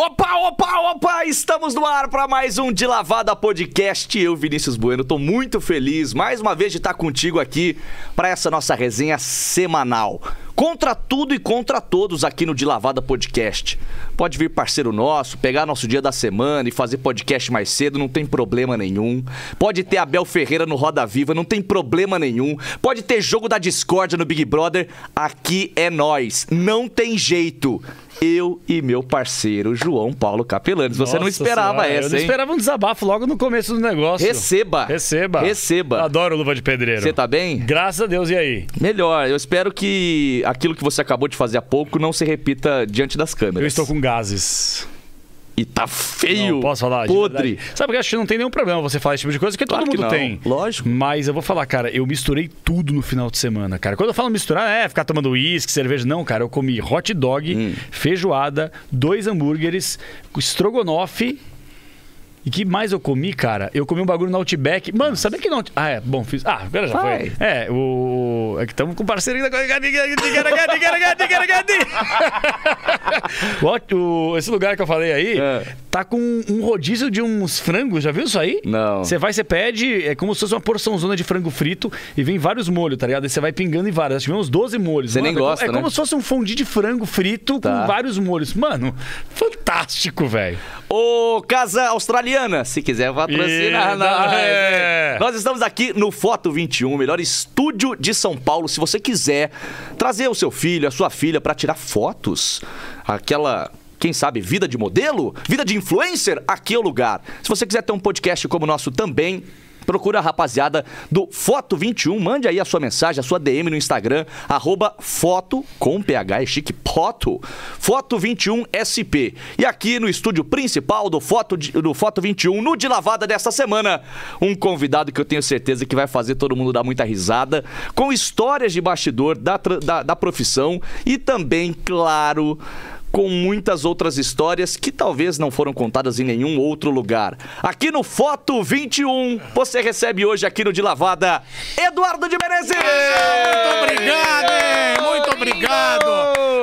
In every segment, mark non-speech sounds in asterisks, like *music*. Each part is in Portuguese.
Opa, opa, opa! Estamos no ar para mais um De Lavada Podcast. Eu, Vinícius Bueno, tô muito feliz mais uma vez de estar contigo aqui para essa nossa resenha semanal. Contra tudo e contra todos aqui no De Lavada Podcast. Pode vir parceiro nosso, pegar nosso dia da semana e fazer podcast mais cedo, não tem problema nenhum. Pode ter Abel Ferreira no Roda Viva, não tem problema nenhum. Pode ter jogo da discórdia no Big Brother, aqui é nós. Não tem jeito eu e meu parceiro João Paulo Capelanes. Você Nossa não esperava senhora, essa, Eu não hein? esperava um desabafo logo no começo do negócio. Receba. Receba. Receba. Adoro luva de pedreiro. Você tá bem? Graças a Deus, e aí? Melhor. Eu espero que aquilo que você acabou de fazer há pouco não se repita diante das câmeras. Eu estou com gases. E tá feio. Não posso falar? Podre. Sabe que acho que não tem nenhum problema você falar esse tipo de coisa, porque Claro todo que mundo não. tem. Lógico. Mas eu vou falar, cara, eu misturei tudo no final de semana, cara. Quando eu falo misturar, é ficar tomando uísque, cerveja. Não, cara, eu comi hot dog, Hum. feijoada, dois hambúrgueres, estrogonofe. E que mais eu comi, cara? Eu comi um bagulho no Outback. Mano, sabia que não. Ah, é. Bom, fiz. Ah, agora já Vai. foi. É, o. É que estamos com parceirinho da. *laughs* O Esse lugar que eu falei aí É. tá com um rodízio de uns frangos. Já viu isso aí? Não. Você vai, você pede, é como se fosse uma porçãozona de frango frito e vem vários molhos, tá ligado? Aí você vai pingando em vários. Acho que vem uns 12 molhos. Você nem é como- gosta, É né? como se fosse um fondue de frango frito Tá. com vários molhos. Mano, fantástico, velho. Ô, Casa Australiana, se quiser patrocinar nós. é. Nós estamos aqui no Foto 21, o melhor estúdio de São Paulo. Se você quiser trazer o seu filho, a sua filha para tirar fotos, aquela quem sabe, vida de modelo, vida de influencer, aqui é o lugar. Se você quiser ter um podcast como o nosso também, procura a rapaziada do Foto 21, mande aí a sua mensagem, a sua DM no Instagram, arroba foto com PH, é chique, foto, Foto 21 SP. E aqui no estúdio principal do Foto, do Foto 21, no De Lavada dessa semana, um convidado que eu tenho certeza que vai fazer todo mundo dar muita risada, com histórias de bastidor da, da, da profissão e também, claro, com muitas outras histórias que talvez não foram contadas em nenhum outro lugar. Aqui no Foto 21, você recebe hoje aqui no De Lavada, Eduardo de Menezes! Muito obrigado, hein? Muito obrigado.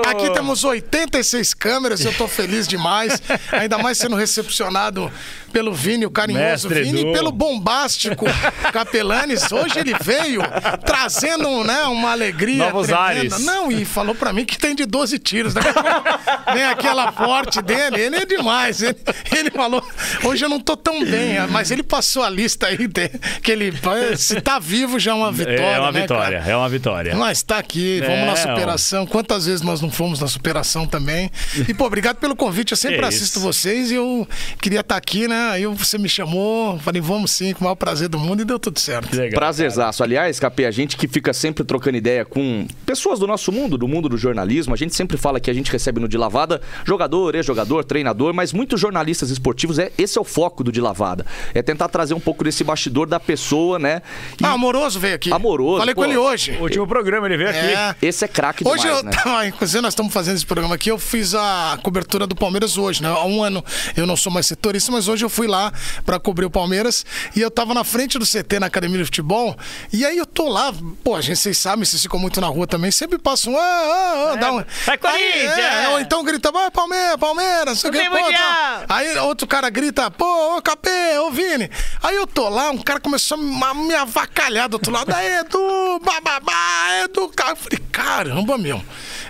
Aqui temos 86 câmeras, eu tô feliz demais. Ainda mais sendo recepcionado pelo Vini, o carinhoso Mestre Vini, Edu. e pelo bombástico *laughs* Capelanes. Hoje ele veio trazendo né, uma alegria Novos tremenda. ares. Não, e falou pra mim que tem de 12 tiros. *laughs* Pouco Vem aquela forte dele, ele é demais. Ele, ele falou, hoje eu não tô tão bem, mas ele passou a lista aí, de- que ele, se tá vivo já é uma vitória, é uma né, vitória, cara? é uma vitória. Mas tá aqui, vamos É, na superação. Quantas vezes nós não fomos na superação também? E, pô, obrigado pelo convite. Eu sempre Que assisto isso. vocês e eu queria estar aqui, né? Aí você me chamou, falei, vamos sim, com o maior prazer do mundo e deu tudo certo. Legal, Prazerzaço. Aliás, Capê, a gente que fica sempre trocando ideia com pessoas do nosso mundo, do mundo do jornalismo, a gente sempre fala que a gente recebe no De Lavada jogador, ex-jogador, treinador, mas muitos jornalistas esportivos, é, esse é o foco do De Lavada. É tentar trazer um pouco desse bastidor da pessoa, né? E Ah, amoroso veio aqui. Amoroso, Falei pô. com ele hoje. O último programa ele veio aqui. É. esse é craque demais, Hoje eu né? tava, inclusive nós estamos fazendo esse programa aqui, eu fiz a cobertura do Palmeiras hoje, né? Há um ano eu não sou mais setorista, mas hoje eu fui lá pra cobrir o Palmeiras e eu tava na frente do CT na academia de futebol e aí eu tô lá, pô, a gente, vocês sabem, vocês ficam muito na rua também, sempre passa um, ah, ah, ah, dá um... vai, Aí, Corinthians! é, ou então grita, vai Palmeiras, Palmeiras, sei o que, pô, tá. Aí outro cara grita, pô, ô Capê, ô Vini. Aí eu tô lá, um cara começou a me- me avacalhar do outro lado. Aí, Edu, bababá, Edu. Cara, Eu falei, caramba, meu.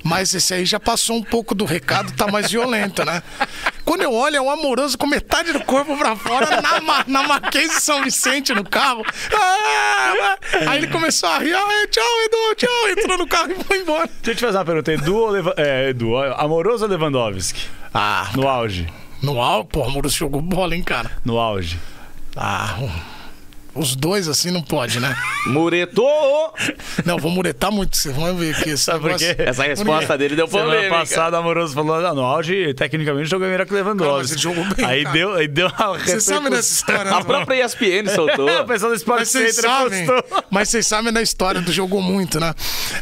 Mas esse aí já passou um pouco do recado, tá mais violento, né? Quando eu olho, é um amoroso com metade do corpo pra fora, na, Ma- na Marquês de São Vicente, no carro. Ah, Aí ele começou a rir, ah, tchau, Edu, tchau. Entrou no carro e foi embora. Deixa eu te fazer uma pergunta. Edu, ou Leva... é, Edu amoroso ou Lewandowski? Ah, No auge. no alto, pô, amoroso jogou bola, hein, cara. No auge. Ah, os dois assim não pode, né? *laughs* Mureto! Não, vou muretar muito, vocês vão ver aqui. Esse Sabe por negócio- quê? Essa resposta dele deu Semana polêmica. passada, o Amoroso falou, "Não, no auge, tecnicamente, jogou melhor que o Lewandowski. bem, aí, deu, aí deu uma Você sabe dessa história, A própria ESPN *laughs* soltou. o pessoal do Sport Mas vocês Center sabem, postou. mas vocês sabem da história do jogou muito, né?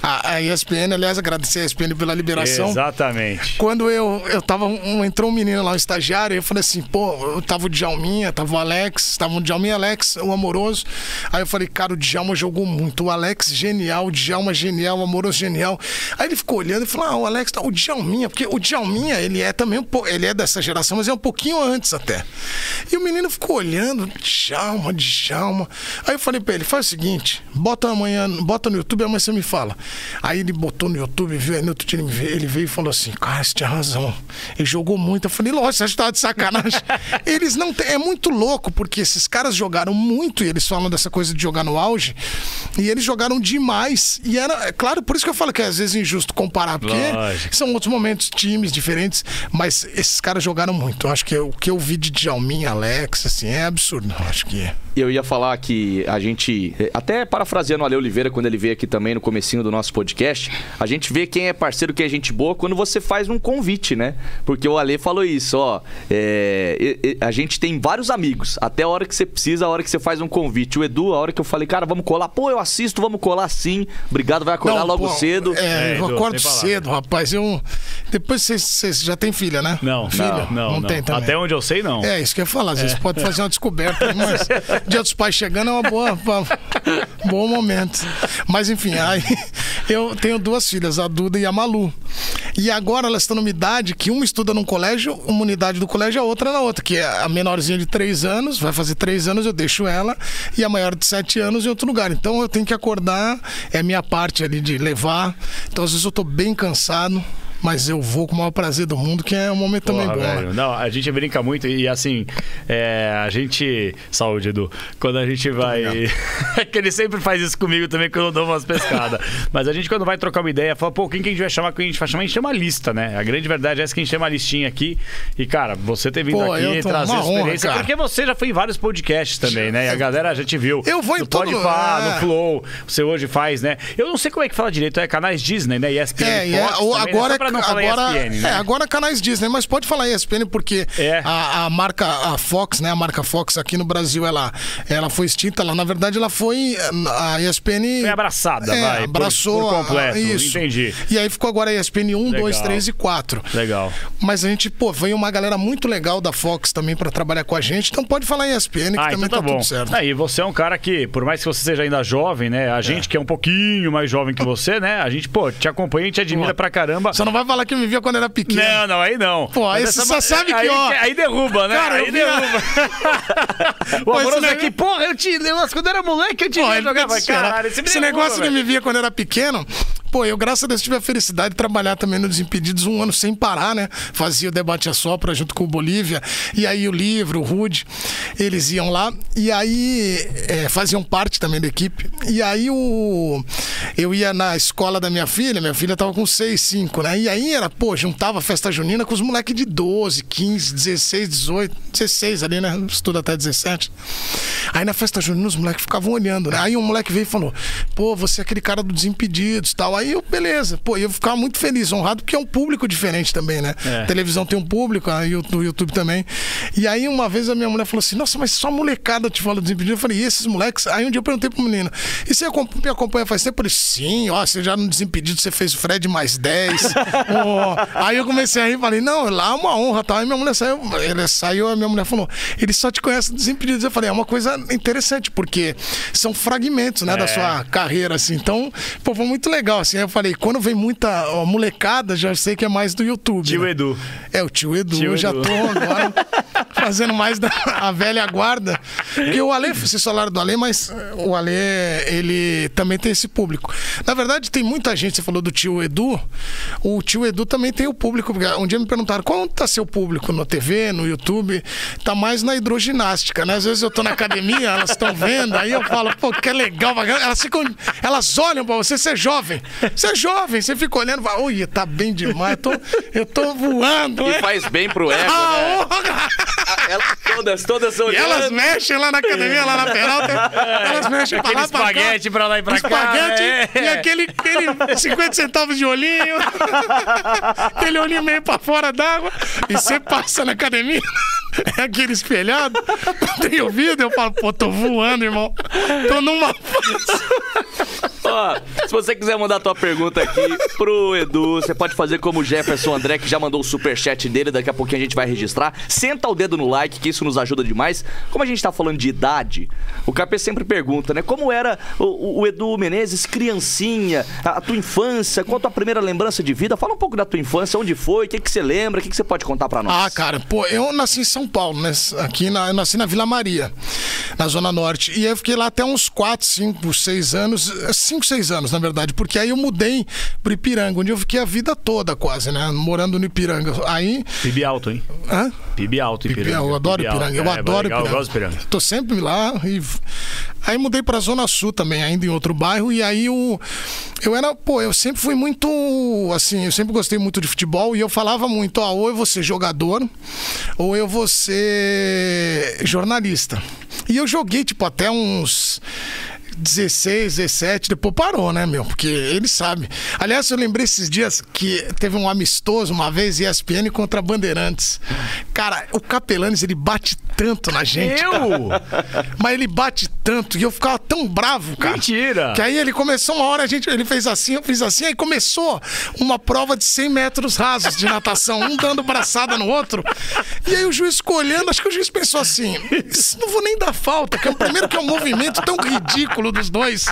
A, a ESPN, aliás, agradecer a ESPN pela liberação. Exatamente. Quando eu, eu tava. Um, entrou um menino lá, um estagiário, e eu falei assim, pô, eu tava o Djalminha, tava o Alex, tava o Djalminha Alex, o Amoroso amoroso. Aí eu falei, cara, o Djalma jogou muito. O Alex, genial. O Djalma, genial. O amoroso, genial. Aí ele ficou olhando e falou, ah, o Alex, tá, o Djalminha, porque o Djalminha, ele é também um pouco, ele é dessa geração, mas é um pouquinho antes até. E o menino ficou olhando, Djalma, Djalma. Aí eu falei pra ele, faz o seguinte, bota amanhã, bota no YouTube, amanhã você me fala. Aí ele botou no YouTube, viu, aí no outro dia ele veio, ele veio e falou assim, cara, você tinha razão. Ele jogou muito. Eu falei, lógico, você tava de sacanagem. *laughs* Eles não é muito louco, porque esses caras jogaram muito, e eles falam dessa coisa de jogar no auge, e eles jogaram demais. E era, é claro, por isso que eu falo que é às vezes injusto comparar, porque Lógico. são outros momentos, times diferentes, mas esses caras jogaram muito. Eu acho que o que eu vi de Djalminha, Alex, assim, é absurdo. Eu acho que é. Eu ia falar que a gente, até parafraseando o Ale Oliveira quando ele veio aqui também no comecinho do nosso podcast, a gente vê quem é parceiro, quem é gente boa quando você faz um convite, né? Porque o Ale falou isso, ó, é, a gente tem vários amigos, até a hora que você precisa, a hora que você faz um convite. O Edu, a hora que eu falei, cara, vamos colar, pô, eu assisto, vamos colar sim, obrigado, vai acordar Não, logo pô, cedo. É, É, eu Edu, acordo cedo, rapaz. Eu. Depois vocês- vocês já tem filha, né? Não, filha? não, não, tem também. Até onde eu sei, não. É, isso que eu ia falar. Às vezes pode fazer uma descoberta, mas *laughs* dia dos pais chegando é uma boa, bom momento. Mas enfim, aí eu tenho duas filhas, a Duda e a Malu. E agora elas estão numa idade que uma estuda num colégio, uma unidade do colégio, a outra na outra, que é a menorzinha de três anos, vai fazer três anos, eu deixo ela, e a maior de sete anos em outro lugar. Então eu tenho que acordar, é a minha parte ali de levar. Então às vezes eu tô bem cansado. Mas eu vou com o maior prazer do mundo, que é um momento também Porra, bom. né? velho. Não, a gente brinca muito e assim, é, a gente. Saúde, Edu. Quando a gente vai. *laughs* É que ele sempre faz isso comigo também quando eu dou umas pescadas. Mas a gente, quando vai trocar uma ideia, fala, pô, quem que a gente vai chamar? Quem a gente vai chamar? A gente chama a lista, né? A grande verdade é essa que a gente chama a listinha aqui. E, cara, você ter vindo Pô, aqui tô trazer honra, experiência. cara. porque você já foi em vários podcasts também, né? E a galera já te viu. Eu vou em no todo Pode lugar. no Flow, você hoje faz, né? Eu não sei como é que fala direito, é canais Disney, né? ESPN É, e é, Fox o- também, né? agora, não agora, ESPN, né? é, agora canais Disney, mas pode falar ESPN porque É. a, a marca a Fox, né, a marca Fox aqui no Brasil, ela, ela foi extinta, ela, na verdade ela foi a ESPN Foi abraçada, é, vai, por- abraçou por a- completo, isso. entendi. E aí ficou agora a ESPN 1, 2, Legal. 3 e 4. Legal. Mas a gente, pô, veio uma galera muito legal da Fox também pra trabalhar com a gente, então pode falar ESPN que Ah, também então tá, tá, bom. tudo certo. Aí você é um cara que, por mais que você seja ainda jovem, né? A gente que é um pouquinho mais jovem que você, né? A gente, pô, te acompanha e te admira Pô, pra caramba. Você não vai falar que me via quando era pequeno. Não, não, aí não. Pô, aí você só sabe que, aí, ó, Aí derruba, né? cara, aí derruba. *laughs* o amoroso negócio- aqui, porra, eu te quando eu era moleque, eu te Pô, que Vai, esperar. caralho, esse, Esse derruba, negócio velho. me via quando era pequeno, pô, eu, graças a Deus, tive a felicidade de trabalhar também no Desimpedidos um ano sem parar, né? Fazia o debate a sopra junto com o Bolívia, e aí o livro, o Rude, eles iam lá, e aí é, faziam parte também da equipe. E aí o. Eu ia na escola da minha filha, minha filha tava com 6, 5, né? E aí era, pô, juntava festa junina com os moleques de 12, 15, 16, 18, 16 ali, né? Estuda até 17. Aí na festa junina os moleques ficavam olhando, né? Aí um moleque veio e falou: pô, você é aquele cara do Desimpedidos tal. Aí eu, beleza. Pô, eu ficava muito feliz, honrado, porque é um público diferente também, né? É. Televisão tem um público, aí o YouTube também. E aí uma vez a minha mulher falou assim: nossa, mas só molecada te fala do Desimpedidos. Eu falei: e esses moleques? Aí um dia eu perguntei pro menino: e você me acompanha faz tempo? Ele, sim, ó, você já no Desimpedido, você fez o Fred mais 10. *laughs* Ó. Aí eu comecei a rir e falei: não, lá é uma honra tal. Aí minha mulher saiu, ele saiu, a minha mulher falou: ele só te conhece do Desimpedidos. Eu falei: é uma coisa interessante, porque são fragmentos, né, da É. sua carreira, assim. Então, pô, foi muito legal, assim. Aí eu falei: quando vem muita ó, molecada, já sei que é mais do YouTube. Tio né? Edu. É, o tio Edu, Tio já Edu. tô agora *laughs* fazendo mais da a velha guarda. Porque o Ale, vocês falaram do Ale, mas o Ale, ele também tem esse público. Na verdade, tem muita gente, você falou do tio Edu, o tio Edu também tem o público. Um dia me perguntaram, qual tá seu público no TV, no YouTube? Tá mais na hidroginástica, né? Às vezes eu tô na academia, elas estão vendo, aí eu falo, pô, que legal, elas ficam, elas olham pra você, você é jovem. Você é jovem, você fica olhando, e fala, ui, tá bem demais, eu tô, eu tô voando, E né? faz bem pro ego, né? Ah, honra! Elas todas, todas E olhando. elas mexem lá na academia, lá na Peralta. Elas mexem pra Aquele lá, pra cá. espaguete pra lá e pra cá. Espaguete né? e aquele, aquele 50 centavos de olhinho. *laughs* aquele olhinho meio pra fora d'água. E você passa na academia. *laughs* é aquele espelhado, não tem ouvido, eu falo, pô, tô voando, irmão. Tô numa Ó, se você quiser mandar tua pergunta aqui pro Edu, você pode fazer como o Jefferson André, que já mandou o superchat dele, daqui a pouquinho a gente vai registrar. Senta o dedo no like, que isso nos ajuda demais. Como a gente tá falando de idade, o KP sempre pergunta, né? Como era o, o Edu Menezes, criancinha, a, a, tua infância, qual a tua primeira lembrança de vida? Fala um pouco da tua infância, onde foi, o que, que você lembra, o que, que você pode contar pra nós? Ah, cara, pô, eu nasci em São Paulo, né? Aqui na, eu nasci na Vila Maria, na Zona Norte. E eu fiquei lá até uns 4, 5, 6 anos, 5, 6 anos, na verdade, porque aí eu mudei pro Ipiranga, onde eu fiquei a vida toda quase, né? Morando no Ipiranga. Aí. PIB alto, hein? Hã? PIB alto, Ipiranga. PIB, eu adoro PIB Ipiranga, eu. É, adoro legal, Ipiranga. Eu gosto de Ipiranga. Tô sempre lá e. Aí mudei pra Zona Sul também, ainda em outro bairro, e aí eu, eu era, pô, eu sempre fui muito, assim, eu sempre gostei muito de futebol e eu falava muito, ó, ou eu vou ser jogador, ou eu vou ser jornalista. E eu joguei, tipo, até uns 16, 17, depois parou, né, meu? Porque ele sabe. Aliás, eu lembrei esses dias que teve um amistoso uma vez, ESPN contra Bandeirantes. Cara, o Capelanes, ele bate tanto na gente. Eu? cara. *laughs* Mas ele bate tanto e eu ficava tão bravo, cara. Mentira. Que aí ele começou uma hora, a gente, ele fez assim, eu fiz assim, aí começou uma prova de 100 metros rasos de natação, um dando braçada no outro. E aí o juiz ficou olhando, acho que o juiz pensou assim: "Isso não vou nem dar falta, que é o primeiro que é um movimento tão ridículo dos dois.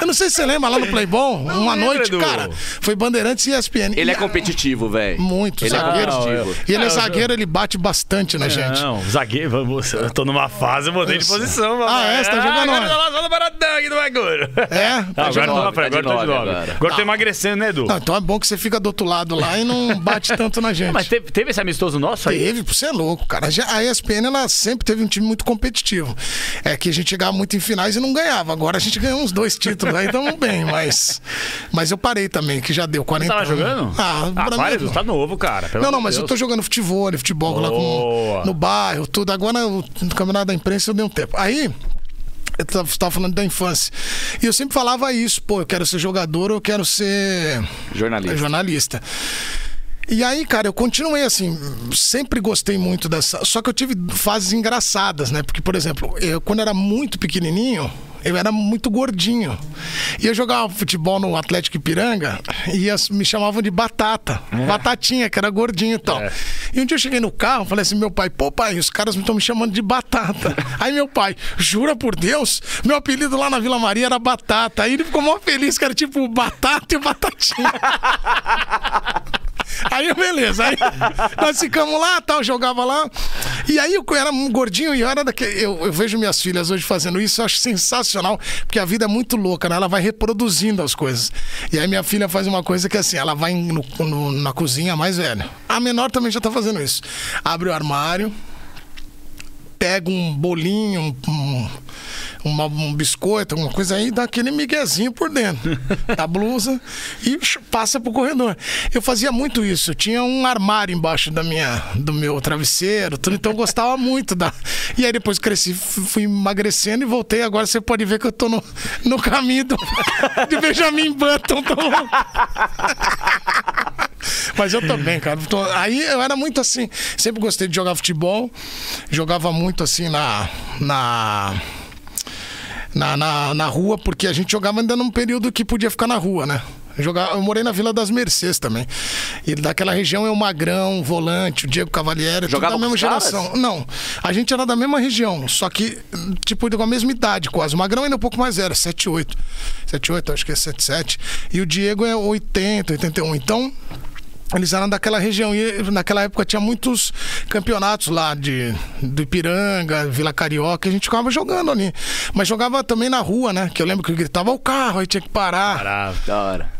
Eu não sei se você lembra lá no Playboy, uma lembro, noite, Edu. cara, foi Bandeirantes e ESPN. Ele é competitivo, velho. Muito, Ele é zagueiro. competitivo. E ele é Ah, zagueiro, ele bate bastante na gente. Não, zagueiro, vamos, eu tô numa fase, eu mudei de posição. Ah, papai. é? Você tá jogando agora tô lá só no Baratão aqui do bagulho. É? *laughs* Ah, agora tô na frente, tá agora de eu tô de nove nove. agora. Agora eu tô emagrecendo, né, Edu? Não, então é bom que você fica do outro lado lá e não *laughs* bate tanto na gente. Mas teve, teve esse amistoso nosso aí? Teve, você é louco, cara. A ESPN, ela sempre teve um time muito competitivo. É que a gente chegava muito em finais e não ganhava. Agora a gente ganhou uns dois títulos aí, estamos bem, mas. Mas eu parei também, que já deu 40 Você tava jogando? Ah, ah pra para, mim- Edu, tá novo, cara. pelo Não, não, mas de eu tô Deus. jogando futebol, futebol lá com, Boa. no bairro, tudo. Agora, no campeonato da imprensa, eu dei um tempo. Aí. Eu tava, tava falando da infância. E eu sempre falava isso, pô, eu quero ser jogador, eu quero ser Jornalista. jornalista. E aí, cara, eu continuei assim, sempre gostei muito dessa. Só que eu tive fases engraçadas, né? Porque, por exemplo, eu, quando era muito pequenininho, eu era muito gordinho. E eu jogava futebol no Atlético Ipiranga e as- me chamavam de Batata. Batatinha, que era gordinho e tal. É. E um dia eu cheguei no carro falei assim: meu pai, pô, pai, os caras estão me chamando de Batata. *laughs* Aí meu pai, jura por Deus, meu apelido lá na Vila Maria era Batata. Aí ele ficou mó feliz, que era tipo Batata e Batatinha. *laughs* Aí, beleza. Aí nós ficamos lá, tal, jogava lá. E aí eu era um gordinho e eu era daquele. Eu, eu vejo minhas filhas hoje fazendo isso, eu acho sensacional, porque a vida é muito louca, né? Ela vai reproduzindo as coisas. E aí minha filha faz uma coisa que é assim, ela vai no- no- na cozinha mais velha. A menor também já tá fazendo isso. Abre o armário, pega um bolinho, um, um, uma- um biscoito, alguma coisa aí, dá aquele miguezinho por dentro *laughs* da blusa e passa pro corredor. Eu fazia muito isso. Eu tinha um armário embaixo da minha, do meu travesseiro, tudo, então eu gostava muito da. E aí depois cresci, fui emagrecendo e voltei. Agora você pode ver que eu tô no, no caminho do, *laughs* de Benjamin Button. Tô... *laughs* Mas eu tô bem, cara. Tô- Aí eu era muito assim. Sempre gostei de jogar futebol. Jogava muito assim na. na... Na, na, na rua, porque a gente jogava ainda num período que podia ficar na rua, né? Eu, jogava, eu morei na Vila das Mercês também. E daquela região é o Magrão, o Volante, o Diego Cavalieri, tudo Jogava da mesma os caras? geração. Não, a gente era da mesma região, só que, tipo, com a mesma idade quase. O Magrão ainda é um pouco mais velho, 78. 78, acho que é 77. E o Diego é 80, 81. Então, eles eram daquela região e naquela época tinha muitos campeonatos lá de do Ipiranga, Vila Carioca, a gente ficava jogando ali. Mas jogava também na rua, né? Que eu lembro que eu gritava o carro, aí tinha que parar. Parava. Da hora.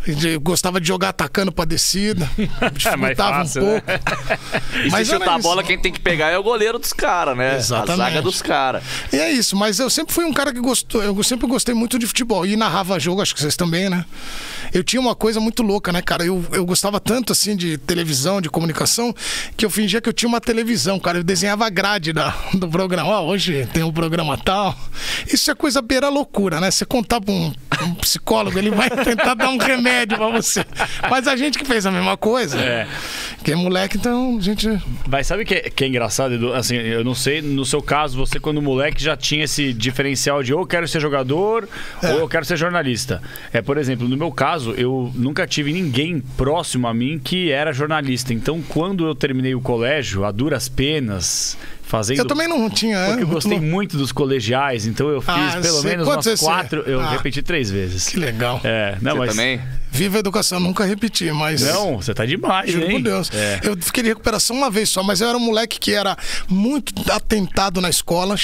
Gostava de jogar atacando pra descida. *laughs* Dificultava fácil, um né? pouco. E Mas se chutar a bola, quem tem que pegar é o goleiro dos caras, né? Exatamente. A zaga dos caras. E é isso, mas eu sempre fui um cara que gostou, eu sempre gostei muito de futebol. E narrava jogo, acho que vocês também, né? eu tinha uma coisa muito louca, né, cara? Eu, eu gostava tanto, assim, de televisão, de comunicação, que eu fingia que eu tinha uma televisão, cara. Eu desenhava a grade da, *laughs* do programa. Ó, hoje tem um programa tal. Isso é coisa beira loucura, né? Você contar pra um, um psicólogo, ele vai *laughs* tentar dar um remédio pra você. Mas a gente que fez a mesma coisa. É. Que é moleque, então a gente. Mas sabe o que, é- que é engraçado, Edu? Assim, eu não sei, no seu caso, você quando moleque já tinha esse diferencial de ou eu quero ser jogador ou eu quero ser jornalista. É, por exemplo, no meu caso, eu nunca tive ninguém próximo a mim que era jornalista. Então, quando eu terminei o colégio, a duras penas, fazendo... Eu também não tinha. é, Porque eu gostei louco. muito dos colegiais, então eu fiz Ah, pelo menos umas você- quatro. Eu Ah. repeti três vezes. Que legal. É, não, Você mas. também? Viva a educação, nunca repeti, mas. Não, você tá demais, Juro hein? por Deus. É. Eu fiquei de recuperação uma vez só, mas eu era um moleque que era muito atentado na escola.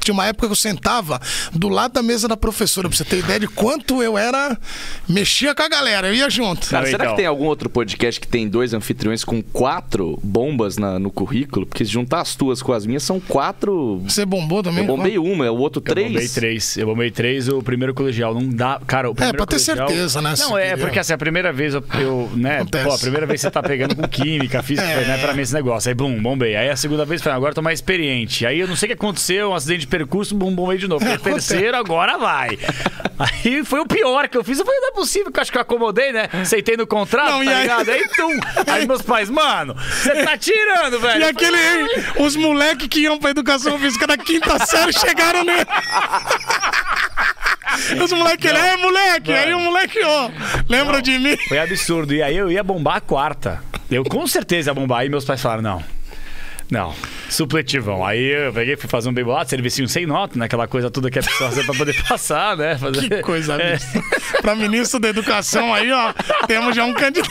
Tinha uma época que eu sentava do lado da mesa da professora, pra você ter ideia de quanto eu era. Mexia com a galera, eu ia junto. Cara, Não, será então. que tem algum outro podcast que tem dois anfitriões com quatro bombas na- no currículo? Porque se juntar as tuas com as minhas, são quatro. Você bombou também? Eu bombei uma, é o outro Eu três. bombei três. Eu bombei três, o primeiro colegial. Não dá. Cara, o primeiro pra ter colegial- certeza, né, Não, é, porque assim, a primeira vez eu, eu, né? Acontece. Pô, a primeira vez você tá pegando com química, *laughs* física, É. né? Pra mim esse negócio. Aí, bum, bombei. Aí a segunda vez, falei, agora eu tô mais experiente. Aí eu não sei o que aconteceu, um acidente de percurso, bum, bombei de novo. Falei, Acontece. terceiro, agora vai. *laughs* Aí foi o pior que eu fiz. Eu falei, não é possível, que eu acho que eu acomodei, né? Aceitei no contrato, Não, tá aí- ligado? Aí, tum. Aí *laughs* meus pais, mano, você tá tirando, velho. E Eu falei, aquele. Os moleques que iam pra educação física da quinta série chegaram nele. *laughs* Os moleques, ele, é moleque! Aí o moleque, ó, lembra de mim? Foi absurdo. E aí eu ia bombar a quarta. Eu com certeza ia bombar. Aí meus pais falaram: não. Não, supletivão. Aí eu peguei, fui fazer um bem bolado, servicinho sem nota, né? Aquela coisa toda que é preciso fazer pra poder *laughs* passar, né? Fazer... Que coisa É. Pra ministro da educação aí, ó, temos já um candidato.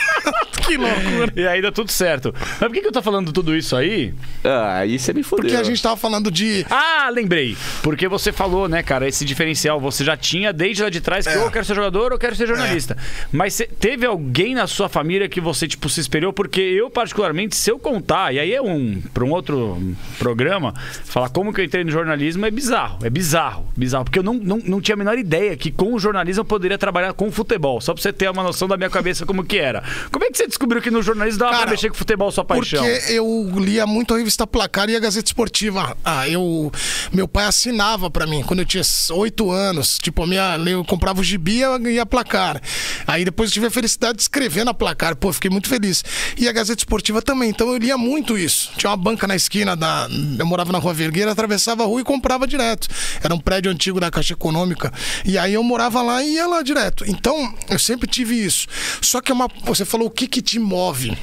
Que loucura. E aí deu tudo certo. Mas por que, que eu tô falando tudo isso aí? Ah, aí você me fudeu. Porque a gente tava falando de. Ah, lembrei. Porque você falou, né, cara, esse diferencial você já tinha desde lá de trás que É. ou eu quero ser jogador ou eu quero ser jornalista. Mas cê- teve alguém na sua família que você, tipo, se espelhou? Porque eu, particularmente, se eu contar, e aí é um para um outro programa, falar como que eu entrei no jornalismo é bizarro. É bizarro. Bizarro. Porque eu não, não, não tinha a menor ideia que com o jornalismo eu poderia trabalhar com o futebol. Só pra você ter uma noção da minha cabeça como que era. Como é que você descobriu que no jornalismo dava Cara, pra mexer com futebol sua paixão? Porque eu lia muito a revista Placar e a Gazeta Esportiva. Ah, eu. Meu pai assinava pra mim quando eu tinha oito anos. Tipo, a minha, eu comprava o gibi e ia Placar. Aí depois eu tive a felicidade de escrever na Placar. Pô, fiquei muito feliz. E a Gazeta Esportiva também. Então eu lia muito isso. Tinha uma banca na esquina da. Eu morava na Rua Vergueira, atravessava a rua e comprava direto. Era um prédio antigo da Caixa Econômica. E aí eu morava lá e ia lá direto. Então, eu sempre tive isso. Só que é uma. Você falou o que, que te move.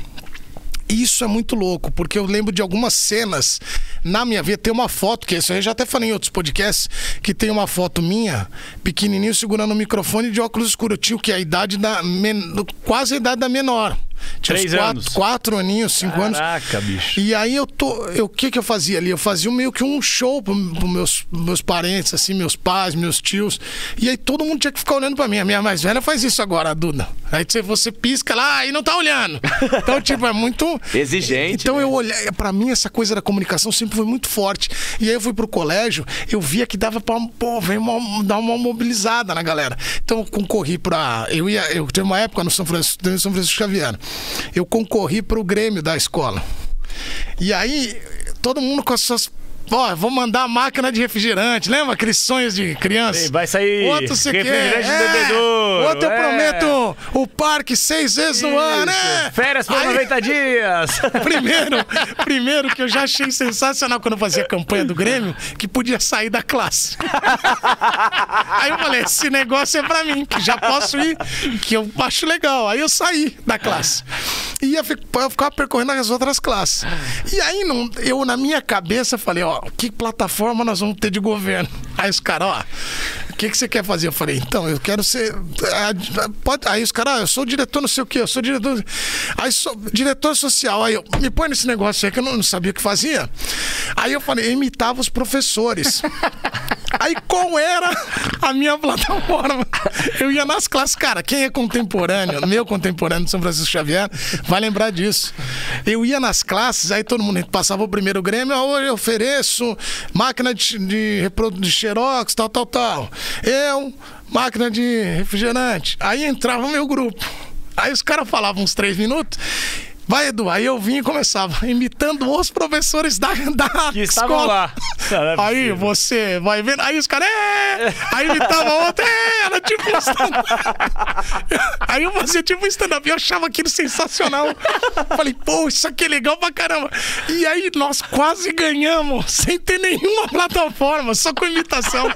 Isso é muito louco, porque eu lembro de algumas cenas na minha vida. Tem uma foto, que isso eu já até falei em outros podcasts, que tem uma foto minha, pequenininho, segurando o microfone de óculos escuros. Eu tinha que? A idade da. quase a idade da menor. Tinha uns Três quatro, anos. quatro aninhos, cinco anos. Caraca, bicho. E aí eu tô. eu- O que que eu fazia ali? Eu fazia meio que um show pros pro meus, meus parentes, assim, meus pais, meus tios. E aí todo mundo tinha que ficar olhando pra mim. A minha mais velha faz isso agora, a Duda. Aí você, você pisca lá e não tá olhando. Então, tipo, é muito. *laughs* Exigente, Então né? eu olhei. Pra mim, essa coisa da comunicação sempre foi muito forte. E aí eu fui pro colégio, eu via que dava pra, pô, vem uma- dar uma mobilizada na galera. Então eu concorri pra. Eu ia. Eu teve uma época no São Francisco, no São Francisco Xavier. Eu concorri pro Grêmio da escola. E aí, todo mundo com as suas. Ó, vou mandar a máquina de refrigerante. Lembra aqueles sonhos de criança? Ei, vai sair Outro você quer. refrigerante É, bebedouro, Outro eu é. prometo o parque seis vezes no ano, né? Férias por Aí- 90 dias. *laughs* Primeiro, primeiro que eu já achei sensacional quando eu fazia a campanha do Grêmio, que podia sair da classe. *laughs* Aí eu falei, esse negócio é pra mim, que já posso ir, que eu acho legal. Aí eu saí da classe. E ia eu ficava percorrendo as outras classes. E aí não, eu, na minha cabeça, falei, ó, que plataforma nós vamos ter de governo? Aí os caras, ó, que, que você quer fazer? Eu falei, então, eu quero ser. ah, pode- Aí os caras, ah, eu sou diretor, não sei o quê, eu sou diretor. Aí sou diretor social. Aí eu, me põe nesse negócio aí que eu não, não sabia o que fazia. Aí eu falei, eu imitava os professores. *laughs* Aí qual era a minha plataforma? Eu ia nas classes, cara, quem é contemporâneo, meu contemporâneo de São Francisco Xavier, vai lembrar disso. Eu ia nas classes, aí todo mundo passava o primeiro Grêmio, ah, hoje eu ofereço máquina de, de, de xerox, tal, tal, tal. Eu máquina de refrigerante. Aí entrava o meu grupo. Aí os caras falavam uns três minutos. Vai, Edu. Aí eu vinha e começava, *laughs* imitando os professores da, *laughs* da Que escola. lá. Não, não é Aí você vai vendo. Aí os caras. É! Aí imitava outro. É! Era tipo um stand-up. *laughs* Aí eu fazia tipo um stand-up. Eu achava aquilo sensacional. Falei, pô, isso aqui é legal pra caramba. E aí nós quase ganhamos, sem ter nenhuma plataforma, só com imitação.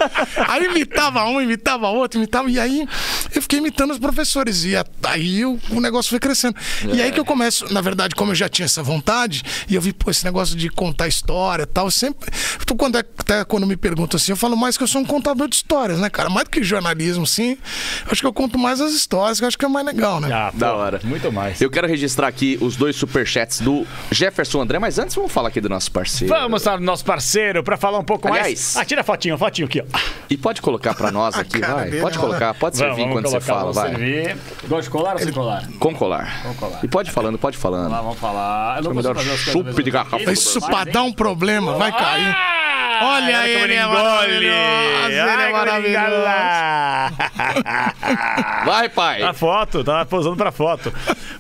Aí imitava um, imitava outro, imitava. E aí eu fiquei imitando os professores. E aí o, negócio foi crescendo. E aí que eu começo, na verdade, como eu já tinha essa vontade, e eu vi, pô, esse negócio de contar história e tal, eu sempre. Quando é- até quando me perguntam assim, eu falo mais que eu sou um contador de histórias, né, cara? Mais do que jornalismo, sim. Eu acho que eu conto mais as histórias, que eu acho que é mais legal, né? Ah, Da hora. Muito mais. Eu quero registrar aqui os dois superchats do Jefferson André, mas antes vamos falar aqui do nosso parceiro. Vamos ao nosso parceiro pra falar um pouco Aliás- mais. Ah, tira a fotinho, fotinho aqui, ó. E pode colocar pra nós *laughs* aqui, vai. dele, Pode colocar, pode servir Vamos quando você colocar, fala, vamos vai. servir. Gosta de colar ou sem colar? Com colar. Com colar. E pode falando, pode falando. Lá, vamos falar. Eu não o consigo melhor mesmo de garrafa. Isso pra dar um problema, vai cair. Ah! Olha Olha como ele, ele é maravilhoso, ele é maravilhoso. *laughs* Vai, pai. A foto, tava posando pra foto.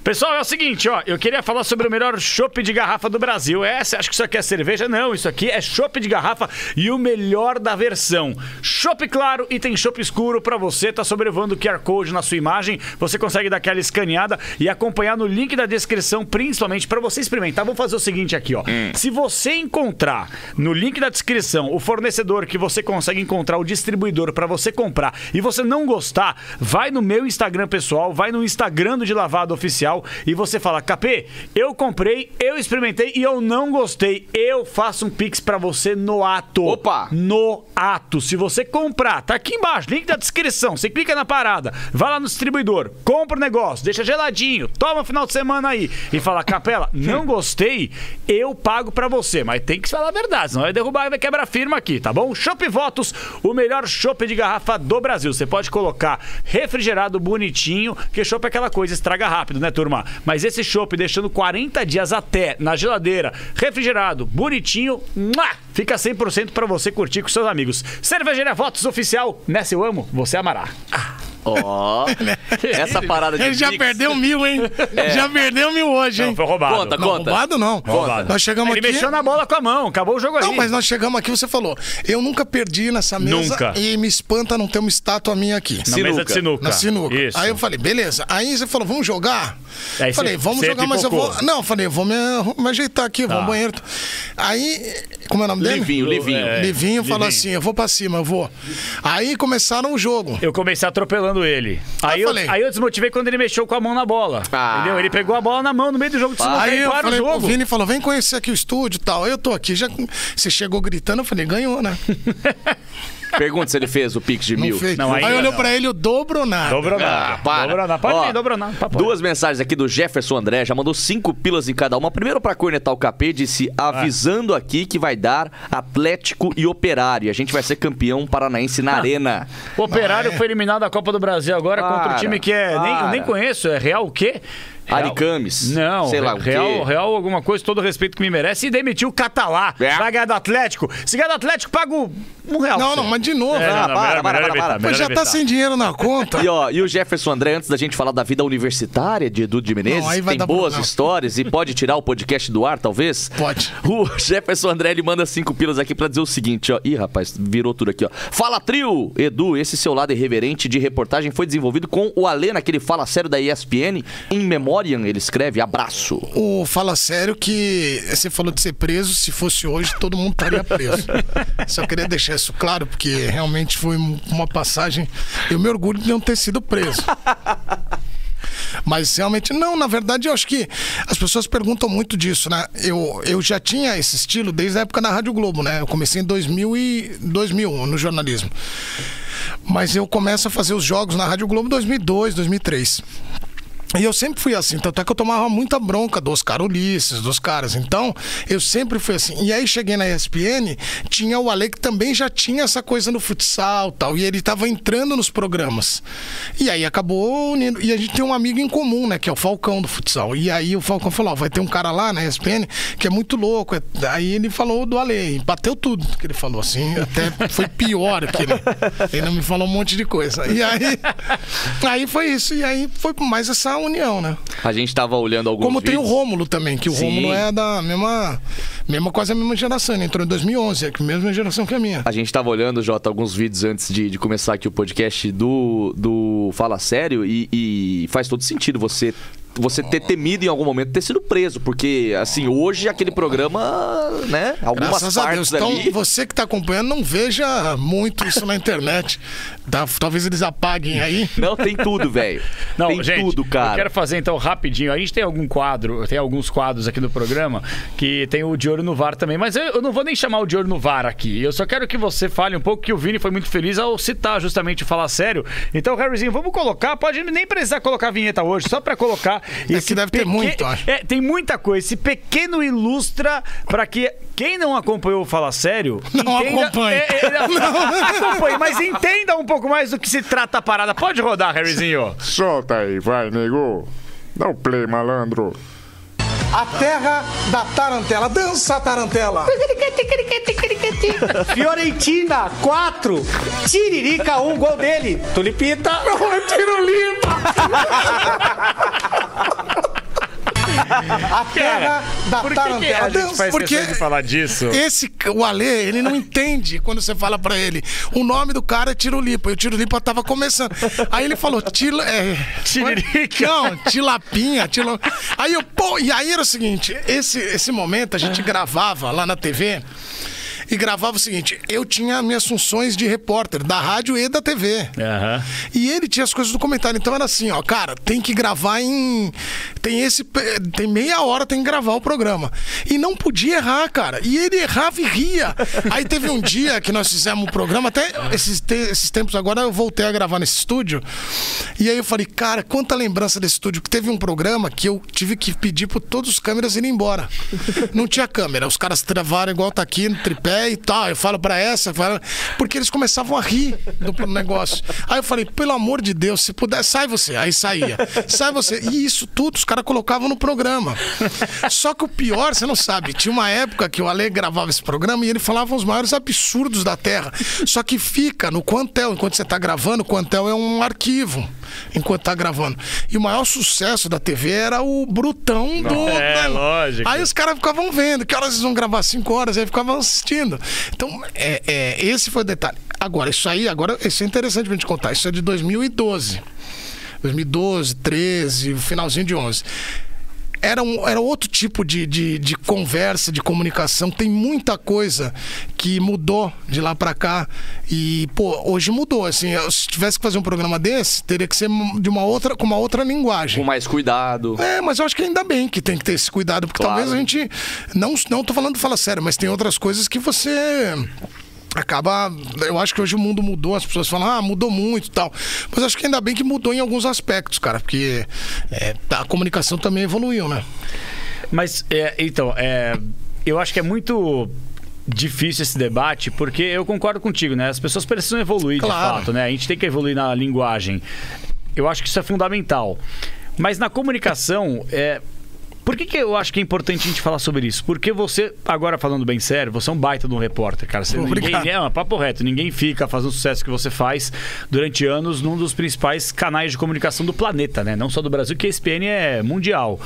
Pessoal, é o seguinte, ó. Eu queria falar sobre o melhor chopp de garrafa do Brasil. É, você acha que isso aqui é cerveja? Não, isso aqui é chopp de garrafa e o melhor da versão. Chopp claro e tem chopp escuro pra você. Tá sobrevoando o QR Code na sua imagem. Você consegue dar aquela escaneada e acompanhar no link da descrição, principalmente pra você experimentar. Vamos fazer o seguinte aqui, ó. Se você encontrar no link da descrição o fornecedor que você consegue encontrar, o distribuidor pra você comprar e você não gostar, vai no meu Instagram pessoal, vai no Instagram do De Lavado Oficial e você fala: KP, eu comprei, eu experimentei e eu não gostei. Eu faço um pix pra você no ato. Opa! No ato. Se você comprar, tá aqui embaixo, link da descrição. Você clica na parada, vai lá no distribuidor, compra o negócio, deixa geladinho, toma final de semana aí e fala: Capela, não gostei, eu pago pra você. Mas tem que falar a verdade, senão vai derrubar e vai quebrar firma aqui, tá bom? Chopp Votos, o melhor chopp de garrafa do Brasil. Você pode colocar refrigerado bonitinho, que chopp é aquela coisa, estraga rápido, né, turma? Mas esse chopp deixando 40 dias até na geladeira, refrigerado, bonitinho, fica 100% pra você curtir com seus amigos. Cervejaria Votos Oficial, nessa eu amo, você amará. Ó, *laughs* essa parada de Ele já Pix- perdeu mil, hein? Já perdeu mil hoje, Não, hein? foi roubado. Conta, Não, conta. roubado não. Roubado. Nós chegamos Ele aqui. mexeu na bola com a mão, acabou o jogo aí. Não, mas nós chegamos aqui, você falou. Eu nunca perdi nessa mesa Nunca. e me espanta não ter uma estátua minha aqui. Na Sinuca. mesa de sinuca. Na sinuca. Isso. Aí eu falei, beleza. Aí você falou, vamos jogar? Aí falei, vamos jogar, mas eu vou. Não, eu falei, eu vou me, me ajeitar aqui, vou Tá. ao banheiro. Aí, como é o nome dele? Livinho, Livinho. É. Livinho falou Livinho. assim: eu vou pra cima, eu vou. Aí começaram o jogo. Eu comecei atropelando ele. Aí eu, falei. aí eu desmotivei quando ele mexeu com a mão na bola. Ah. Entendeu? Ele pegou a bola na mão no meio do jogo Aí eu para o falei, o jogo. Vini falou: vem conhecer aqui o estúdio e tal. Aí eu tô aqui, já. Você chegou gritando, eu falei, ganhou, né? *laughs* Pergunta se ele fez o Pix de Não mil. fez. Não, aí ainda olhou pra ele o dobro nada. Dobrou Ah, nada. para. Dobrou nada. Pode Ó, dobrou nada. Papo. Duas mensagens aqui do Jefferson André, já mandou cinco pilas em cada uma. Primeiro pra cornetar o KP, disse avisando aqui que vai dar Atlético e Operário. E A gente vai ser campeão paranaense na arena. O Operário foi eliminado da Copa do Brasil agora contra Para, o time que é. Nem, eu nem conheço, é Real o quê? Real- Aricames. Não, Sei lá o Real, quê. Real alguma coisa, todo o respeito que me merece. E demitiu o Catalá. É. Vai ganhar do Atlético. Se ganhar do Atlético, pago um real. Não, não, mas de novo. É, né? não, não, para, melhor- para, melhor para, evitar, para. Mas já tá sem dinheiro na conta. *laughs* E, ó, e o Jefferson André, antes da gente falar da vida universitária de Edu de Menezes, Não, tem boas problema. histórias e pode tirar o podcast do ar, talvez? Pode. O Jefferson André, ele manda cinco pilas aqui pra dizer o seguinte, ó. Ih, rapaz, virou tudo aqui, ó. Fala, trio! Edu, esse seu lado irreverente de reportagem foi desenvolvido com o Alê, naquele Fala Sério da ESPN. Em memoriam, ele escreve, abraço. O Fala Sério que você falou de ser preso, se fosse hoje, todo mundo estaria preso. *laughs* Só queria deixar isso claro, porque realmente foi um- uma passagem. Eu me orgulho de não ter sido preso. Mas realmente, não, na verdade, eu acho que as pessoas perguntam muito disso, né? Eu, eu já tinha esse estilo desde a época da Rádio Globo, né? Eu comecei em 2000 e 2001 no jornalismo. Mas eu começo a fazer os jogos na Rádio Globo em 2002, 2003. E eu sempre fui assim, tanto é que eu tomava muita bronca dos caras Ulisses, dos caras. Então, eu sempre fui assim. E aí cheguei na ESPN, tinha o Ale que também já tinha essa coisa no futsal tal. E ele tava entrando nos programas. E aí acabou unindo. E a gente tem um amigo em comum, né? Que é o Falcão do futsal. E aí o Falcão falou: vai ter um cara lá na ESPN que é muito louco. Aí ele falou do Ale. Bateu tudo que ele falou, assim. Até foi pior que ele. Ele não me falou um monte de coisa. E aí. *laughs* Aí foi isso. E aí foi mais essa união, né? A gente tava olhando alguns Como tem o vídeos. Rômulo também, que o Sim. Rômulo é da mesma, mesma quase a mesma geração, ele entrou em 2011, é a mesma geração que a minha. A gente tava olhando, Jota, alguns vídeos antes de, de começar aqui o podcast do, do Fala Sério e, e faz todo sentido você você ter temido em algum momento ter sido preso, porque assim, hoje aquele programa, né, algumas Graças a partes Deus. Então, ali... você que tá acompanhando, não veja muito isso na internet. *laughs* Tá? Talvez eles apaguem aí. Não, tem tudo, velho. *laughs* Não, Tem gente, tudo, eu cara. quero fazer então rapidinho. A gente tem algum quadro, tem alguns quadros aqui no programa que tem o de olho no VAR também, mas eu, eu não vou nem chamar o de olho no VAR aqui. Eu só quero que você fale um pouco que o Vini foi muito feliz ao citar justamente o falar sério. Então, Harryzinho, vamos colocar, pode nem precisar colocar a vinheta hoje, só pra colocar É que deve ter muito, acho. É, tem muita coisa. Esse pequeno ilustra pra que quem não acompanhou o Fala Sério. Não entenda- acompanhe. É, é, *laughs* não, acompanhe, mas entenda um pouco mais do que se trata a parada. Pode rodar, Harryzinho. Solta aí, vai, nego. Dá o play, malandro. A terra da tarantela. Dança, tarantela. *laughs* Fiorentina, 4. Tiririca, 1. Gol dele. Tulipita. *laughs* A terra da Por que, que tarantela. a gente faz Porque de falar disso? esse, o Ale, ele não entende quando você fala pra ele. O nome do cara é Tirulipa. E o Tirulipa tava começando. Aí ele falou, tila, é, Tiririca. Não, tilapinha, tilo... Aí eu, pô, e aí era o seguinte, esse, esse momento a gente gravava lá na TV e gravava o seguinte, eu tinha minhas funções de repórter da rádio e da TV. Aham. E ele tinha as coisas do comentário. Então era assim, ó, cara, tem que gravar em. Tem esse. Tem meia hora, tem que gravar o programa. E não podia errar, cara. E ele errava e ria. Aí teve um dia que nós fizemos um programa, até esses, te- esses tempos agora eu voltei a gravar nesse estúdio. E aí eu falei, cara, quanta lembrança desse estúdio. Que teve um programa que eu tive que pedir para todos os câmeras irem embora. Não tinha câmera. Os caras travaram igual tá aqui no tripé e tal. Eu falo pra essa, falo... porque eles começavam a rir do negócio. Aí eu falei, pelo amor de Deus, se puder, sai você. Aí saía. Sai você. E isso tudo os caras colocavam no programa. Só que o pior, você não sabe, tinha uma época que o Ale gravava esse programa e ele falava os maiores absurdos da Terra. Só que fica no Quantel, enquanto você tá gravando, o Quantel é um arquivo. Enquanto tá gravando. E o maior sucesso da TV era o Brutão do. É, lógico. Aí os caras ficavam vendo que horas eles vão gravar 5 horas, aí ficavam assistindo. Então, é, é, esse foi o detalhe. Agora, isso aí, agora, isso é interessante pra gente contar. Isso é de 2012. 2012, 13, finalzinho de 11. Era, um, era outro tipo de, de, de conversa, de comunicação. Tem muita coisa que mudou de lá pra cá. E, pô, hoje mudou. Assim, se tivesse que fazer um programa desse, teria que ser de uma outra, com uma outra linguagem. Com mais cuidado. É, mas eu acho que ainda bem que tem que ter esse cuidado, porque Claro. talvez a gente. Não, não tô falando fala sério, mas tem outras coisas que você. Acaba. Eu acho que hoje o mundo mudou, as pessoas falam, ah, mudou muito e tal. Mas acho que ainda bem que mudou em alguns aspectos, cara, porque é, a comunicação também evoluiu, né? Mas, é, então, é, eu acho que é muito difícil esse debate, porque eu concordo contigo, né? As pessoas precisam evoluir Claro. de fato, né? A gente tem que evoluir na linguagem. Eu acho que isso é fundamental. Mas na comunicação, é, por que, que eu acho que é importante a gente falar sobre isso? Porque você, agora falando bem sério, você é um baita de um repórter, cara. Você, ninguém, Obrigado. é um papo reto, ninguém fica fazendo o sucesso que você faz durante anos num dos principais canais de comunicação do planeta, né? Não só do Brasil, que a ESPN é mundial.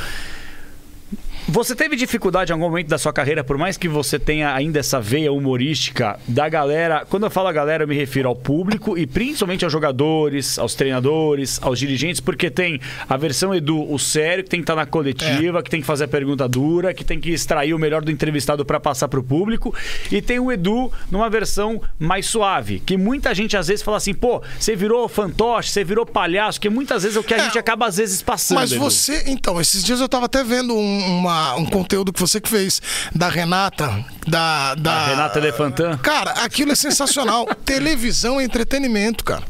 Você teve dificuldade em algum momento da sua carreira, por mais que você tenha ainda essa veia humorística da galera? Quando eu falo a galera, eu me refiro ao público e principalmente aos jogadores, aos treinadores, aos dirigentes, porque tem a versão Edu, o sério, que tem que estar na coletiva, que tem que fazer a pergunta dura, que tem que extrair o melhor do entrevistado para passar para o público, e tem o Edu numa versão mais suave, que muita gente às vezes fala assim, pô, você virou fantoche, você virou palhaço, que muitas vezes é o que a É, gente acaba às vezes passando. Mas Edu. você, então, esses dias eu tava até vendo um, uma- um conteúdo que você que fez da Renata, da. da A Renata Elefantan. Cara, aquilo é sensacional. *laughs* Televisão é entretenimento, cara.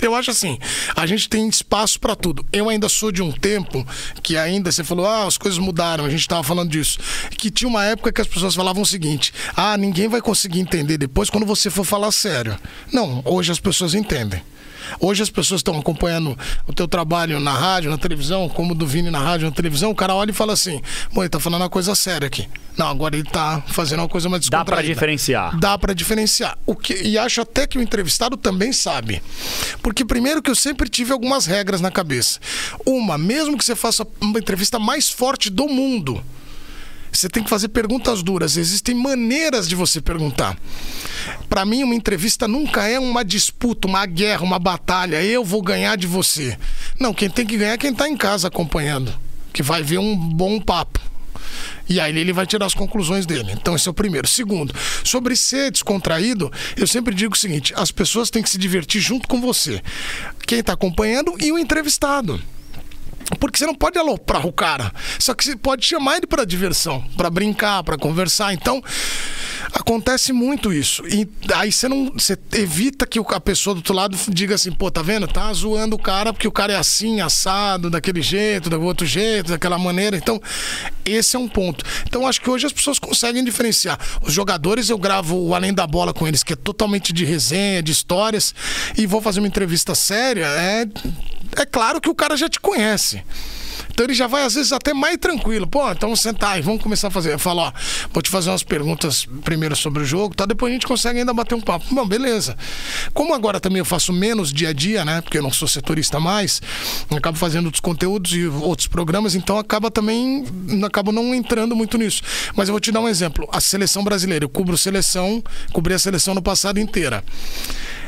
Eu acho assim, a gente tem espaço pra tudo. Eu ainda sou de um tempo que ainda você falou, ah, as coisas mudaram, a gente tava falando disso. Que tinha uma época que as pessoas falavam o seguinte: ah, ninguém vai conseguir entender depois quando você for falar sério. Não, hoje as pessoas entendem. Hoje as pessoas estão acompanhando o teu trabalho na rádio, na televisão, como o do Vini na rádio, na televisão, o cara olha e fala assim, pô, ele tá falando uma coisa séria aqui. Não, agora ele tá fazendo uma coisa mais Dá pra descontraída. diferenciar. Dá pra diferenciar. O que, e acho até que o entrevistado também sabe. Porque primeiro que eu sempre tive algumas regras na cabeça. Uma, mesmo que você faça uma entrevista mais forte do mundo, você tem que fazer perguntas duras. Existem maneiras de você perguntar. Pra mim, uma entrevista nunca é uma disputa, uma guerra, uma batalha. Eu vou ganhar de você. Não, quem tem que ganhar é quem tá em casa acompanhando, que vai ver um bom papo. E aí ele vai tirar as conclusões dele. Então esse é o primeiro. Segundo, sobre ser descontraído, eu sempre digo o seguinte: as pessoas têm que se divertir junto com você. Quem está acompanhando e o entrevistado. Porque você não pode aloprar o cara. Só que você pode chamar ele para diversão, para brincar, para conversar. Então, acontece muito isso. E aí você não. Você evita que a pessoa do outro lado diga assim, pô, tá vendo? Tá zoando o cara porque o cara é assim, assado, daquele jeito, do outro jeito, daquela maneira. Então, esse é um ponto. Então, acho que hoje as pessoas conseguem diferenciar. Os jogadores, eu gravo o Além da Bola com eles, que é totalmente de resenha, de histórias, e vou fazer uma entrevista séria. É, é claro que o cara já te conhece. Então ele já vai, às vezes, até mais tranquilo. Pô, então sentar e vamos começar a fazer. Eu falo, ó, vou te fazer umas perguntas primeiro sobre o jogo, tá? Depois a gente consegue ainda bater um papo. Bom, beleza. Como agora também eu faço menos dia a dia, né? Porque eu não sou setorista mais, acabo fazendo outros conteúdos e outros programas, então acaba também, acabo não entrando muito nisso. Mas eu vou te dar um exemplo. A seleção brasileira, eu cubro seleção, cobri a seleção no passado inteira.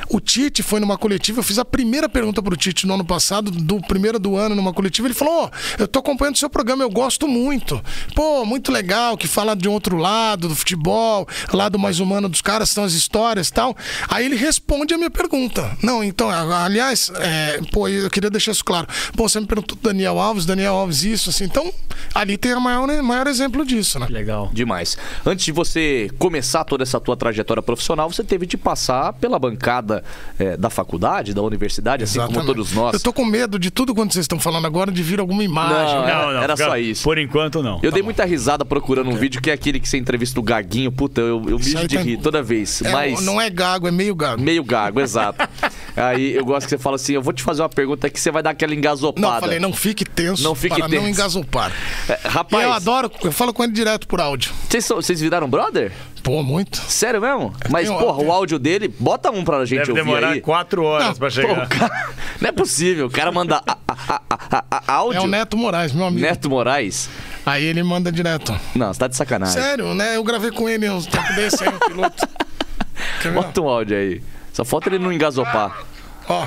O Tite foi numa coletiva, eu fiz a primeira pergunta pro Tite no ano passado, do primeiro do ano numa coletiva, ele falou: "Ó, eu tô acompanhando o seu programa, eu gosto muito. Pô, muito legal, que fala de um outro lado, do futebol, lado mais humano dos caras, são as histórias e tal. Aí ele responde a minha pergunta. Não, então, aliás, é, pô, eu queria deixar isso claro. Pô, você me perguntou do Daniel Alves, Daniel Alves, isso, assim. Então, ali tem o maior, maior exemplo disso, né? Legal. Demais. Antes de você começar toda essa tua trajetória profissional, você teve de passar pela bancada eh, da faculdade, da universidade, assim como todos nós. Eu tô com medo de tudo quando vocês estão falando agora de vir alguma imagem. Não, né? Era- era fica- só isso. Por enquanto, não. Eu dei muita risada procurando um vídeo que é aquele que você entrevista o Gaguinho. Puta, eu, eu mijo de tá- rir toda vez. É, mas. Não é gago, é meio gago. Meio gago, exato. *laughs* Aí eu gosto que você fala assim: eu vou te fazer uma pergunta que você vai dar aquela engasopada. Não, eu falei, não fique tenso Não fique para não tenso. engasopar. É, E rapaz, eu adoro, eu falo com ele direto por áudio. vocês viraram brother? Pô, muito. Sério mesmo? Mas, tenho- porra, o áudio dele, bota um pra gente Deve ouvir demorar aí. quatro horas Não, pra Pô, chegar. o cara... Não é possível. O cara manda a- a- a- a- a- áudio. É o Neto Moraes, meu amigo. Neto Moraes. Aí ele manda direto. Não, você tá de sacanagem. Sério, né? Eu gravei com ele uns tempos desse aí, um piloto. *laughs* Quer ver? Bota um áudio aí. Só falta ele não engasopar. Ó,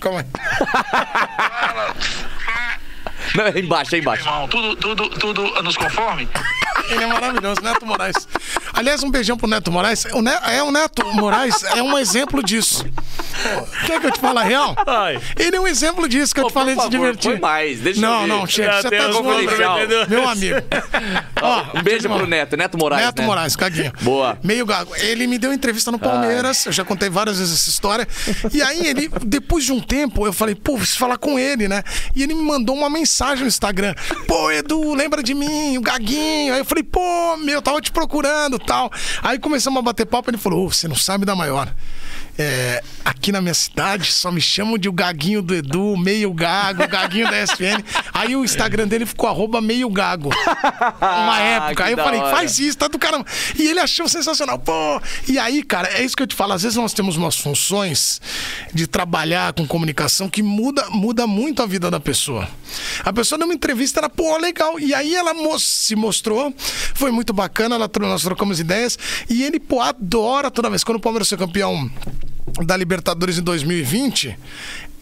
calma aí. Não, é embaixo, é embaixo. Irmão, tudo, tudo, tudo nos conforme? Ele é maravilhoso, Neto Moraes. Aliás, um beijão pro Neto Moraes. O Ne- é, o Neto Moraes é um exemplo disso. Quer que eu te fale a real? Ai. Ele é um exemplo disso que eu te falei de se divertir. mais, deixa eu não, ver. não, chega. Já Você tá zoando, meu amigo. *laughs* Ó, Um beijo pro Neto, Neto Moraes. Neto né? Moraes, caguinho. Boa. Meio gago. Ele me deu entrevista no Palmeiras, eu já contei várias vezes essa história. E aí, ele, depois de um tempo, eu falei, pô, preciso falar com ele, né? E ele me mandou uma mensagem no Instagram. Pô, Edu, lembra de mim, o Gaguinho. Aí eu falei, pô, meu, tava te procurando tal. Aí começamos a bater papo, ele falou, ô, você não sabe da maior. É, aqui na minha cidade só me chamam de o Gaguinho do Edu, meio gago, o Gaguinho da SPN. Aí o Instagram dele ficou arroba meio gago. Uma época. que Aí eu falei, hora. faz isso, tá do caramba. E ele achou sensacional. Pô, e aí, cara, é isso que eu te falo. Às vezes nós temos umas funções de trabalhar com comunicação que muda, muda muito a vida da pessoa. A pessoa deu uma entrevista, era, pô, legal. E aí ela se mostrou, foi muito bacana, ela, nós trocamos ideias. E ele, pô, adora toda vez. Quando o Palmeiras foi campeão da Libertadores em 2020,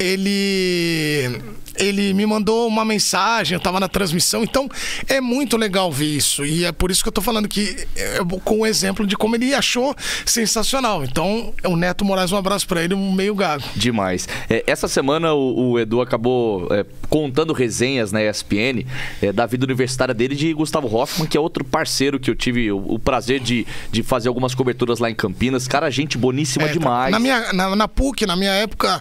ele ele me mandou uma mensagem, eu tava na transmissão, então é muito legal ver isso. E é por isso que eu tô falando que é, com o exemplo de como ele achou sensacional. Então, o Neto Moraes, um abraço pra ele, um meio gago. Demais. É, essa semana o, o Edu acabou é, contando resenhas na ESPN é, da vida universitária dele de Gustavo Hoffman, que é outro parceiro que eu tive o, o prazer de, de fazer algumas coberturas lá em Campinas. Cara, gente boníssima É, tá- demais. Na, minha, na, na PUC, na minha época,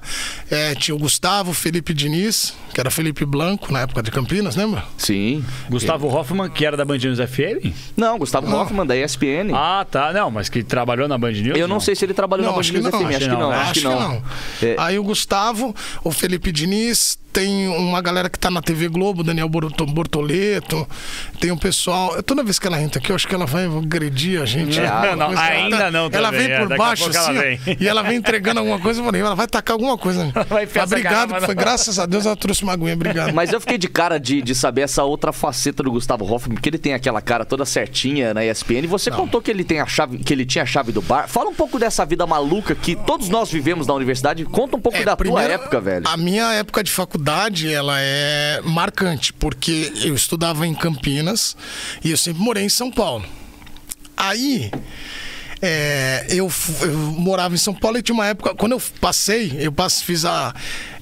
é, tinha o Gustavo, Felipe Diniz, que era Felipe Blanco, na época de Campinas, lembra? Sim. Gustavo Hoffman, que era da Band News FM? Não, Gustavo Hoffman, da ESPN. Ah, tá. Não, mas que trabalhou na Band News? eu não, sei se ele trabalhou Não, na Band acho que News não, FM. acho Acho que que não, não, né? acho que não. É, Aí o Gustavo, o Felipe Diniz, tem uma galera que tá na TV Globo, Daniel Borto- Bortoleto, tem um pessoal. Toda vez que ela entra aqui, eu acho que ela vai agredir a gente. É, alguma não, coisa. ainda Ela- não Ela também, vem é, por a baixo ela assim, vem. e ela vem entregando alguma coisa, eu falei, ela vai tacar alguma coisa. *laughs* Vai enfiar essa obrigado, foi não. graças a Deus ela trouxe uma aguinha, obrigado. Mas eu fiquei de cara de, de saber essa outra faceta do Gustavo Hoffman, porque ele tem aquela cara toda certinha na ESPN. Você contou que ele tem a chave, que ele tinha a chave do bar. Fala um pouco dessa vida maluca que todos nós vivemos na universidade. Conta um pouco É, da primeiro, tua época, velho. A minha época de faculdade, ela é marcante, porque eu estudava em Campinas e eu sempre morei em São Paulo. Aí, é, eu, eu morava em São Paulo e tinha uma época, quando eu passei, eu passe, fiz a.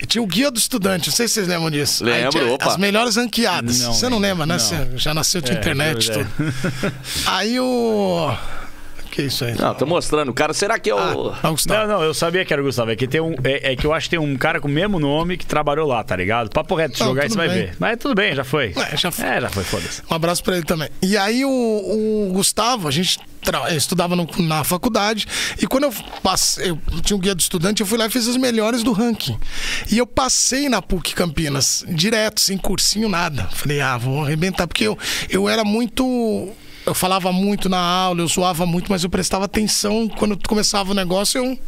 Tinha o Guia do Estudante, não sei se vocês lembram disso. Lembro, opa. As melhores ranqueadas. Não Você não lembra, né? não. Você já nasceu de É, internet e é. tudo. *laughs* Aí o. Que isso aí? Não, tô mostrando. Cara, será que é o. Ah, Gustavo. Não, não, eu sabia que era o Gustavo. É que, tem um, é, é que eu acho que tem um cara com o mesmo nome que trabalhou lá, tá ligado? Papo reto, se jogar você vai ver. Mas tudo bem, já foi. É, já foi. É, já foi, foda-se. Um abraço pra ele também. E aí o, o Gustavo, a gente tra- estudava no- na faculdade e quando eu passei, eu tinha um guia do estudante, eu fui lá e fiz as melhores do ranking. E eu passei na PUC Campinas, direto, sem cursinho, nada. Falei, ah, vou arrebentar, porque eu, eu era muito. Eu falava muito na aula, eu zoava muito, mas eu prestava atenção quando começava o negócio, eu.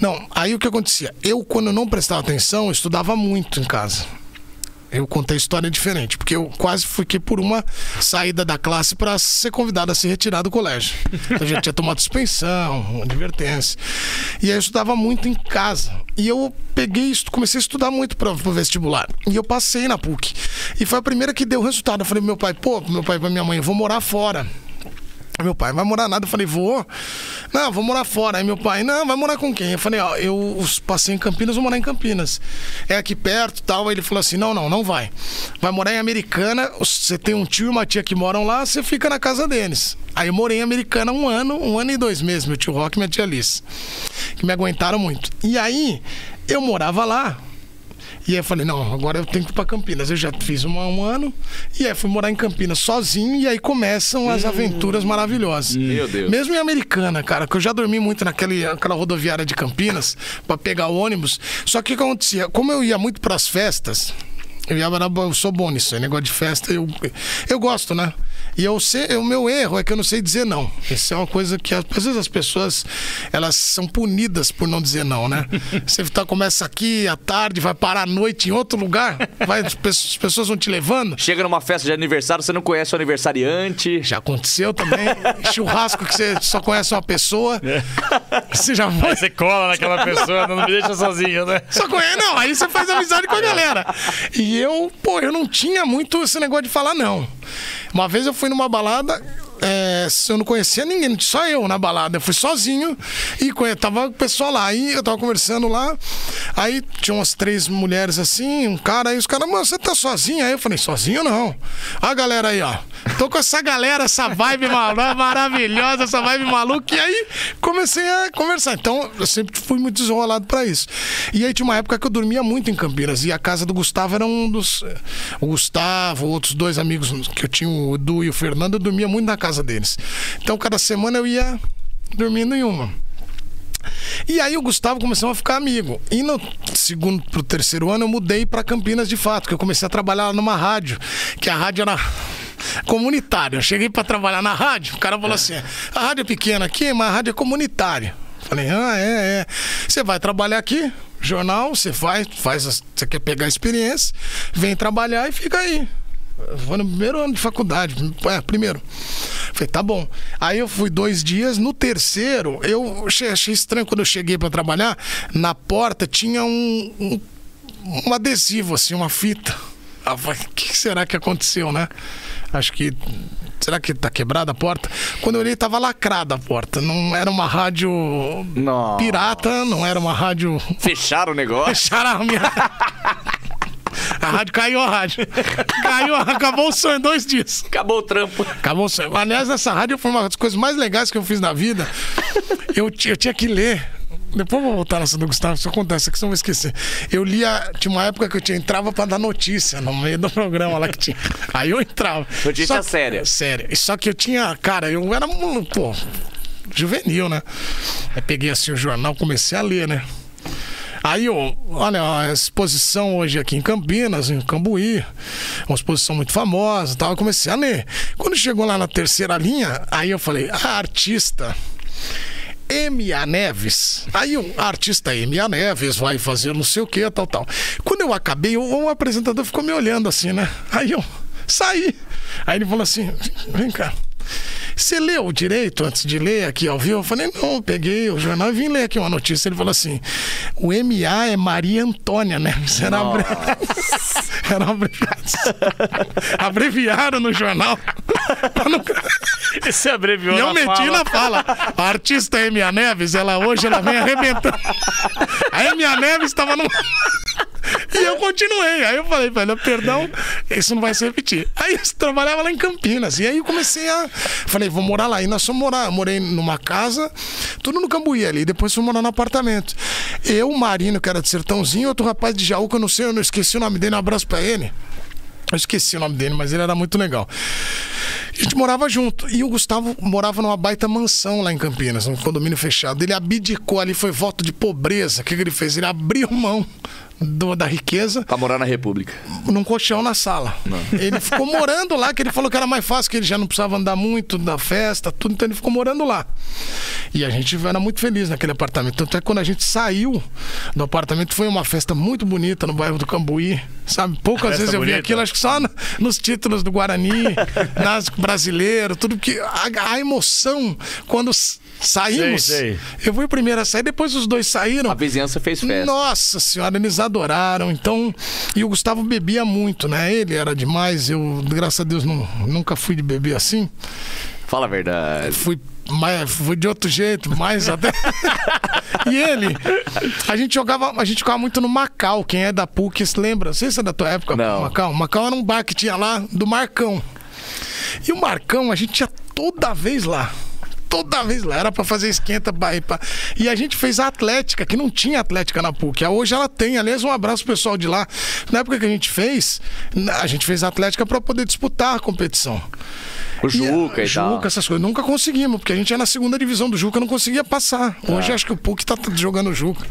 Não, aí o que acontecia? Eu, quando não prestava atenção, eu estudava muito em casa. Eu contei história diferente, porque eu quase fiquei por uma saída da classe para ser convidado a se retirar do colégio. A gente tinha tomado suspensão, advertência. E aí eu estudava muito em casa. E eu peguei, estu- comecei a estudar muito para o vestibular. E eu passei na PUC. E foi a primeira que deu resultado. Eu falei meu pai, pô, meu pai e minha mãe, eu vou morar fora. Meu pai, vai morar nada? Eu falei, vou. Não, vou morar fora. Aí meu pai, não, vai morar com quem? Eu falei, ó, eu passei em Campinas, vou morar em Campinas. É aqui perto tal. Aí ele falou assim: não, não, não vai. Vai morar em Americana. Você tem um tio e uma tia que moram lá, você fica na casa deles. Aí eu morei em Americana um ano, um ano e dois meses, meu tio Rock e minha tia Alice. Que me aguentaram muito. E aí, eu morava lá. E aí eu falei, não, agora eu tenho que ir pra Campinas. Eu já fiz uma, um ano, e aí fui morar em Campinas sozinho, e aí começam as aventuras maravilhosas. Meu Deus. Mesmo em Americana, cara, que eu já dormi muito naquele, naquela rodoviária de Campinas pra pegar o ônibus. Só que o que acontecia? Como eu ia muito pras festas, eu, ia, eu sou bom nisso, é negócio de festa, eu, eu gosto, né? E eu sei, o meu erro é que eu não sei dizer não. Isso é uma coisa que às vezes as pessoas elas são punidas por não dizer não, né? *laughs* Você tá, começa aqui à tarde, vai parar à noite em outro lugar, vai, as pe- as pessoas vão te levando. Chega numa festa de aniversário, você não conhece o aniversariante. Já aconteceu também. Churrasco que você só conhece uma pessoa. Você já vai. Você cola naquela pessoa, não me deixa sozinho, né? Só conhece, não, aí você faz amizade com a galera. E eu, pô, eu não tinha muito esse negócio de falar não. Uma vez eu fui numa balada, é, eu não conhecia ninguém, só eu na balada. Eu fui sozinho e tava o pessoal lá. Aí eu tava conversando lá, aí tinha umas três mulheres assim, um cara, aí os caras, mano, você tá sozinho? Aí eu falei, sozinho não. A galera aí, ó. Tô com essa galera, essa vibe *laughs* maravilhosa, essa vibe maluca. E aí comecei a conversar. Então eu sempre fui muito desenrolado pra isso. E aí tinha uma época que eu dormia muito em Campinas. E a casa do Gustavo era um dos. O Gustavo, outros dois amigos que eu tinha, o Edu e o Fernando, eu dormia muito na casa deles. Então cada semana eu ia dormindo em uma. E aí o Gustavo começou a ficar amigo. E no segundo pro terceiro ano eu mudei para Campinas de fato, que eu comecei a trabalhar numa rádio, que a rádio era comunitária. Eu cheguei para trabalhar na rádio, o cara falou assim: "A rádio é pequena aqui, mas a rádio é comunitária". Falei: "Ah, é, é. Você vai trabalhar aqui, jornal, você faz, faz, você quer pegar experiência, vem trabalhar e fica aí". Vou no primeiro ano de faculdade. É, primeiro. Falei, tá bom. Aí eu fui dois dias. No terceiro, eu achei, estranho quando eu cheguei pra trabalhar. Na porta tinha um, um um adesivo, assim, uma fita. O que será que aconteceu, né? Acho que. Será que tá quebrada a porta? Quando eu olhei, tava lacrada a porta. Não era uma rádio Nossa. pirata, não era uma rádio. Fecharam o negócio. Fecharam a minha. *laughs* A rádio caiu a rádio. Caiu, acabou o sonho dois dias. Acabou o trampo. Acabou o sonho. Aliás, essa rádio foi uma das coisas mais legais que eu fiz na vida. Eu, eu tinha que ler. Depois eu vou voltar nessa do Gustavo, isso acontece aqui, senão eu vou esquecer. Eu lia, tinha uma época que eu tinha, entrava pra dar notícia no meio do programa lá que tinha. Aí eu entrava. Notícia que- séria. Séria. Só que eu tinha, cara, eu era, pô, juvenil, né? Aí peguei assim o jornal, comecei a ler, né? Aí, olha, a exposição hoje aqui em Campinas, em Cambuí, uma exposição muito famosa tal, eu comecei a ler. Quando chegou lá na terceira linha, aí eu falei, a artista M.A. Neves. Aí o artista M.A. Neves vai fazer não sei o que, tal, tal. Quando eu acabei, o, o apresentador ficou me olhando assim, né? Aí eu saí. Aí ele falou assim: vem cá. Você leu direito antes de ler aqui ao vivo? Eu falei, não, peguei o jornal e vim ler aqui uma notícia. Ele falou assim: o MA é Maria Antônia, né? Isso era abre... *laughs* era abreviação. Abreviaram no jornal. Você abreviou e eu na meti fala. na fala. A artista Emia Neves, ela hoje ela vem arrebentando. A Emia Neves estava no. *laughs* E eu continuei. Aí eu falei, velho, perdão, isso não vai se repetir. Aí eu trabalhava lá em Campinas. E aí eu comecei a. Falei, vou morar lá. E nós fomos morar. Morei numa casa, tudo no Cambuí ali. Depois fui morar no apartamento. Eu, o Marino, que era de Sertãozinho, outro rapaz de Jaú, que eu não sei, eu não esqueci o nome dele. Um abraço pra ele. Eu esqueci o nome dele, mas ele era muito legal. A gente morava junto. E o Gustavo morava numa baita mansão lá em Campinas, um condomínio fechado. Ele abdicou ali, foi voto de pobreza. O que, que ele fez? Ele abriu mão do- da riqueza Pra morar na República. num colchão na sala. Ele ficou *laughs* morando lá, que ele falou que era mais fácil, que ele já não precisava andar muito da festa, tudo, então ele ficou morando lá. E a gente era muito feliz naquele apartamento. Tanto é que quando a gente saiu do apartamento, foi uma festa muito bonita no bairro do Cambuí. Sabe, poucas vezes eu vi bonita. aquilo, acho que só na- nos títulos do Guarani, *laughs* nas brasileiro, tudo que. A, a emoção quando saímos. Sei, sei. Eu fui o primeiro a sair, depois os dois saíram. A vizinhança fez festa. Nossa senhora, eles adoraram. Então, e o Gustavo bebia muito, né? Ele era demais. Eu, graças a Deus, não, nunca fui de beber assim. Fala a verdade. Fui, mais, fui de outro jeito, mais até. *laughs* e ele, a gente jogava, a gente ficava muito no Macau. Quem é da PUC se lembra? Não sei se é da tua época, Não. Macau. Macau era um bar que tinha lá do Marcão. E o Marcão, a gente ia toda vez lá. Toda vez lá. Era pra fazer esquenta. pra- E a gente fez a Atlética, que não tinha Atlética na PUC. Hoje ela tem. Aliás, um abraço pro pessoal de lá. Na época que a gente fez, a gente fez a Atlética pra poder disputar a competição. O Juca e, tal. Juca, essas coisas. Nunca conseguimos, porque a gente ia na segunda divisão do Juca, não conseguia passar. Hoje acho que o PUC tá jogando Juca.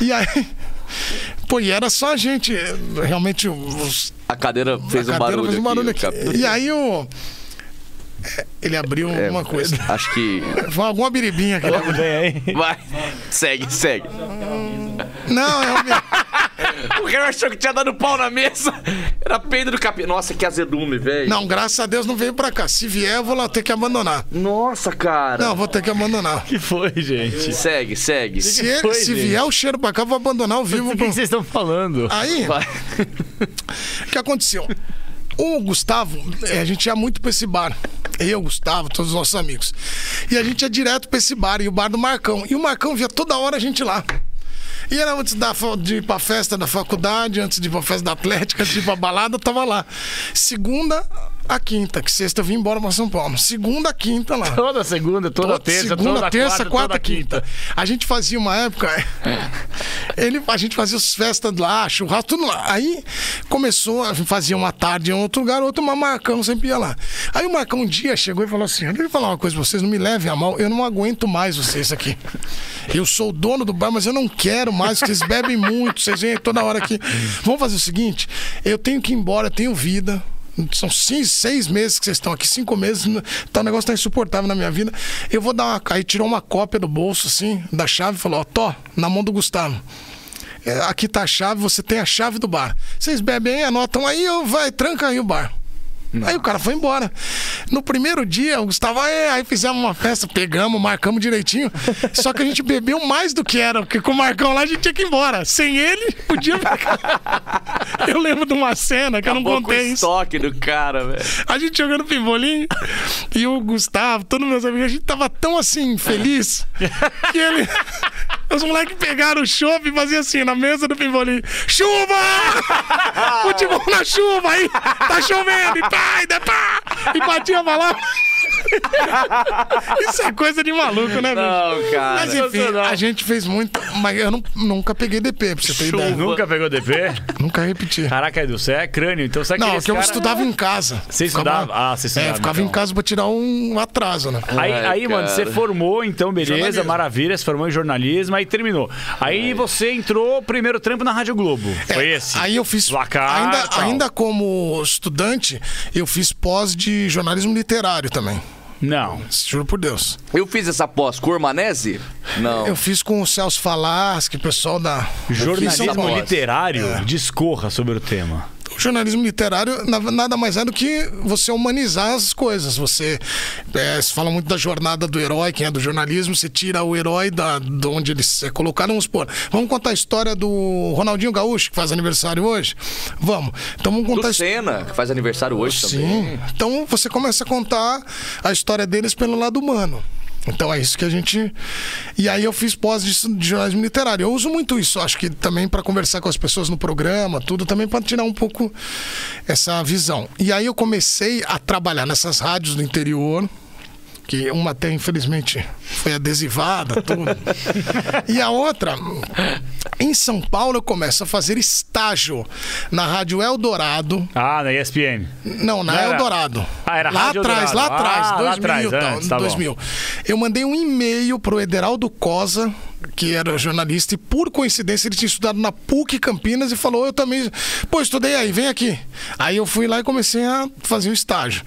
E aí. *laughs* Pô, e era só a gente. Realmente, os A cadeira fez a um cadeira barulho fez um barulho aqui. aqui. E aí o. é, Ele abriu É, alguma coisa. Acho que. *laughs* Foi alguma biribinha que ele abriu. Vai. Segue, segue. Não, é o meu. *laughs* O cara achou que tinha dado pau na mesa. Era peido do capim. Nossa, que azedume, velho. Não, graças a Deus não veio pra cá. Se vier, eu vou lá ter que abandonar. Nossa, cara. Não, vou ter que abandonar. que foi, gente? Segue, segue. Se, ele- foi, se vier o cheiro pra cá, eu vou abandonar o vivo. O que que vocês estão falando? Aí, Vai. *laughs* o que aconteceu? O Gustavo, eh, a gente ia muito pra esse bar. Eu, Gustavo, todos os nossos amigos. E a gente ia direto pra esse bar, e o bar do Marcão. E o Marcão via toda hora a gente lá. E era antes da, de ir pra festa da faculdade, antes de ir pra festa da Atlética, antes de ir pra balada, eu tava lá. Segunda a quinta, que sexta eu vim embora pra São Paulo. Segunda a quinta lá. Toda segunda, toda, terça, segunda, toda terça, quarta, quarta, toda quinta. A gente fazia uma época. Ele, a gente fazia as festas lá, churrasco, tudo lá. Aí começou, fazia uma tarde em outro lugar, outro, mas Marcão sempre ia lá. Aí o Marcão um dia chegou e falou assim: Deixa eu falar uma coisa pra vocês, não me levem a mal, eu não aguento mais vocês aqui. Eu sou o dono do bar, mas eu não quero mais, vocês bebem muito, vocês vêm toda hora aqui. Vamos fazer o seguinte: eu tenho que ir embora, eu tenho vida. São seis, seis meses que vocês estão aqui, cinco meses, tá, o negócio tá insuportável na minha vida. Eu vou dar uma. Aí tirou uma cópia do bolso, assim, da chave falou: Ó, Tó, na mão do Gustavo. É, aqui tá a chave, você tem a chave do bar. Vocês bebem aí, anotam aí, vai, tranca aí o bar. Aí o cara foi embora. No primeiro dia, o Gustavo, "É", aí fizemos uma festa, pegamos, marcamos direitinho. Só que a gente bebeu mais do que era, porque com o Marcão lá a gente tinha que ir embora. Sem ele, podia ficar. *laughs* Eu lembro de uma cena que eu não Acabou com o contei estoque do cara, velho. A gente jogando pimbolim e o Gustavo, todos meus amigos, a gente tava tão assim, feliz, que ele. Os moleques pegaram o chopp e faziam assim, na mesa do pimbolim: Chuva! *laughs* Futebol na chuva! Aí tá chovendo! E pá, e pá! E batia pra lá. *laughs* Isso é coisa de maluco, né, bicho? Não, cara. Mas enfim, a gente fez muito. Mas eu não- nunca peguei DP, pra você ter ideia. Nunca pegou DP? Nunca repeti. Caraca, Edu, você é crânio, então você é Não, que eu cara- estudava em casa. Você Ficava- estudava? Ah, você estudava, É, ficava então. em casa pra tirar um atraso, né? Aí, Ai, aí mano, você formou, então, beleza, Jornalismo. maravilha, você formou em jornalismo, aí terminou. Aí você entrou, primeiro trampo na Rádio Globo. Foi esse? É, Aí eu fiz. Placar, ainda, ainda como estudante, eu fiz pós de jornalismo literário também. Não. Juro por Deus. Eu fiz essa pós com o Ormanese? Não. Eu fiz com o Celso Falaschi, o pessoal da. Jornalismo literário, É. discorra sobre o tema. O jornalismo literário na- nada mais é do que você humanizar as coisas. Você, é, se fala muito da jornada do herói, quem é do jornalismo, você tira o herói da, de onde ele é colocado. Vamos supor, vamos contar a história do Ronaldinho Gaúcho, que faz aniversário hoje? Vamos. Então vamos contar Do. Senna, que faz aniversário hoje também. Sim. Então você começa a contar a história deles pelo lado humano. Então é isso que a gente. E aí eu fiz pós de, de jornalismo literário. Eu uso muito isso, acho que também para conversar com as pessoas no programa, tudo também para tirar um pouco essa visão. E aí eu comecei a trabalhar nessas rádios do interior. Que uma até, infelizmente, foi adesivada, tudo. e a outra, em São Paulo, eu começo a fazer estágio na Rádio Eldorado, Ah, na ESPN. não, na Não era- Eldorado. Ah, era lá Rádio atrás, lá Eldorado. atrás, Ah, lá 2000, atrás, tal, antes, tá bom. 2000. Eu mandei um e-mail pro Ederaldo Cosa, que era jornalista, e por coincidência ele tinha estudado na PUC Campinas e falou: Eu também. Pô, estudei aí, vem aqui. Aí eu fui lá e comecei a fazer um estágio.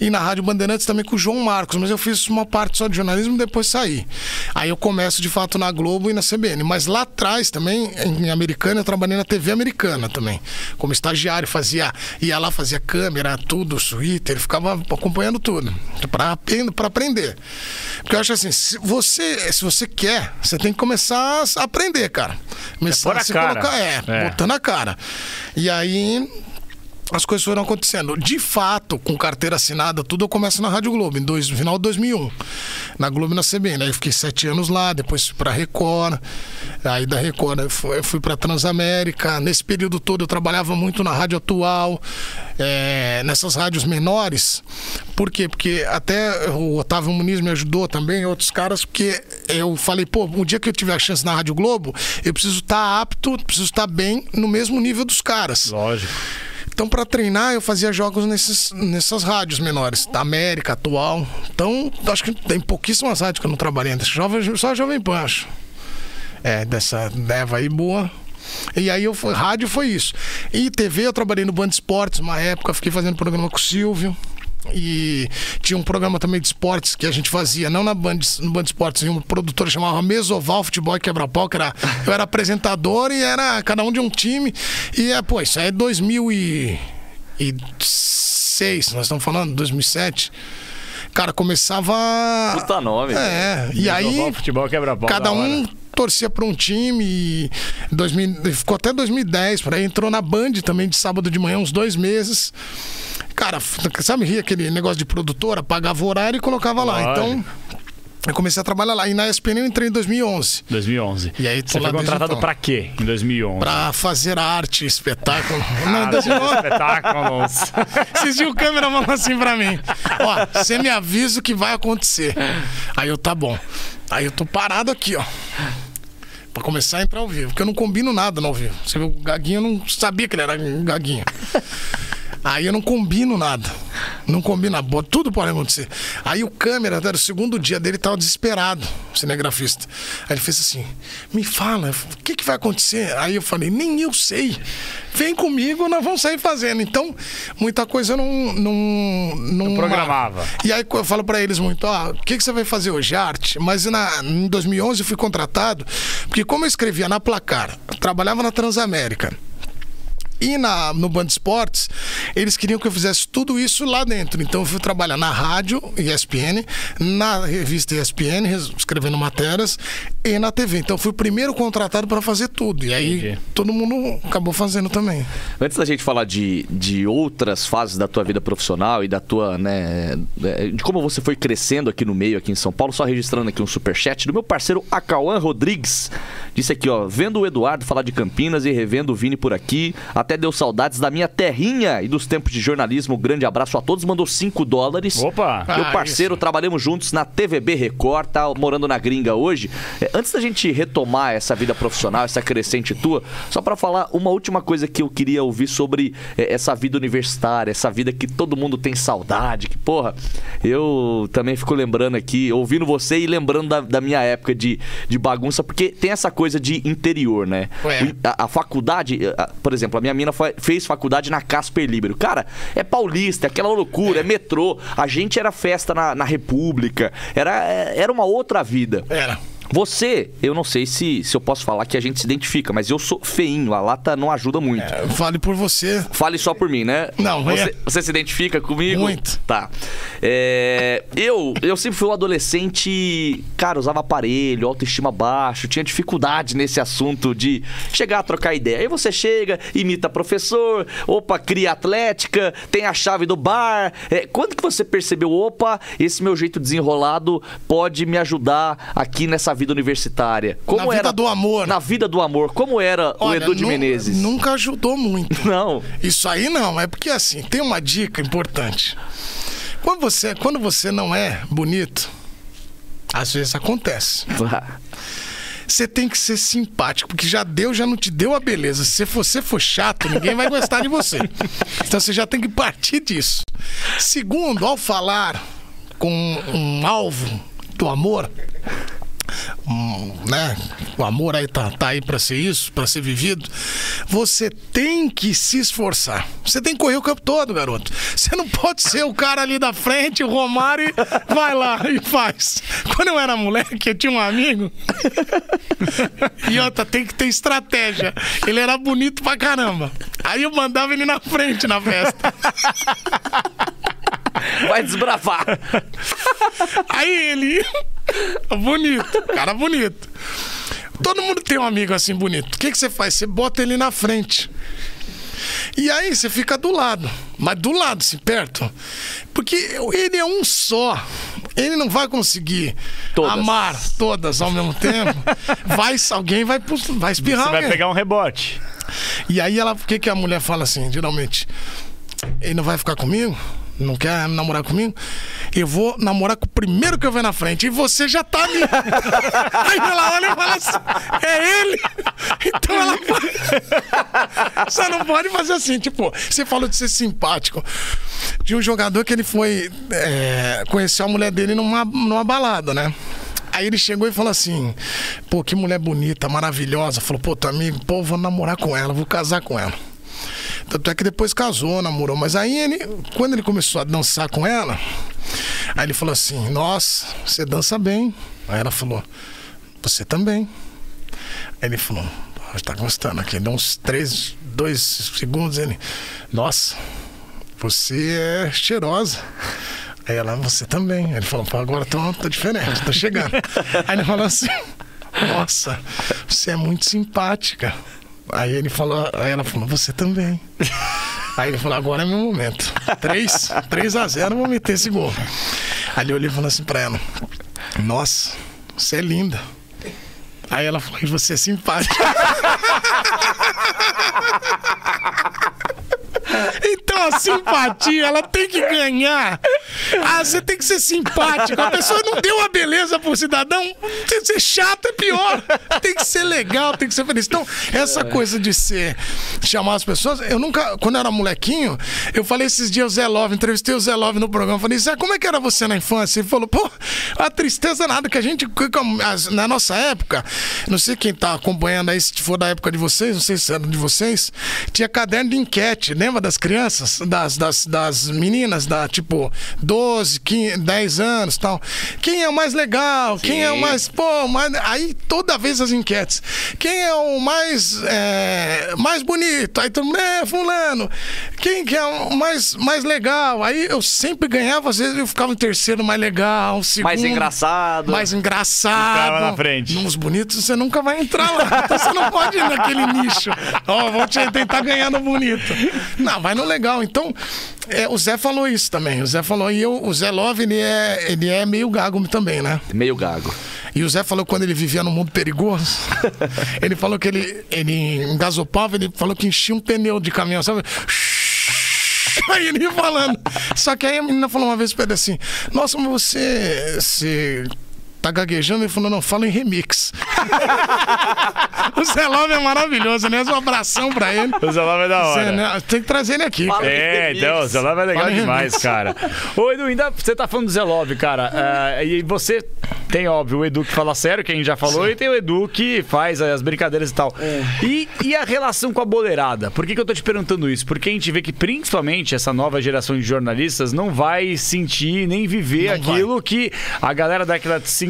E na Rádio Bandeirantes também com o João Marcos, mas eu fiz uma parte só de jornalismo e depois saí. Aí eu começo de fato na Globo e na CBN. Mas lá atrás também, em Americana, eu trabalhei na TV Americana também. Como estagiário, fazia. Ia lá, fazia câmera, tudo, Twitter, ficava acompanhando tudo. Pra aprender. Porque eu acho assim, se você, se você quer, você tem que começar a aprender, cara. Começar pôr a se cara. colocar. É, É. botando a cara. E aí as coisas foram acontecendo. De fato, com carteira assinada, tudo eu começo na Rádio Globo, em dois, no final de 2001. Na Globo e na CBN. Aí fiquei sete anos lá, depois fui pra Record. Aí da Record eu fui, fui pra Transamérica. Nesse período todo eu trabalhava muito na Rádio Atual, é, nessas rádios menores. Por quê? Porque até o Otávio Muniz me ajudou também, outros caras, porque eu falei, pô, um dia que eu tiver a chance na Rádio Globo, eu preciso estar apto, preciso estar bem no mesmo nível dos caras. Lógico. Então, para treinar, eu fazia jogos nesses, nessas rádios menores, da América, atual. Então, acho que tem pouquíssimas rádios que eu não trabalhei ainda. Jovem, só Jovem Pan, acho. É, dessa leva aí boa. E aí, eu, fui- rádio foi isso. E TV, eu trabalhei no Band Esportes, uma época, fiquei fazendo programa com o Silvio. E tinha um programa também de esportes que a gente fazia, não na Band, no Band Esportes, um produtor que chamava Mesoval Futebol e Quebra-Pau, que era, eu era apresentador e era cada um de um time. E é, pô, isso aí é 2006, nós estamos falando, 2007. Cara, começava. Puta nome. É, e aí. Global Futebol quebra-pau. Cada da hora. um torcia para um time e 2000, ficou até 2010, por aí entrou na Band também de sábado de manhã uns dois meses. Cara, sabe rir aquele negócio de produtora, pagava o horário e colocava lá. Então, eu comecei a trabalhar lá. E na ESPN eu entrei em 2011. 2011. E aí, Você foi contratado então. pra quê em 2011? Pra fazer arte, espetáculo. Não, Ah, 2011. espetáculos. *laughs* Dias o câmera falou assim pra mim: Ó, você me avisa o que vai acontecer. Aí eu, tá bom. Aí eu tô parado aqui, ó. Pra começar a entrar ao vivo. Porque eu não combino nada no ao vivo. Você viu, o Gaguinho, eu não sabia que ele era um Gaguinho. Aí eu não combino nada. Não. Bom, Tudo pode acontecer. Aí o câmera, era o segundo dia dele, tava desesperado, o cinegrafista. Aí ele fez assim: Me fala, o que, que vai acontecer? Aí eu falei: Nem eu sei. Vem comigo, nós vamos sair fazendo. Então, muita coisa eu não. Não, não programava. E aí eu falo pra eles muito: Ó, o que, que você vai fazer hoje? Arte. Mas na, em 2011 eu fui contratado, porque como eu escrevia na placar, trabalhava na Transamérica E na, no Band Esportes, eles queriam que eu fizesse tudo isso lá dentro. Então eu fui trabalhar na rádio ESPN, na revista ESPN, escrevendo matérias, e na TV. Então eu fui o primeiro contratado para fazer tudo. E aí Entendi. todo mundo acabou fazendo também. Antes da gente falar de, de outras fases da tua vida profissional e da tua, né, é, de como você foi crescendo aqui no meio, aqui em São Paulo, só registrando aqui um superchat do meu parceiro Acauã Rodrigues. Disse aqui, ó, vendo o Eduardo falar de Campinas e revendo o Vini por aqui, até deu saudades da minha terrinha e dos tempos de jornalismo. Grande abraço a todos, mandou 5 dólares. Opa! Meu Ah, parceiro, trabalhamos juntos na TVB Record, tá morando na gringa hoje. É, antes da gente retomar essa vida profissional, essa crescente tua, só pra falar uma última coisa que eu queria ouvir sobre é, essa vida universitária, essa vida que todo mundo tem saudade, que porra, eu também fico lembrando aqui, ouvindo você e lembrando da, da minha época de, de bagunça, porque tem essa coisa de interior, né? A, a faculdade, a- por exemplo, a minha mina foi- fez faculdade na Casper Libero. Cara, é paulista, é aquela loucura, é, metrô. A gente era festa na, na República, era, é- era uma outra vida. Era. Você, eu não sei se, se eu posso falar que a gente se identifica, mas eu sou feinho, a lata não ajuda muito. Vale por você. Fale só por mim, né? Não, você, é. você se identifica comigo? Muito. Tá. É, eu, eu sempre fui um adolescente, cara, usava aparelho, autoestima baixo, tinha dificuldade nesse assunto de chegar a trocar ideia. Aí você chega, imita professor, opa, cria atlética, tem a chave do bar. É, quando que você percebeu, opa, esse meu jeito desenrolado pode me ajudar aqui nessa vida universitária? Como Na vida era do amor. Na vida do amor, como era o Olha, Edu de Menezes? Nunca ajudou muito. *laughs* Não. Isso aí não, é porque assim, tem uma dica importante. Quando você, quando você não é bonito, às vezes acontece. Você tem que ser simpático, porque já Deus já não te deu a beleza. Se você for chato, ninguém vai gostar de você. *laughs* Então você já tem que partir disso. Segundo, ao falar com um alvo do amor, né? O amor aí tá, tá aí para ser isso, para ser vivido. Você tem que se esforçar. Você tem que correr o campo todo, garoto. Você não pode ser o cara ali da frente, o Romário, e vai lá e faz. Quando eu era moleque, eu tinha um amigo. e outra, tem que ter estratégia. Ele era bonito pra caramba. Aí eu mandava ele na frente na festa. Vai desbravar. Aí ele. bonito, cara bonito. Todo mundo tem um amigo assim bonito. O que, que você faz? Você bota ele na frente. E aí você fica do lado. Mas do lado, assim, perto. Porque ele é um só. Ele não vai conseguir Todas. amar todas ao mesmo tempo. Vai, alguém vai, vai espirrar Você vai alguém. pegar um rebote. E aí ela, o que, que a mulher fala assim, geralmente? Ele não vai ficar comigo? Não quer namorar comigo? Eu vou namorar com o primeiro que eu ver na frente. E você já tá ali. *laughs* aí ela olha e fala assim: é ele? Então ela. Você não pode fazer assim, tipo, você falou de ser simpático. De um jogador que ele foi. É, conheceu a mulher dele numa, numa balada, né? Aí ele chegou e falou assim: pô, que mulher bonita, maravilhosa. Falou, pô, teu amigo, pô, vou namorar com ela, vou casar com ela. Tanto é que depois casou, namorou. Mas aí ele, quando ele começou a dançar com ela, aí ele falou assim: Nossa, você dança bem. Aí ela falou: Você também. Aí ele falou: "Ah, Tá gostando aqui. Deu uns três, dois segundos. Ele: Nossa, você é cheirosa. Aí ela, você também. Aí ele falou, agora tô, tô diferente, tô chegando. Aí ele falou assim, nossa, você é muito simpática. Aí ele falou, aí ela falou, você também. *laughs* Aí ele falou, agora é meu momento. 3, 3 a 0, eu vou meter esse gol. Aí ele olhou e falou assim pra ela, nossa, você é linda. Aí ela falou, e você é simpática. *laughs* Então a simpatia, ela tem que ganhar. Ah, você tem que ser simpático. A pessoa não deu a beleza pro cidadão. Tem que ser chato é pior. Tem que ser legal, tem que ser feliz. Então, essa coisa de ser chamar as pessoas, eu nunca, quando eu era molequinho, eu falei esses dias o Zé Love, entrevistei o Zé Love no programa, falei, Zé, como é que era você na infância? Ele falou, pô, a tristeza nada que a gente na nossa época, não sei quem tá acompanhando aí, se for da época de vocês, não sei se era de vocês, tinha caderno de enquete, lembra das crianças? das, das, das meninas, da tipo 12, 15, 10 anos e tal. Quem é o mais legal? Quem é o mais. Pô, mais... aí toda vez as enquetes. Quem é o mais, é, mais bonito? Aí todo mundo, é, Fulano. Quem que é o mais, mais legal? Aí eu sempre ganhava, às vezes eu ficava em terceiro mais legal, segundo. Mais engraçado. Mais engraçado. Ficava na frente. Nos bonitos você nunca vai entrar lá. Então você não pode ir naquele nicho. Ó, vou te tentar ganhar no bonito. Não, vai no legal. Então, é, o Zé falou isso também. O Zé falou, e eu, o Zé Love, ele é, ele é meio gago também, né? Meio gago. E o Zé falou que quando ele vivia num mundo perigoso, *laughs* ele falou que ele, ele engasopava, ele falou que enchia um pneu de caminhão, sabe? *laughs* Aí ele falando. Só que aí a menina falou uma vez pra ele assim: Nossa, mas você. você tá gaguejando? Ele falou: Não, fala em remix. *laughs* o Zé Love é maravilhoso, né? Um abração pra ele. O Zé Love é da hora. Zé, né? Tem que trazer ele aqui. Fala cara. É, então, o Zé Love é legal Fala demais, cara. *laughs* Ô, Edu, ainda você tá falando do Zé Love, cara. é, e você tem, óbvio, o Edu que fala sério, que a gente já falou, e tem o Edu que faz as brincadeiras e tal. É. E, e a relação com a boleirada? Por que, que eu tô te perguntando isso? Porque a gente vê que, principalmente, essa nova geração de jornalistas não vai sentir nem viver Não vai. aquilo que a galera da década de 50,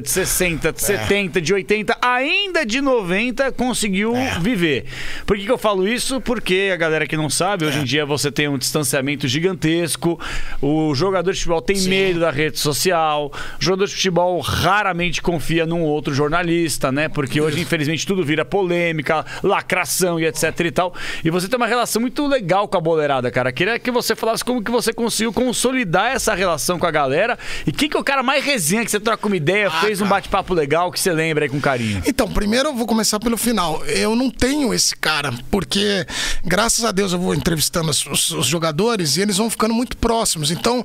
de 60, É. de 70, de 80, ainda de 90 conseguiu É. viver. Por que, que eu falo isso? Porque a galera que não sabe, É. hoje em dia você tem um distanciamento gigantesco, o jogador de futebol tem medo da rede social, o jogador de futebol raramente confia num outro jornalista, né? Porque hoje, infelizmente, tudo vira polêmica, lacração e etc e tal. E você tem uma relação muito legal com a boleirada, cara. Queria que você falasse como que você conseguiu consolidar essa relação com a galera e quem que é o cara mais resenha que você troca uma ideia, fez um bate-papo legal que você lembra aí com carinho. Então, primeiro eu vou começar pelo final. Eu não tenho esse cara, porque graças a Deus eu vou entrevistando os, os- jogadores e eles vão ficando muito próximos. Então,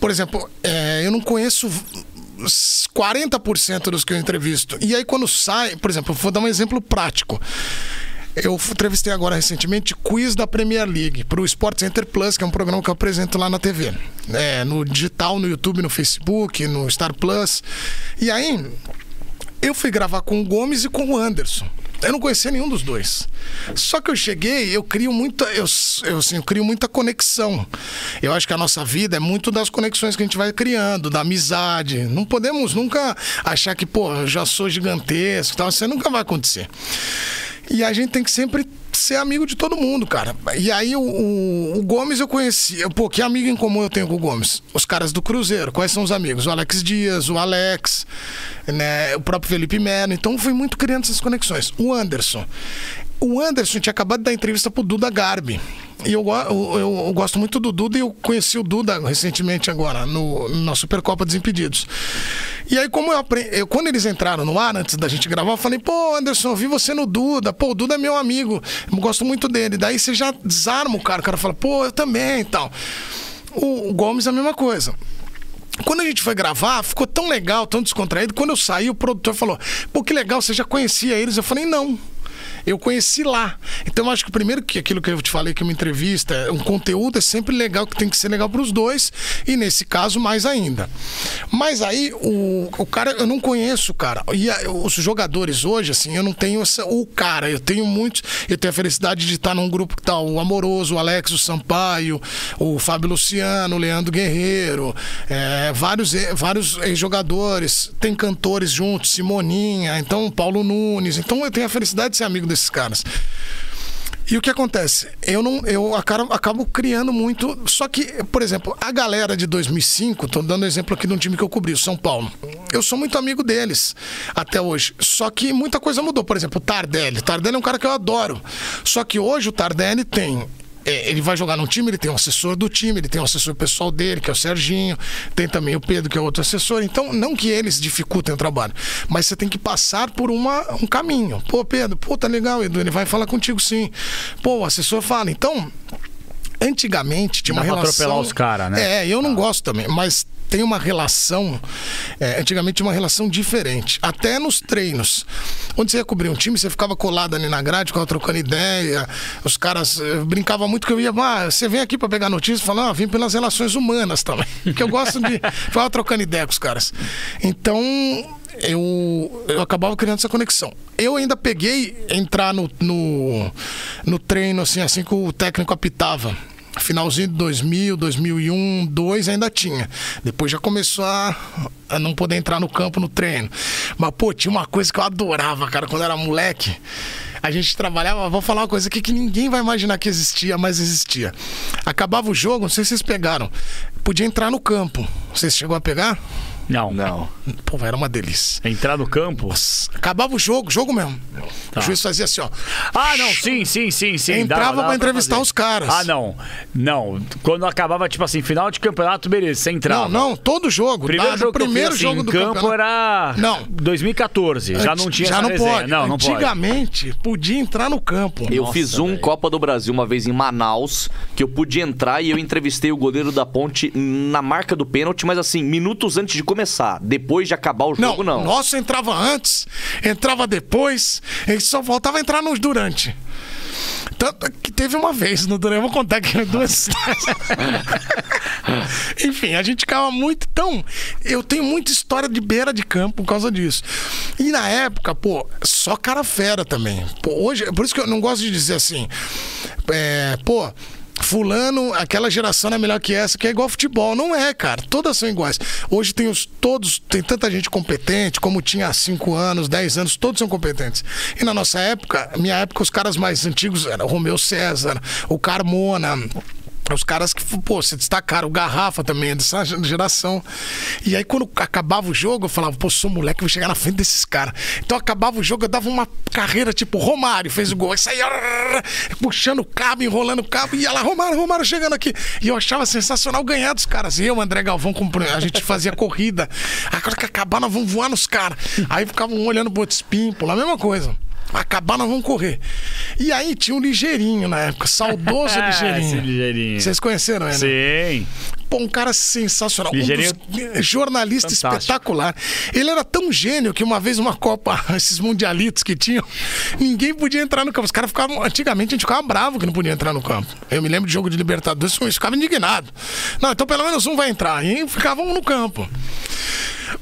por exemplo, é, eu não conheço os 40% dos que eu entrevisto. E aí quando sai, por exemplo, vou dar um exemplo prático. Eu entrevistei agora recentemente quiz da Premier League para o Sport Center Plus, que é um programa que eu apresento lá na TV. É, no digital, no YouTube, no Facebook, no Star Plus. E aí, eu fui gravar com o Gomes e com o Anderson. Eu não conhecia nenhum dos dois. Só que eu cheguei, eu crio muita, eu, eu, assim, eu crio muita conexão. Eu acho que a nossa vida é muito das conexões que a gente vai criando, da amizade. Não podemos nunca achar que, pô, eu já sou gigantesco, tal. Isso nunca vai acontecer. E a gente tem que sempre ser amigo de todo mundo, cara. E aí o, o- o Gomes eu conheci. Pô, que amigo em comum eu tenho com o Gomes? Os caras do Cruzeiro. Quais são os amigos? O Alex Dias, o Alex, né, o próprio Felipe Melo. Então fui muito criando essas conexões. O Anderson. O Anderson tinha acabado de dar entrevista pro Duda Garbi. E eu, eu, eu- eu gosto muito do Duda e eu conheci o Duda recentemente agora, no, na Supercopa Desimpedidos. E aí, como eu aprendi. Quando eles entraram no ar, antes da gente gravar, eu falei, pô, Anderson, eu vi você no Duda. Pô, o Duda é meu amigo. Eu gosto muito dele. Daí você já desarma o cara. O cara fala, pô, eu também e tal. O, o Gomes é a mesma coisa. Quando a gente foi gravar, ficou tão legal, tão descontraído. Quando eu saí, o produtor falou: Pô, que legal, você já conhecia eles? Eu falei: Não. Eu conheci lá. Então, acho que primeiro que aquilo que eu te falei, que uma entrevista, um conteúdo é sempre legal, que tem que ser legal para os dois, e nesse caso, mais ainda. Mas aí, o, o cara, eu não conheço cara. E a- os jogadores hoje, assim, eu não tenho essa, o cara, eu tenho muitos. Eu tenho a felicidade de estar num grupo que tá o Amoroso, o Alex, o Sampaio, o Fábio Luciano, o Leandro Guerreiro, é, vários, e- vários jogadores, tem cantores juntos, Simoninha, então Paulo Nunes. Então eu tenho a felicidade de ser amigo desses caras. E o que acontece? Eu não, eu acabo, acabo criando muito. Só que, por exemplo, a galera de 2005, tô dando exemplo aqui de um time que eu cobri, o São Paulo. Eu sou muito amigo deles até hoje. Só que muita coisa mudou. Por exemplo, o Tardelli. O Tardelli é um cara que eu adoro. Só que hoje o Tardelli tem é, ele vai jogar num time, ele tem um assessor do time, ele tem um assessor pessoal dele, que é o Serginho, tem também o Pedro, que é outro assessor. Então, não que eles dificultem o trabalho, mas você tem que passar por uma, um caminho. Pô, Pedro, pô, tá legal, Edu, ele vai falar contigo sim. Pô, o assessor fala. Então, antigamente tinha Dá uma pra relação. atropelar os cara, né? É, eu não gosto também, mas tem uma relação. é, antigamente uma relação diferente. Até nos treinos. Onde você ia cobrir um time, você ficava colado ali na grade, ficava trocando ideia. Os caras eh, brincavam muito que eu ia. Ah, você vem aqui pra pegar notícia e falar, ah, vim pelas relações humanas também. *laughs* Porque eu gosto de. Ficava trocando ideia com os caras. Então eu, eu acabava criando essa conexão. Eu ainda peguei entrar no, no, no treino assim, assim que o técnico apitava. Finalzinho de 2000, 2001, 2002 ainda tinha. Depois já começou a, a não poder entrar no campo no treino. Mas, pô, tinha uma coisa que eu adorava, cara, quando era moleque. A gente trabalhava, vou falar uma coisa aqui que ninguém vai imaginar que existia, mas existia. Acabava o jogo, não sei se vocês pegaram. Podia entrar no campo. Vocês chegou a pegar? Não. Não. Pô, era uma delícia. Entrar no campo? Acabava o jogo, jogo mesmo. Tá. O juiz fazia assim, ó. Ah, não, sim, sim, sim, sim. Entrava dava pra entrevistar fazer. os caras. Ah, não. Não. Quando acabava, tipo assim, final de campeonato, beleza, você entrava. Não, não, todo jogo. Primeiro tá? jogo, que eu primeiro fiz, jogo assim, do campo campeonato. era Não. 2014. Já não tinha Já essa não resenha. pode. Não, não pode. Antigamente, podia entrar no campo. Eu Nossa, fiz um velho. Copa do Brasil uma vez em Manaus, que eu pude entrar e eu entrevistei o goleiro da ponte na marca do pênalti, mas assim, minutos antes de começar. Depois de acabar o Não, jogo, não. nosso entrava antes, entrava depois, e só voltava a entrar nos durante. Tanto que teve uma vez no Durante, eu vou contar aqui *laughs* duas *laughs* Enfim, a gente ficava muito. Então, eu tenho muita história de beira de campo por causa disso. E na época, pô, só cara fera também. Pô, hoje, por isso que eu não gosto de dizer assim, é, pô. Fulano, aquela geração é melhor que essa, que é igual futebol. Não é, cara. Todas são iguais. Hoje tem os todos, tem tanta gente competente, como tinha há 5 anos, 10 anos, todos são competentes. E na nossa época, minha época, os caras mais antigos eram Romeu César, o Carmona. Os caras que, pô, se destacaram, o Garrafa também, é dessa geração. E aí, quando acabava o jogo, eu falava, pô, sou moleque, vou chegar na frente desses caras. Então, acabava o jogo, eu dava uma carreira, tipo, Romário fez o gol. Aí puxando o cabo, enrolando o cabo, e ia lá, Romário, Romário chegando aqui. E eu achava sensacional ganhar dos caras. Eu, André Galvão, a gente fazia corrida. Agora que acabar, nós vamos voar nos caras. Aí ficavam um olhando pro outro espímpulo, a mesma coisa. Acabar, nós vamos correr. E aí tinha um ligeirinho na época, saudoso *laughs* ligeirinho. Esse ligeirinho. Vocês conheceram ele? Sim. Pô, um cara sensacional. Um dos jornalista Fantástico. espetacular. Ele era tão gênio que uma vez uma Copa, *laughs* esses mundialitos que tinham, ninguém podia entrar no campo. Os caras ficavam. Antigamente a gente ficava bravo que não podia entrar no campo. Eu me lembro de jogo de Libertadores, eu ficava indignado. Não, então pelo menos um vai entrar. E ficavam no campo.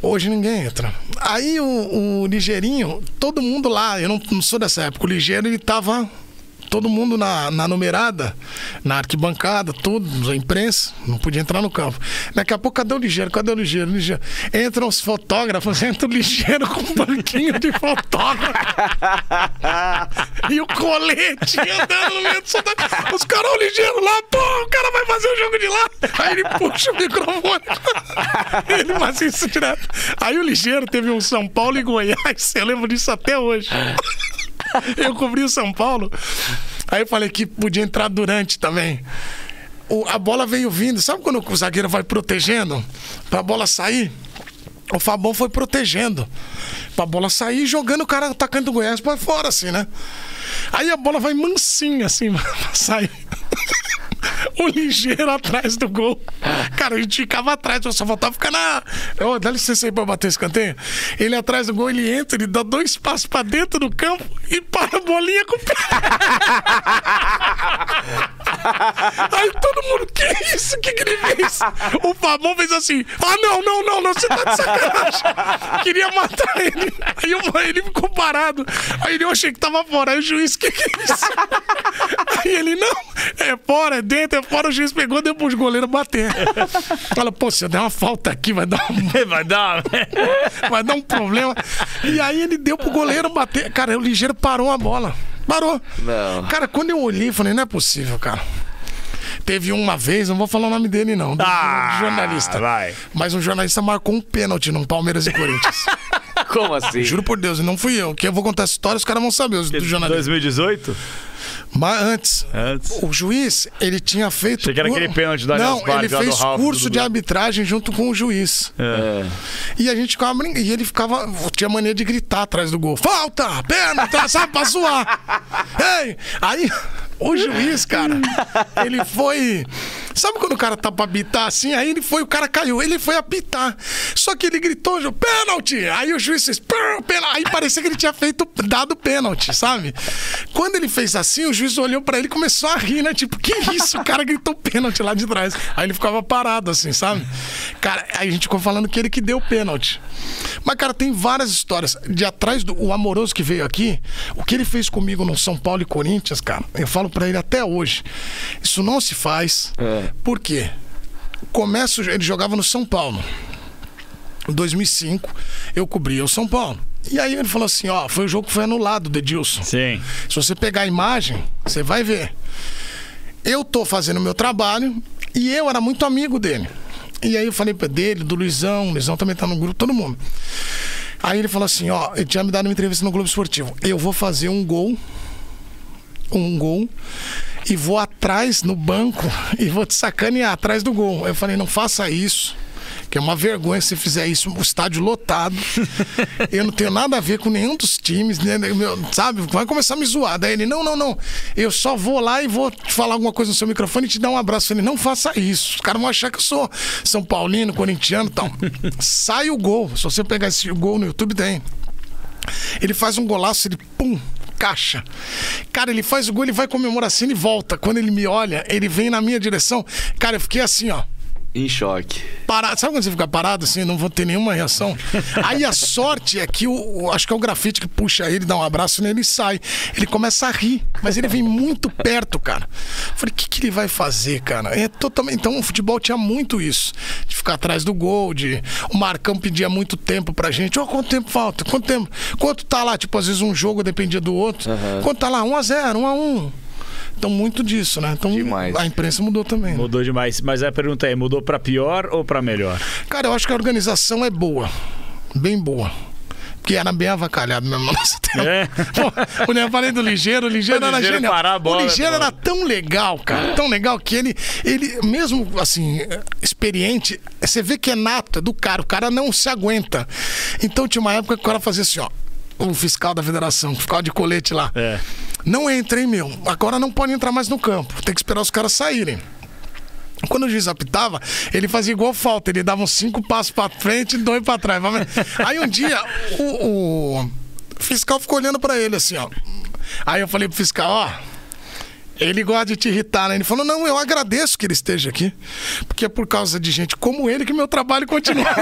Hoje ninguém entra. Aí o, o Ligeirinho, todo mundo lá, eu não, não sou dessa época, o Ligeiro ele tava. Todo mundo na, na numerada, na arquibancada, tudo, a imprensa, não podia entrar no campo. Daqui a pouco, cadê o ligeiro? Cadê o ligeiro? Ligeiro? Entram os fotógrafos, *laughs* entra o ligeiro com um banquinho de fotógrafo. *laughs* e o colete andando no meio do. Os caras, o ligeiro lá, pô, o cara vai fazer o jogo de lá. Aí ele puxa o microfone. *laughs* ele faz isso direto. Aí o ligeiro teve um São Paulo e Goiás, eu lembro disso até hoje. *laughs* Eu cobri o São Paulo. Aí eu falei que podia entrar durante também. O- a bola veio vindo. Sabe quando o zagueiro vai protegendo pra bola sair? O Fabão foi protegendo. Pra bola sair jogando o cara atacando o Goiás pra fora, assim, né? Aí a bola vai mansinha, assim, *laughs* pra sair. *laughs* O ligeiro atrás do gol. Cara, a gente ficava atrás, só faltava ficar na. Ô, dá licença aí pra bater esse escanteio. Ele atrás do gol, ele entra, ele dá dois passos pra dentro do campo e para a bolinha com o pé. *laughs* Aí todo mundo, que isso? O que, que ele fez? O Fabão fez assim: ah, não, não, não, não, você tá de sacanagem. Queria matar ele. Aí eu- ele ficou parado. Aí eu achei que tava fora. Aí o juiz, que que é isso? *laughs* Aí ele, não, é fora, é dentro, é fora. O juiz pegou, deu pros goleiros bater. *laughs* Fala, pô, se eu der uma falta aqui, vai dar um, *laughs* Vai dar. vai dar um problema. E aí ele deu pro goleiro bater. Cara, o ligeiro parou a bola. Parou. Não. Cara, quando eu olhei, falei, não é possível, cara. Teve uma vez, não vou falar o nome dele, não, do, Ah, jornalista. vai. Mas um jornalista marcou um pênalti no Palmeiras e Corinthians. *laughs* Como assim? Juro por Deus, e não fui eu. Que eu vou contar essa história, os caras vão saber, os do jornalista. 2018? Mas antes, Antes. o juiz, ele tinha feito. Achei que era aquele pênalti Allianz Não, ele fez Ralf, curso de arbitragem junto com o juiz. É. E a gente ficava brincando. E ele ficava. Tinha mania de gritar atrás do gol: falta, pênalti, sabe, pra zoar. Ei! Aí, o juiz, cara, ele foi. Sabe quando o cara tá pra apitar assim? Aí ele foi, o cara caiu, ele foi apitar. Só que ele gritou, "Ju- pênalti! Aí o juiz fez, "Pã, pênalti!" Aí parecia que ele tinha feito, dado pênalti, sabe? Quando ele fez assim, o juiz olhou pra ele e começou a rir, né? Tipo, que isso? O cara gritou pênalti lá de trás. Aí ele ficava parado, assim, sabe? Cara, aí a gente ficou falando que ele que deu pênalti. Mas, cara, tem várias histórias. De atrás do o amoroso que veio aqui, o que ele fez comigo no São Paulo e Corinthians, cara, eu falo pra ele até hoje. Isso não se faz. Por quê? Começo, ele jogava no São Paulo. Em 2005, eu cobria o São Paulo. E aí ele falou assim, ó, foi o jogo que foi anulado, do Edilson. Sim. Se você pegar a imagem, você vai ver. Eu tô fazendo o meu trabalho e eu era muito amigo dele. E aí eu falei pra dele, do Luizão, o Luizão também tá no grupo, todo mundo. Aí ele falou assim, ó, ele tinha me dado uma entrevista no Globo Esportivo. Eu vou fazer um gol, um gol, e vou atrás no banco *laughs* e vou te sacanear atrás do gol. Eu falei, não faça isso. Que é uma vergonha se fizer isso, o estádio lotado. *laughs* eu não tenho nada a ver com nenhum dos times, né? Meu, sabe? Vai começar a me zoar. Daí ele, não, não, não. Eu só vou lá e vou te falar alguma coisa no seu microfone e te dar um abraço. Eu falei, não faça isso. Os caras vão achar que eu sou São Paulino, corintiano e tal. *laughs* Sai o gol. Se você pegar esse gol no YouTube, tem. Ele faz um golaço, ele pum, caixa. Cara, ele faz o gol, ele vai comemorar assim e volta. Quando ele me olha, ele vem na minha direção. Cara, eu fiquei assim, ó. Em choque. Parado. Sabe quando você fica parado assim, não vou ter nenhuma reação? Aí a sorte é que o, o- acho que é o grafite que puxa ele, dá um abraço nele e sai. Ele começa a rir, mas ele vem muito perto, cara. Falei, o que, que ele vai fazer, cara? É totalmente. Então o futebol tinha muito isso. De ficar atrás do gol, de. O Marcão pedia muito tempo pra gente. Ó, quanto tempo falta? Quanto tempo? Quanto tá lá? Tipo, às vezes um jogo dependia do outro. Quanto tá lá? 1x0, 1x1. Então, muito disso, né? Então, Demais. a imprensa mudou também. né? Mudou demais. Mas a pergunta é: mudou pra pior ou pra melhor? Cara, eu acho que a organização é boa. Bem boa. Porque era bem avacalhado mesmo no nosso tempo. É. Pô, *laughs* o eu falei do Ligeiro, o Ligeiro O era Ligeiro genial. parar a bola, o Ligeiro era tão legal, cara. Tão legal que ele, ele mesmo assim, experiente, você vê que é nato, é do cara. O cara não se aguenta. Então tinha uma época que o cara fazia assim, ó. O fiscal da federação, o fiscal de colete lá. É. Não entra, hein, meu? Agora não pode entrar mais no campo. Tem que esperar os caras saírem. Quando o juiz apitava, ele fazia igual falta. Ele dava uns cinco passos pra frente e dois pra trás. Aí um dia, o, o fiscal ficou olhando pra ele assim, ó. Aí eu falei pro fiscal, ó. Ele gosta de te irritar, né? Ele falou: Não, eu agradeço que ele esteja aqui, porque é por causa de gente como ele que meu trabalho continua. *laughs*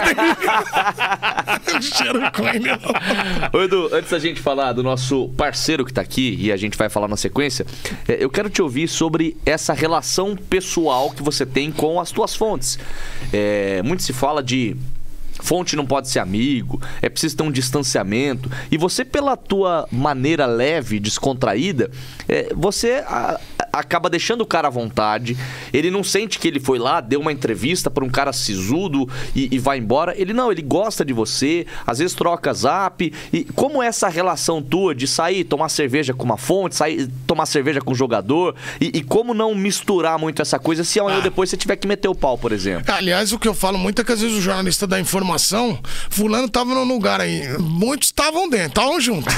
Ele. *laughs* Ô Edu, antes da gente falar do nosso parceiro que tá aqui e a gente vai falar na sequência, é, eu quero te ouvir sobre essa relação pessoal que você tem com as tuas fontes. É, muito se fala de fonte não pode ser amigo, é preciso ter um distanciamento. E você, pela tua maneira leve, descontraída, é, você a- acaba deixando o cara à vontade. Ele não sente que ele foi lá, deu uma entrevista para um cara sisudo e, e vai embora. Ele não, ele gosta de você, às vezes troca zap. E como é essa relação tua de sair, tomar cerveja com uma fonte, sair, tomar cerveja com um jogador? E, e como não misturar muito essa coisa se amanhã ou depois você tiver que meter o pau, por exemplo? Aliás, o que eu falo muito é que às vezes o jornalista dá informação, fulano tava no lugar aí. Muitos estavam dentro, estavam juntos.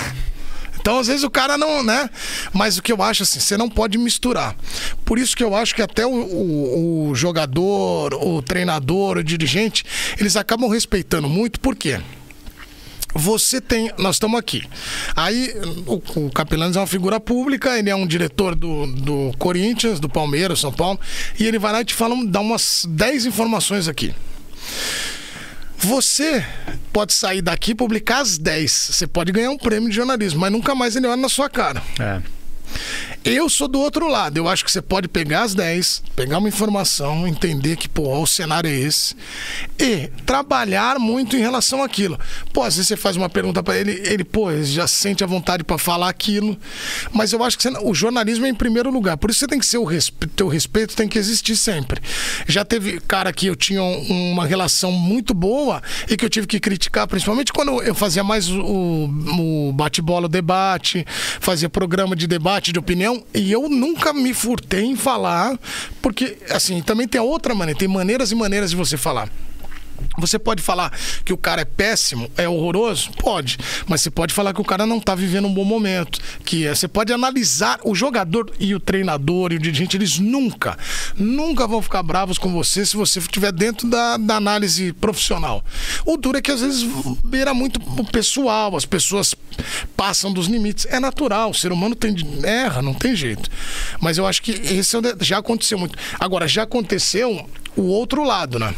Então, às vezes, o cara não, né? Mas o que eu acho assim, você não pode misturar. Por isso que eu acho que até o, o- o jogador, o treinador, o dirigente, eles acabam respeitando muito, por quê? Você tem. Nós estamos aqui. Aí, o, o é uma figura pública, ele é um diretor do, do Corinthians, do Palmeiras, São Paulo, e ele vai lá e te fala, dá umas 10 informações aqui. Você pode sair daqui e publicar as 10. Você pode ganhar um prêmio de jornalismo, mas nunca mais ele olha na sua cara. É. Eu sou do outro lado. Eu acho que você pode pegar as 10, pegar uma informação, entender que, pô, o cenário é esse. E trabalhar muito em relação àquilo. Pô, às vezes você faz uma pergunta pra ele, ele, pô, ele já sente a vontade pra falar aquilo. Mas eu acho que você- o jornalismo é em primeiro lugar. Por isso você tem que ser o respeito, teu respeito tem que existir sempre. Já teve cara que eu tinha um- uma relação muito boa e que eu tive que criticar, principalmente quando eu fazia mais o, o bate-bola, o debate, fazia programa de debate, de opinião, e eu nunca me furtei em falar, porque, assim, também tem outra maneira, tem maneiras e maneiras de você falar. Você pode falar que o cara é péssimo, é horroroso? Pode. Mas você pode falar que o cara não tá vivendo um bom momento. Que é, você pode analisar o jogador e o treinador e o dirigente, eles nunca, nunca vão ficar bravos com você se você estiver dentro da, da análise profissional. O duro é que às vezes beira muito o pessoal, as pessoas passam dos limites. É natural, o ser humano tem, erra, não tem jeito. Mas eu acho que esse é já aconteceu muito. Agora, já aconteceu o outro lado, né?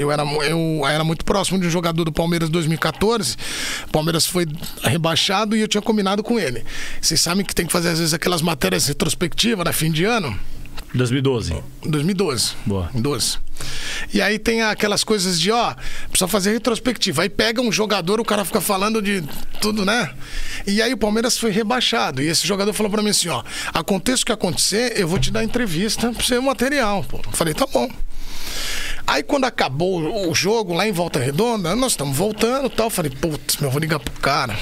Eu era, eu era muito próximo de um jogador do Palmeiras em 2014. O Palmeiras foi rebaixado e eu tinha combinado com ele. Vocês sabem que tem que fazer, às vezes, aquelas matérias retrospectivas, na fim de ano? 2012. 2012. Boa. 12. E aí tem aquelas coisas de, ó, precisa fazer retrospectiva. Aí pega um jogador, o cara fica falando de tudo, né? E aí o Palmeiras foi rebaixado. E esse jogador falou pra mim assim, ó, aconteça o que acontecer, eu vou te dar entrevista pra você material, pô. Eu falei, tá bom. Aí quando acabou o- jogo lá em Volta Redonda, nós estamos voltando e tal. Eu falei, putz, meu, eu vou ligar pro cara.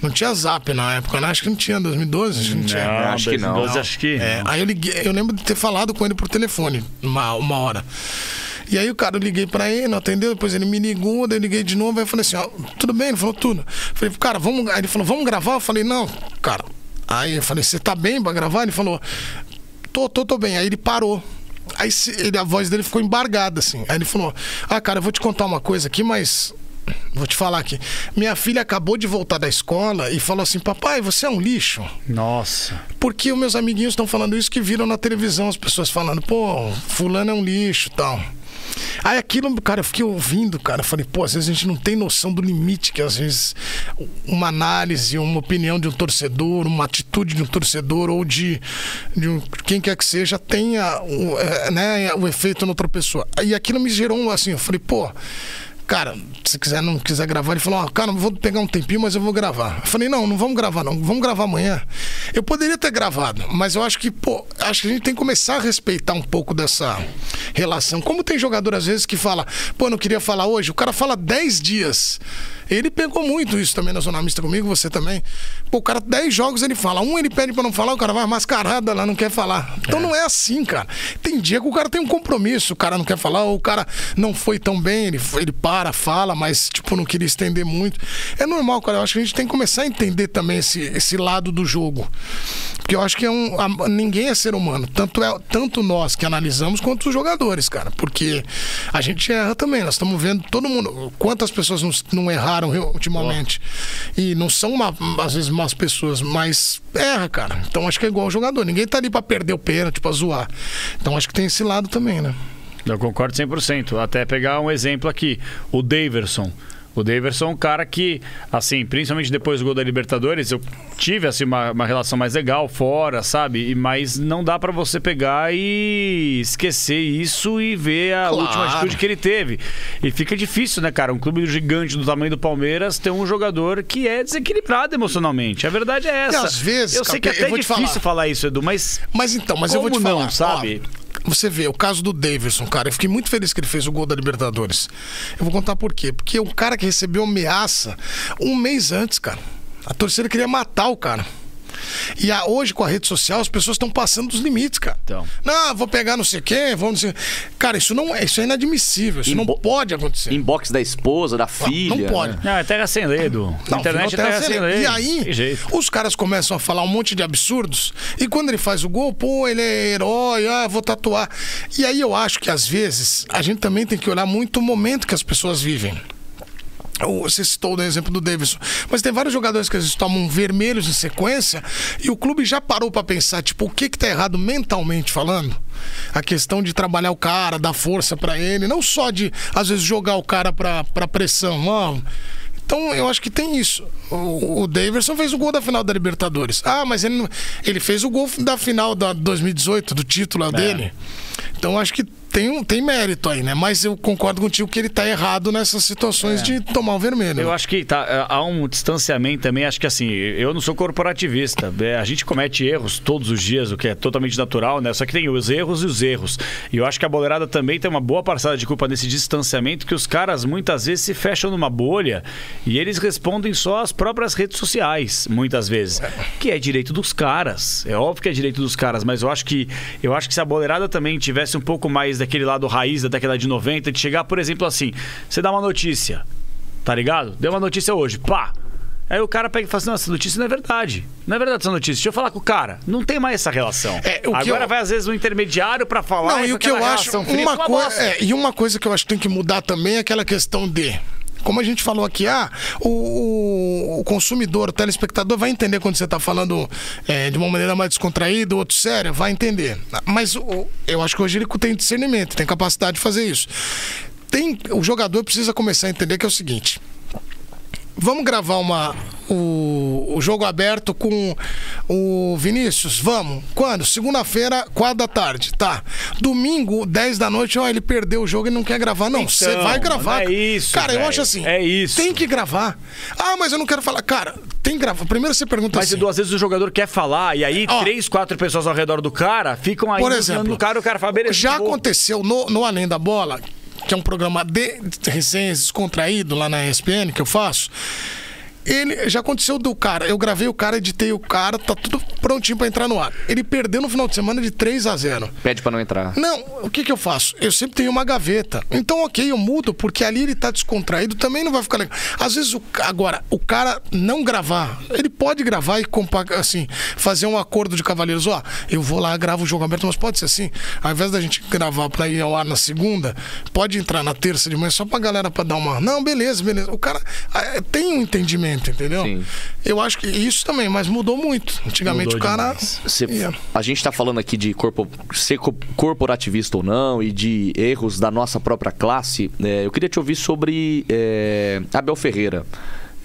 Não tinha zap na época, né? Acho que não tinha, 2012, acho que não tinha. acho que não. 2012, acho que. É, aí eu liguei, eu lembro de ter falado com ele por telefone uma, uma hora. E aí o cara, eu liguei pra ele, não atendeu, depois ele me ligou, daí eu liguei de novo, aí eu falei assim, ó, tudo bem? Ele falou, tudo. Eu falei, cara, vamos. Aí ele falou, vamos gravar? Eu falei, não, cara. Aí eu falei, você tá bem pra gravar? Ele falou, tô, tô, tô bem. Aí ele parou. Aí ele, a voz dele ficou embargada, assim. Aí ele falou, ah, cara, eu vou te contar uma coisa aqui, mas Vou te falar aqui. Minha filha acabou de voltar da escola e falou assim: Papai, você é um lixo. Nossa. Porque os meus amiguinhos estão falando isso que viram na televisão, as pessoas falando, pô, fulano é um lixo e tal. Aí aquilo, cara, eu fiquei ouvindo, cara. Falei, pô, às vezes a gente não tem noção do limite que às vezes uma análise, uma opinião de um torcedor, uma atitude de um torcedor ou de, de um- quem quer que seja tenha o, é, né, o efeito na outra pessoa. E aquilo me gerou um, assim, eu falei, pô. Cara, se quiser não quiser gravar, ele falou: ah, cara, eu vou pegar um tempinho, mas eu vou gravar. Eu falei: não, não vamos gravar, não. Vamos gravar amanhã. Eu poderia ter gravado, mas eu acho que, pô, acho que a gente tem que começar a respeitar um pouco dessa relação. Como tem jogador, às vezes, que fala, pô, não queria falar hoje, o cara fala 10 dias. Ele pegou muito isso também na Zona Mista comigo, você também. Pô, o cara, 10 jogos ele fala. Um ele pede pra não falar, o cara vai mascarada lá, não quer falar. Então não é assim, cara. Tem dia que o cara tem um compromisso, o cara não quer falar, ou o cara não foi tão bem, ele, ele para, fala, mas, tipo, não queria estender muito. É normal, cara. Eu acho que a gente tem que começar a entender também esse, esse lado do jogo. Porque eu acho que é um. a- ninguém é ser humano. Tanto, é, tanto nós que analisamos quanto os jogadores, cara. Porque a gente erra também. Nós estamos vendo todo mundo. Quantas pessoas não, não erraram ultimamente? E não são, má- às vezes, más pessoas, mas erra, cara. Então acho que é igual o jogador. Ninguém tá ali pra perder o pênalti, pra zoar. Então acho que tem esse lado também, né? Eu concordo 100%. Até pegar um exemplo aqui, o Daverson. O Daverson é um cara que, assim, principalmente depois do gol da Libertadores, eu tive assim, uma, uma relação mais legal fora, sabe? E, mas não dá pra você pegar e esquecer isso e ver a Claro. última atitude que ele teve. E fica difícil, né, cara? Um clube gigante do tamanho do Palmeiras ter um jogador que é desequilibrado emocionalmente. A verdade é essa. às vezes, eu sei que Capê, até é difícil falar. falar. isso, Edu, mas Mas então, mas eu vou te não, falar. sabe? ó, você vê, o caso do Davidson, cara, eu fiquei muito feliz que ele fez o gol da Libertadores. Eu vou contar por quê. Porque o cara que recebeu ameaça um mês antes, cara. A torcida queria matar o cara. E a- hoje, com a rede social, as pessoas estão passando dos limites, cara. Então. Não, vou pegar não sei quem, não sei. Cara, isso não é, isso é inadmissível. Isso não Inbo- pode acontecer. Inbox da esposa, da filha. não pode. né? não, é terra sem lei, Edu. Não, Internet é terra terra sem lei. E aí, os caras começam a falar um monte de absurdos. E quando ele faz o gol, pô, ele é herói, ah, vou tatuar. E aí eu acho que às vezes a gente também tem que olhar muito o momento que as pessoas vivem. Você citou o exemplo do Davidson. Mas tem vários jogadores que às vezes tomam vermelhos em sequência e o clube já parou pra pensar, tipo, o que que tá errado mentalmente falando? A questão de trabalhar o cara, dar força pra ele, não só de, às vezes, jogar o cara pra, pra pressão. Ó, então eu acho que tem isso. O, o Daverson fez o gol da final da Libertadores. Ah, mas ele, ele fez o gol da final da 2018, do título dele. Então acho que tem, um, tem mérito aí, né? Mas eu concordo contigo que ele tá errado nessas situações de tomar o vermelho. Eu acho que tá, é, há um distanciamento também. Acho que assim, eu não sou corporativista. É, A gente comete erros todos os dias, o que é totalmente natural, né? Só que tem os erros e os erros. E eu acho que a boleirada também tem uma boa parcela de culpa nesse distanciamento, que os caras muitas vezes se fecham numa bolha e eles respondem só às próprias redes sociais, muitas vezes. Que é direito dos caras. É óbvio que é direito dos caras, mas eu acho que eu acho que se a boleirada também tivesse um pouco mais daquele lado raiz da década de 90, de chegar, por exemplo, assim, você dá uma notícia, tá ligado? Deu uma notícia hoje, pá. Aí o cara pega e fala assim: não, essa notícia não é verdade. Não é verdade essa notícia. Deixa eu falar com o cara. Não tem mais essa relação. É, Agora eu- vai, às vezes, um intermediário pra falar. Não, e o que eu acho, uma uma bosta. é, e uma coisa que eu acho que tem que mudar também é aquela questão de como a gente falou aqui, ah, o, o- consumidor, o telespectador vai entender quando você está falando é, de uma maneira mais descontraída, outro séria, vai entender. Mas o- eu acho que hoje ele tem discernimento, tem capacidade de fazer isso. Tem, o jogador precisa começar a entender que é o seguinte: Vamos gravar uma, o, o jogo aberto com o Vinícius? Vamos. Quando? Segunda-feira, 4 da tarde. Tá. Domingo, 10 da noite, ó, ele perdeu o jogo e não quer gravar. Não, você Então, vai gravar. é isso, Cara, eu velho. acho assim. É isso. Tem que gravar. Ah, mas eu não quero falar. Cara, tem que gravar. Primeiro você pergunta Mas assim. duas vezes o jogador quer falar, e aí Ó. três, quatro pessoas ao redor do cara ficam aí Por exemplo, no cara, o cara fala, já vou. aconteceu no, no Além da Bola, que é um programa de resenhas descontraído lá na ESPN que eu faço. Ele já aconteceu do cara. Eu gravei o cara, editei o cara, tá tudo prontinho pra entrar no ar. Ele perdeu no final de semana de 3 a 0 Pede pra não entrar. Não, o que que eu faço? Eu sempre tenho uma gaveta. Então, ok, eu mudo, porque ali ele tá descontraído, também não vai ficar legal. Às vezes, o, agora, o cara não gravar, ele pode gravar e assim, fazer um acordo de cavaleiros. Ó, eu vou lá, gravo o jogo aberto, mas pode ser assim. Ao invés da gente gravar pra ir ao ar na segunda, pode entrar na terça de manhã só pra galera pra dar uma. Não, beleza, beleza. O cara ah, tem um entendimento, entendeu? Sim. Eu acho que isso também, mas mudou muito. Antigamente Mudou o cara. ia. a gente tá falando aqui de corpo- ser co- corporativista ou não e de erros da nossa própria classe. É, eu queria te ouvir sobre é, Abel Ferreira.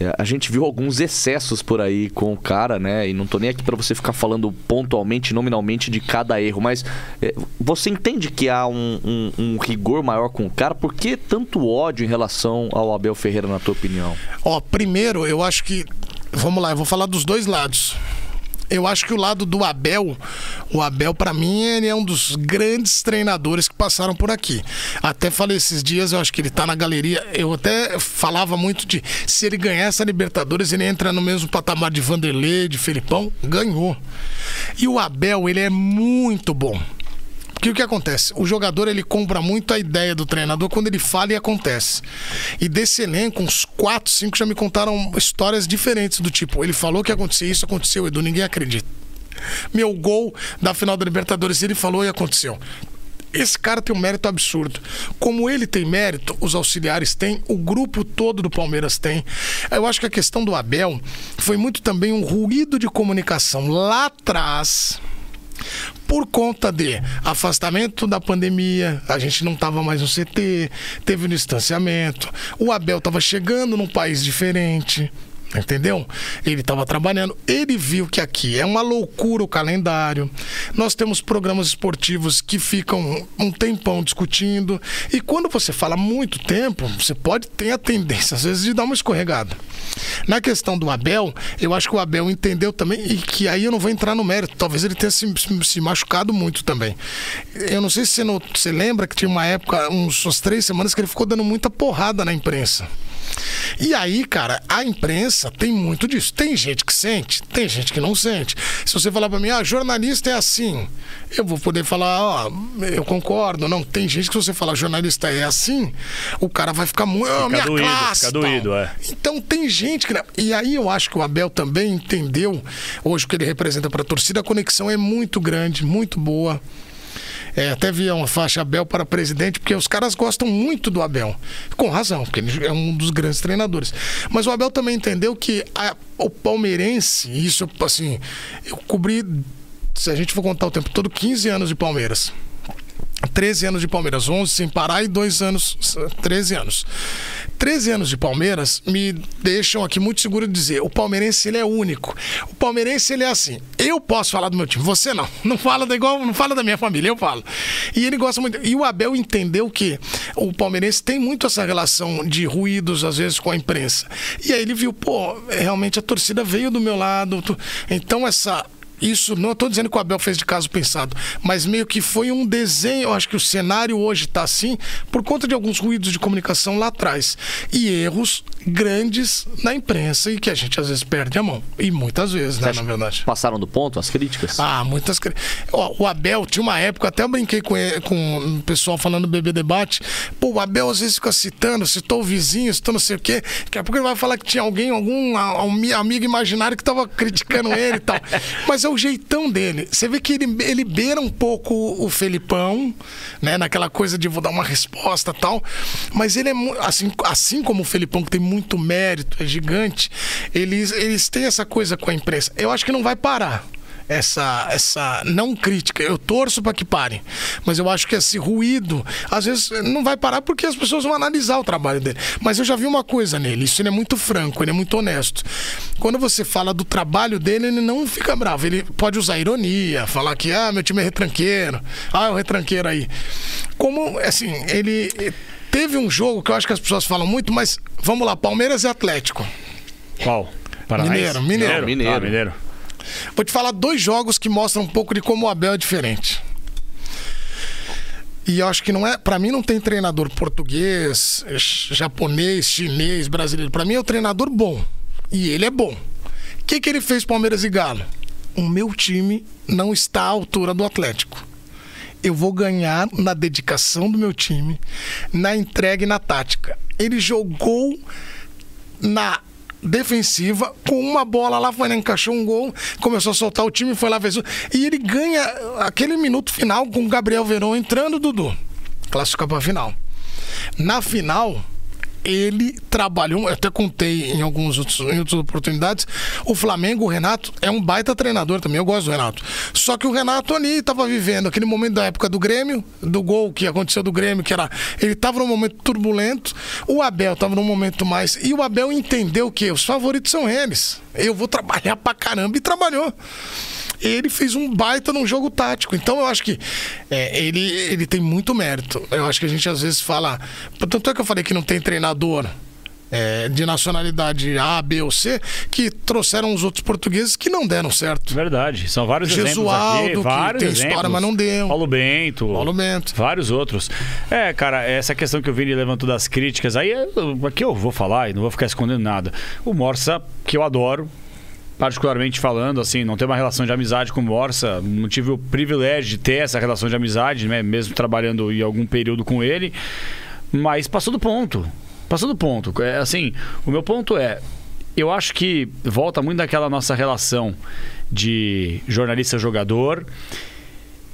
É, a gente viu alguns excessos por aí com o cara, né? E não tô nem aqui pra você ficar falando pontualmente, nominalmente de cada erro, mas é, você entende que há um, um- um rigor maior com o cara? Por que tanto ódio em relação ao Abel Ferreira, na tua opinião? Ó, primeiro, eu acho que. Vamos lá, eu vou falar dos dois lados. Eu acho que o lado do Abel, o Abel, pra mim, ele é um dos grandes treinadores que passaram por aqui. Até falei esses dias, eu acho que ele tá na galeria. Eu até falava muito de se ele ganhar essa Libertadores, ele entra no mesmo patamar de Vanderlei, de Felipão. Ganhou. E o Abel, ele é muito bom. Porque o que acontece? O jogador ele compra muito a ideia do treinador quando ele fala e acontece. E desse elenco, uns 4, 5 já me contaram histórias diferentes do tipo, ele falou que ia acontecer isso, aconteceu, Edu, ninguém acredita. Meu gol da final da Libertadores, ele falou e aconteceu. Esse cara tem um mérito absurdo. Como ele tem mérito, os auxiliares têm, o grupo todo do Palmeiras tem. Eu acho que a questão do Abel foi muito também um ruído de comunicação lá atrás por conta de afastamento da pandemia, a gente não estava mais no CT, teve o distanciamento, o Abel estava chegando num país diferente. Entendeu? Ele estava trabalhando. Ele viu que aqui é uma loucura o calendário. Nós temos programas esportivos que ficam um tempão discutindo. E quando você fala muito tempo, você pode ter a tendência, às vezes, de dar uma escorregada. Na questão do Abel, eu acho que o Abel entendeu também, e que aí eu não vou entrar no mérito. Talvez ele tenha se, se- machucado muito também. Eu não sei se você, não- você lembra que tinha uma época, uns, umas três semanas, que ele ficou dando muita porrada na imprensa. E aí, cara, a imprensa tem muito disso. Tem gente que sente, tem gente que não sente. Se você falar pra mim, ah, jornalista é assim, eu vou poder falar, ó, eu concordo. Não, tem gente que se você falar jornalista é assim, o cara vai ficar muito. Ah, minha doído, classe. fica tal." doído, é. Então tem gente que. E aí eu acho que o Abel também entendeu, hoje o que ele representa pra torcida, a conexão é muito grande, muito boa. É, até vi uma faixa Abel para presidente, porque os caras gostam muito do Abel. Com razão, porque ele é um dos grandes treinadores. Mas o Abel também entendeu que a- o palmeirense, isso assim, eu cobri, se a gente for contar o tempo todo, 15 anos de Palmeiras. 13 anos de Palmeiras, 11 sem parar e 2 anos, 13 anos. 13 anos de Palmeiras me deixam aqui muito seguro de dizer, o palmeirense ele é único. O palmeirense ele é assim, eu posso falar do meu time, você não. Não fala da igual, não fala da minha família, eu falo. E ele gosta muito. E o Abel entendeu que o palmeirense tem muito essa relação de ruídos às vezes com a imprensa. E aí ele viu, pô, realmente a torcida veio do meu lado. Então essa Isso, não estou dizendo que o Abel fez de caso pensado, mas meio que foi um desenho. Eu acho que o cenário hoje está assim por conta de alguns ruídos de comunicação lá atrás e erros grandes na imprensa e que a gente às vezes perde a mão. E muitas vezes, né, na verdade. Passaram do ponto as críticas? Ah, muitas. Ó, o Abel tinha uma época, até eu brinquei com, ele- com o pessoal falando do BB Debate. Pô, o Abel às vezes fica citando, citou o vizinho, citou não sei o quê. Daqui a pouco ele vai falar que tinha alguém, algum um amigo imaginário que tava criticando ele e tal. *laughs* Mas é o jeitão dele. Você vê que ele, ele beira um pouco o Felipão, né? Naquela coisa de vou dar uma resposta tal. Mas ele é assim, assim como o Felipão, que tem muito mérito, é gigante, eles, eles têm essa coisa com a imprensa. Eu acho que não vai parar essa, essa não crítica. Eu torço para que parem. Mas eu acho que esse ruído, às vezes, não vai parar porque as pessoas vão analisar o trabalho dele. Mas eu já vi uma coisa nele: isso ele é muito franco, ele é muito honesto. Quando você fala do trabalho dele, ele não fica bravo. Ele pode usar ironia, falar que, ah, meu time é retranqueiro, ah, é o retranqueiro aí. Como, assim, ele. Teve um jogo que eu acho que as pessoas falam muito, mas vamos lá, Palmeiras e Atlético. Qual? Paranaense? Mineiro, Mineiro. Mineiro. Mineiro. Ah, Mineiro. Vou te falar dois jogos que mostram um pouco de como o Abel é diferente. E eu acho que não é, para mim não tem treinador português, ch- japonês, chinês, brasileiro. Para mim é um treinador bom. E ele é bom. O que que ele fez Palmeiras e Galo? O meu time não está à altura do Atlético. Eu vou ganhar na dedicação do meu time, na entrega e na tática. Ele jogou na defensiva, com uma bola lá, foi encaixou um gol, começou a soltar o time, foi lá, fez. E ele ganha aquele minuto final com o Gabriel Verão entrando, Dudu. Classificar pra final. Na final, ele trabalhou, eu até contei em algumas outras oportunidades, o Flamengo, o Renato, é um baita treinador também, eu gosto do Renato. Só que o Renato ali estava vivendo aquele momento da época do Grêmio, do gol que aconteceu do Grêmio, que era. Ele estava num momento turbulento, o Abel estava num momento mais. E o Abel entendeu que os favoritos são eles. Eu vou trabalhar pra caramba e trabalhou ele fez um baita num jogo tático. Então eu acho que é, ele, ele tem muito mérito. Eu acho que a gente às vezes fala. Tanto é que eu falei que não tem treinador. é, de nacionalidade A, B ou C, que trouxeram os outros portugueses que não deram certo. Verdade. São vários exemplos Jesualdo, aqui. que Vários tem exemplos. história, mas não deu. Paulo Bento. Paulo Bento. Vários outros. É, cara, essa questão que o Vini levantou das críticas, aí eu- aqui eu vou falar e não vou ficar escondendo nada. O Morsa, que eu adoro, particularmente falando, assim, não tenho uma relação de amizade com o Morsa, não tive o privilégio de ter essa relação de amizade, né, mesmo trabalhando em algum período com ele, mas passou do ponto. Passou do ponto. É, assim, o meu ponto é, eu acho que volta muito daquela nossa relação de jornalista-jogador.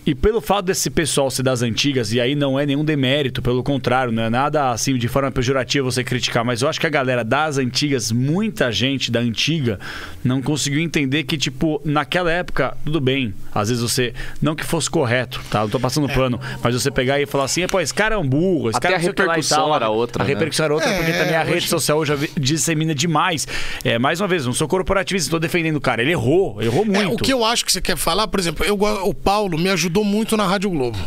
E pelo fato desse pessoal ser das antigas, e aí não é nenhum demérito, pelo contrário, não é nada assim de forma pejorativa você criticar, mas eu acho que a galera das antigas, muita gente da antiga, não conseguiu entender que, tipo, naquela época, tudo bem, às vezes você, não que fosse correto, tá? Não tô passando pano, mas você pegar e falar assim, pô, esse cara é um burro, esse Até cara a repercussão tal. era outra, A né? repercussão era outra, porque É, também a hoje- rede social hoje dissemina demais. É, mais uma vez, não sou corporativista, estou defendendo o cara, ele errou, errou muito. É, o que eu acho que você quer falar, por exemplo, eu, o Paulo me ajudou muito na Rádio Globo.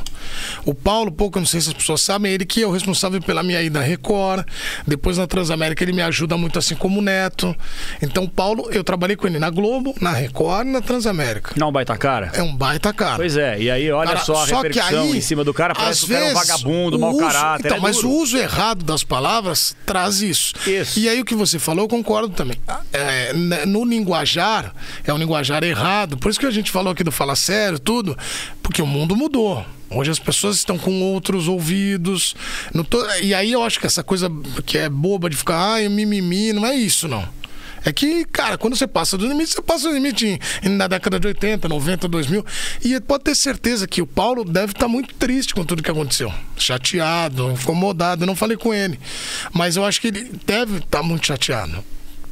O Paulo, pouco, eu não sei se as pessoas sabem, ele que é o responsável pela minha ida na Record, depois na Transamérica ele me ajuda muito assim como Neto. Então, o Paulo, eu trabalhei com ele na Globo, na Record e na Transamérica. Não, baita cara. É um baita cara. Pois é, e aí olha Cara, só a que repercussão aí, em cima do cara, parece que o cara é um vagabundo, mau uso- caráter. Então, é mas o uso errado das palavras traz isso. Isso. E aí o que você falou, eu concordo também. É, né, no linguajar, é um linguajar errado. Por isso que a gente falou aqui do Fala Sério, tudo, porque o mundo mudou. Hoje as pessoas estão com outros ouvidos. Tô- E aí eu acho que essa coisa que é boba de ficar, ai, mimimi, não é isso, não. É que, cara, quando você passa do limite, você passa do limite na década de 80, 90, 2000. E pode ter certeza que o Paulo deve estar muito triste com tudo que aconteceu. Chateado, incomodado. Eu não falei com ele. Mas eu acho que ele deve estar muito chateado.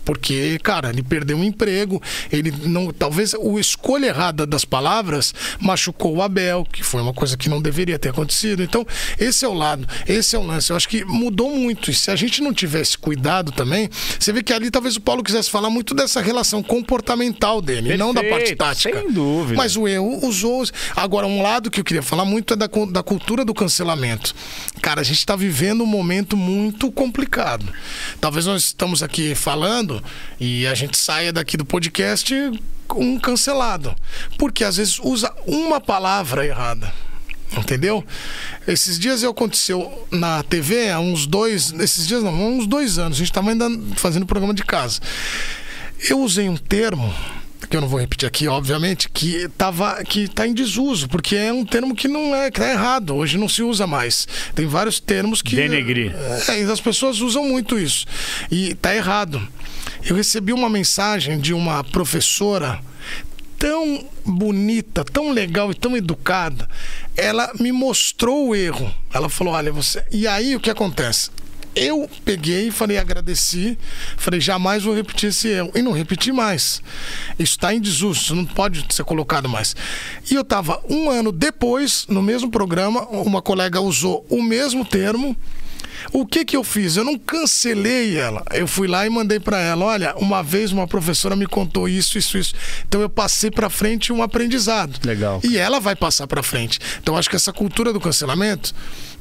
Porque, cara, ele perdeu um emprego, ele não. Talvez o escolha errada das palavras machucou o Abel, que foi uma coisa que não deveria ter acontecido. Então, esse é o lado, esse é o lance. Eu acho que mudou muito. E se a gente não tivesse cuidado também, você vê que ali talvez o Paulo quisesse falar muito dessa relação comportamental dele, e não da parte Perfeito, tática. sem dúvida. Mas o erro usou. Agora, um lado que eu queria falar muito é da, da cultura do cancelamento. Cara, a gente está vivendo um momento muito complicado. Talvez nós estamos aqui falando cancelado. E a gente saia daqui do podcast um cancelado. Porque às vezes usa uma palavra errada. Entendeu? Esses dias aconteceu na TV há uns dois. Esses dias não, há uns dois anos. A gente estava ainda fazendo programa de casa. Eu usei um termo que eu não vou repetir aqui, obviamente, que tava, que tá em desuso, porque é um termo que não é, que tá errado. Hoje não se usa mais. Tem vários termos que Denegrir. é, as pessoas usam muito isso. E tá errado. Eu recebi uma mensagem de uma professora tão bonita, tão legal e tão educada. Ela me mostrou o erro. Ela falou: "Olha, você". E aí o que acontece? Eu peguei e falei, agradeci, falei, jamais vou repetir esse erro. E não repeti mais. Isso está em desuso, não pode ser colocado mais. E eu estava um ano depois, no mesmo programa, uma colega usou o mesmo termo. O que que eu fiz? Eu não cancelei ela. Eu fui lá e mandei para ela, olha, uma vez uma professora me contou isso, isso, isso. Então eu passei para frente um aprendizado. Legal. E ela vai passar para frente. Então acho que essa cultura do cancelamento,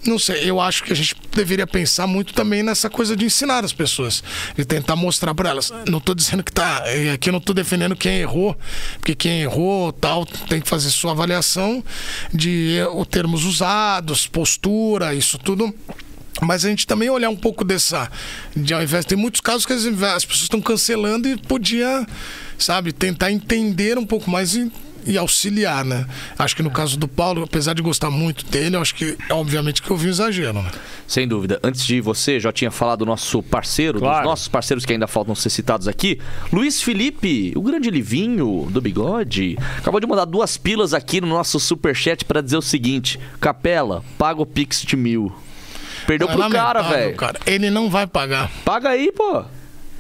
não sei, eu acho que a gente deveria pensar muito também nessa coisa de ensinar as pessoas e tentar mostrar para elas. Não tô dizendo que tá, eh, aqui eu não tô defendendo quem errou, porque quem errou, tal, tem que fazer sua avaliação de eh, termos usados, postura, isso tudo. Mas a gente também olhar um pouco dessa. De, ao invés, tem muitos casos que as, as pessoas estão cancelando e podia, sabe, tentar entender um pouco mais e, e auxiliar, né? Acho que no caso do Paulo, apesar de gostar muito dele, eu acho que, obviamente, que eu vi um exagero, né? Sem dúvida. Antes de você, já tinha falado do nosso parceiro, Claro. dos nossos parceiros que ainda faltam ser citados aqui. Luiz Felipe, o grande Livinho do bigode, acabou de mandar duas pilas aqui no nosso superchat pra dizer o seguinte: Capela, paga o Pix de mil. Perdeu pro cara, velho. cara. Ele não vai pagar. Paga aí, pô.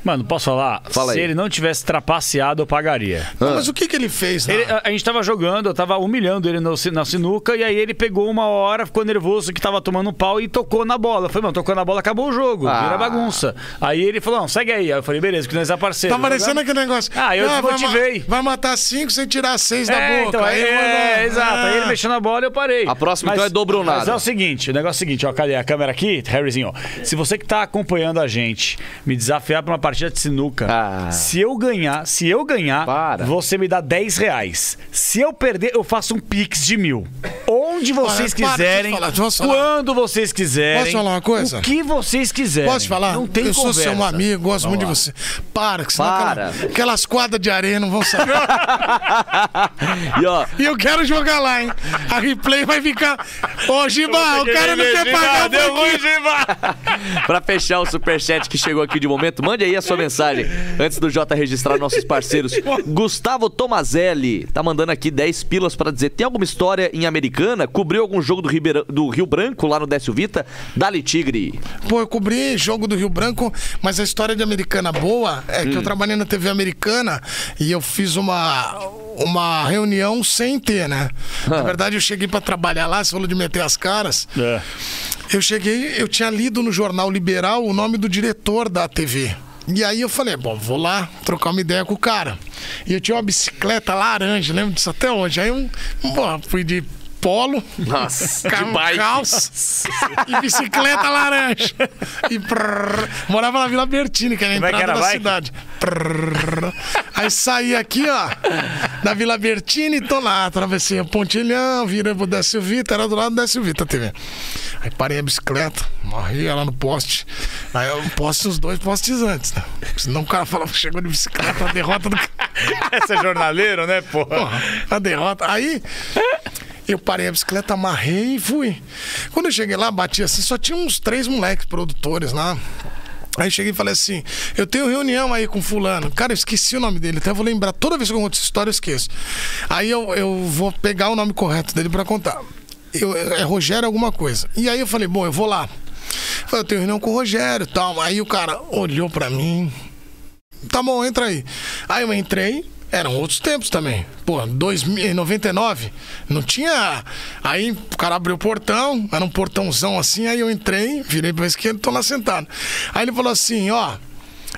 Mano, posso falar? Fala Se aí. ele não tivesse trapaceado, eu pagaria. Não, mas o que, que ele fez? Ele- a, a gente tava jogando, eu tava humilhando ele no na sinuca, e aí ele pegou uma hora, ficou nervoso que tava tomando um pau e tocou na bola. Eu falei, mano, tocou na bola, acabou o jogo, Ah. vira bagunça. Aí ele falou, não, segue aí. Aí eu falei, beleza, que nós é parceiro. Tá parecendo Jogamos- aquele negócio. Ah, eu vai ma- desmotivei. Vai, matar cinco sem tirar seis da É, boca. então, Aí é, vai é, exato. Aí ele Ah. mexeu na bola e eu parei. A próxima, então, é dobro ou Mas nada. é o seguinte, o negócio é o seguinte, ó, cadê a câmera aqui? Harryzinho, ó. Se você que tá acompanhando a gente me desafiar pra uma partida de sinuca, Ah. se eu ganhar, se eu ganhar, Para. você me dá 10 reais. Se eu perder, eu faço um pix de mil. Onde vocês para, quiserem, deixa eu falar, deixa eu falar. quando vocês quiserem. Posso falar uma coisa? O que vocês quiserem. Posso falar? Não tem eu sou conversa. seu amigo, gosto muito de você. Para, que senão Para. aquela- aquelas quadras de areia não vão sair. *laughs* E ó, e eu quero jogar lá, hein? A replay vai ficar. Ô, Giba, o cara não quer pagar um Deu ruim. Giba. *laughs* pra fechar o superchat que chegou aqui de momento, mande aí a sua mensagem antes do Jota registrar nossos parceiros. *laughs* Gustavo Tomazelli tá mandando aqui 10 pilas pra dizer: tem alguma história em Americana? Cobriu algum jogo do, Ribeirão- do Rio Branco lá no Décio Vita? Dali Tigre. Pô, eu cobri jogo do Rio Branco, mas a história de Americana boa é que eu trabalhei na TV Americana e eu fiz uma, uma reunião sem ter, né? Na verdade, eu cheguei pra trabalhar lá, você falou de meter as caras. É. Eu cheguei, eu tinha lido no jornal Liberal o nome do diretor da TV. E aí eu falei, bom, vou lá trocar uma ideia com o cara. E eu tinha uma bicicleta laranja, lembro disso até hoje. Aí eu bom, fui de polo, Nossa, *laughs* ca- calça e bicicleta laranja. E prrr, morava na Vila Bertini, que era a Como é que entrada era? da Vai. cidade. Prrr. Aí saí aqui, ó, da Vila Bertini, tô lá, atravessei o Pontilhão, virei pro Décio Vita, era do lado do Décio Vita TV. Aí parei a bicicleta, morri ela no poste. Aí eu poste os dois postes antes, né? Senão o cara fala, chegou de bicicleta, a derrota do *laughs* Esse é jornaleiro, né, porra? Porra, a derrota. Aí eu parei a bicicleta, amarrei e fui. Quando eu cheguei lá, bati assim, só tinha uns três moleques produtores lá. Aí cheguei e falei assim: eu tenho reunião aí com fulano. Cara, eu esqueci o nome dele, até vou lembrar. Toda vez que eu conto essa história, eu esqueço. Aí eu, eu vou pegar o nome correto dele pra contar. Eu, é Rogério alguma coisa. E aí eu falei, bom, eu vou lá. Falei, eu tenho reunião com o Rogério e tal. Aí o cara olhou pra mim, Tá bom, entra aí. Aí eu entrei, eram outros tempos também. Pô, 2000, em 99, não tinha. Aí o cara abriu o portão, era um portãozão assim, aí eu entrei, virei pra esquerda e tô lá sentado. Aí ele falou assim: ó.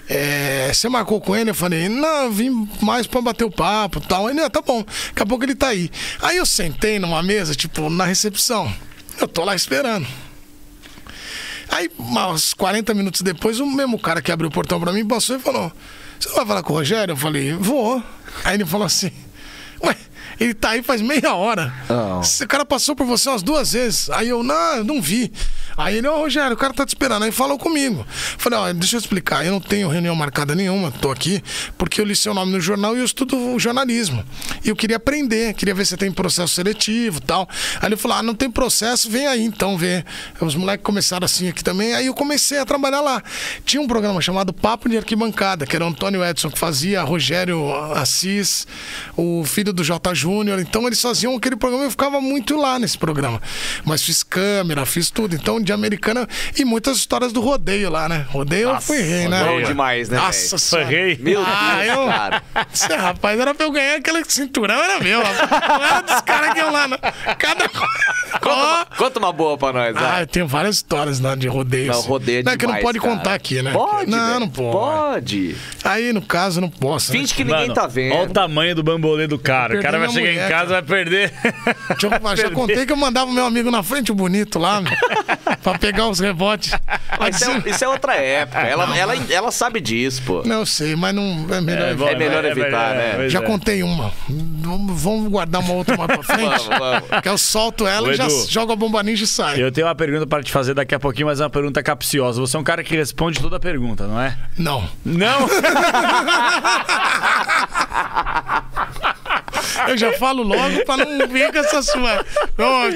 é, você marcou com ele? Eu falei, não, vim mais pra bater o papo tal. Ele, ah, tá bom, daqui a pouco ele tá aí. Aí eu sentei numa mesa, tipo, na recepção. Eu tô lá esperando. Aí, uns 40 minutos depois, o mesmo cara que abriu o portão pra mim passou e falou: Você vai falar com o Rogério? Eu falei, vou. Aí ele falou assim, ué, ele tá aí faz meia hora. Oh. Esse cara passou por você umas duas vezes. Aí eu, não, eu não vi. Aí ele, ô Rogério, o cara tá te esperando. Aí falou comigo. Falei, ó, deixa eu explicar. Eu não tenho reunião marcada nenhuma, tô aqui, porque eu li seu nome no jornal e eu estudo jornalismo. E eu queria aprender, queria ver se tem processo seletivo e tal. Aí ele falou, ah, não tem processo, vem aí então ver. Os moleques começaram assim aqui também. Aí eu comecei a trabalhar lá. Tinha um programa chamado Papo de Arquibancada, que era o Antônio Edson que fazia, Rogério Assis, o filho do J. Júnior. Então eles faziam aquele programa e eu ficava muito lá nesse programa. Mas fiz câmera, fiz tudo. Então, de americana e muitas histórias do rodeio lá, né? Rodeio eu fui rei, né? Bom demais, né? Nossa? Foi senhora. rei. Meu Ah, Deus, eu- cara. Cê, rapaz, era pra eu ganhar aquele cinturão, era meu. rapaz. Não era dos caras que eu lá. Não. Cada. Conta, conta uma boa pra nós, Ah, vai. eu tenho várias histórias lá de rodeio. Não, assim. rodeio é Não, é que não demais, pode cara. contar aqui, né? Pode, Não, velho. não pode. Pode. Aí, no caso, não posso. né? Finge que ninguém Mano, tá vendo. Olha o tamanho do bambolê do cara. O cara vai Perdi chegar em casa e vai perder. Deixa eu- *laughs* já contei que eu mandava o meu amigo na frente, o bonito lá, meu, *laughs* pra pegar os rebotes. Mas isso, é, isso é outra época. Ela, ela, ela sabe disso, pô. Não, eu sei, mas não é melhor. bom, É melhor é evitar, né? pois Já é. contei uma. Vamos guardar uma outra mais pra *laughs* frente. Vamos, vamos. Que eu solto ela Ô, e já jogo a bomba ninja e sai. Eu tenho uma pergunta para te fazer daqui a pouquinho, mas é uma pergunta capciosa. Você é um cara que responde toda a pergunta, não é? Não. Não! Eu já falo logo pra não vir com essa sua.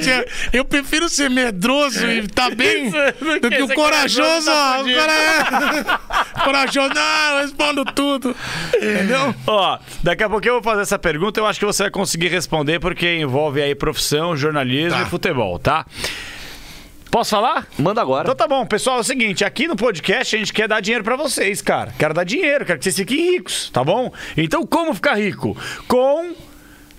Tia, eu prefiro ser medroso e tá bem Isso, do que o corajoso. tá o cara é. *laughs* Corajoso, não, eu respondo tudo. Entendeu? Ó, daqui a pouquinho eu vou fazer essa pergunta. Eu acho que você vai conseguir responder porque envolve aí profissão, jornalismo Tá. e futebol, tá? Posso falar? Manda agora. Então tá bom, pessoal, é o seguinte, aqui no podcast a gente quer dar dinheiro pra vocês, cara. Quero dar dinheiro, quero que vocês fiquem ricos, tá bom? Então como ficar rico? Com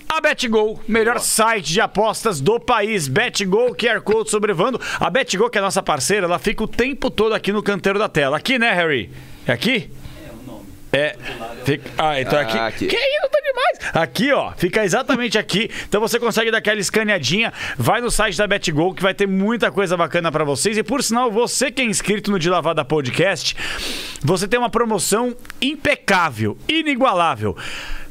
a BetGo, melhor site de apostas do país. BetGo, QR Code sobrevando. A BetGo, que é a nossa parceira, ela fica o tempo todo aqui no canteiro da tela. Aqui, né, Harry? É aqui? É. Fica... Ah, então Ah, aqui. aqui. Que isso, tá demais. Aqui, ó. Fica exatamente aqui. Então você consegue dar aquela escaneadinha. Vai no site da BetGo que vai ter muita coisa bacana pra vocês. E por sinal, você que é inscrito no De Lavada Podcast, você tem uma promoção impecável, inigualável.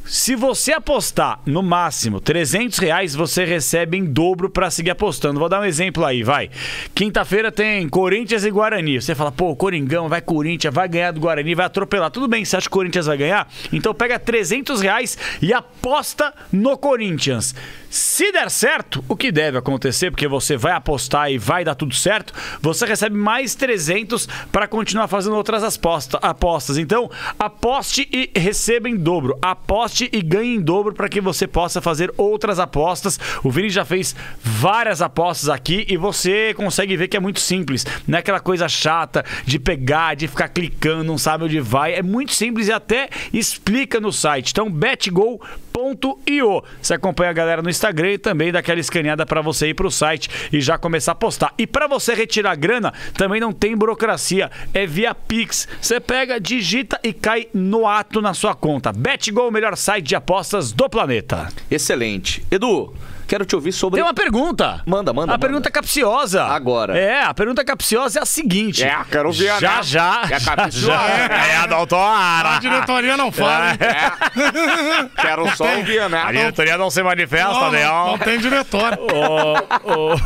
Se você apostar no máximo 300 reais, você recebe em dobro pra seguir apostando. Vou dar um exemplo aí, vai. Quinta-feira tem Corinthians e Guarani. Você fala, pô, Coringão, vai Corinthians, vai ganhar do Guarani, vai atropelar. Tudo bem, você acha que o Corinthians vai ganhar? Então pega 300 reais e aposta no Corinthians. Se der certo, o que deve acontecer, porque você vai apostar e vai dar tudo certo, você recebe mais 300 para continuar fazendo outras aposta- apostas. Então, aposte e receba em dobro. Aposte e ganhe em dobro para que você possa fazer outras apostas. O Vini já fez várias apostas aqui e você consegue ver que é muito simples. Não é aquela coisa chata de pegar, de ficar clicando, não sabe onde vai. É muito simples e até explica no site. Então, betgo.io. Você acompanha a galera no Instagram e também dá aquela escaneada para você ir pro site e já começar a postar. E para você retirar grana, também não tem burocracia, é via Pix. Você pega, digita e cai no ato na sua conta. BetGo, o melhor site de apostas do planeta. Excelente. Edu, quero te ouvir sobre. Tem uma pergunta. Manda, manda, A manda. pergunta capciosa. Agora. É, a pergunta capciosa é a seguinte. É, quero ver, Já, né? já. É capciosa. já. É a A doutora. diretoria não fala. hein? É. Quero só ouvir, né? A diretoria não se manifesta, Não, né? não, não tem diretório. Ô, ô,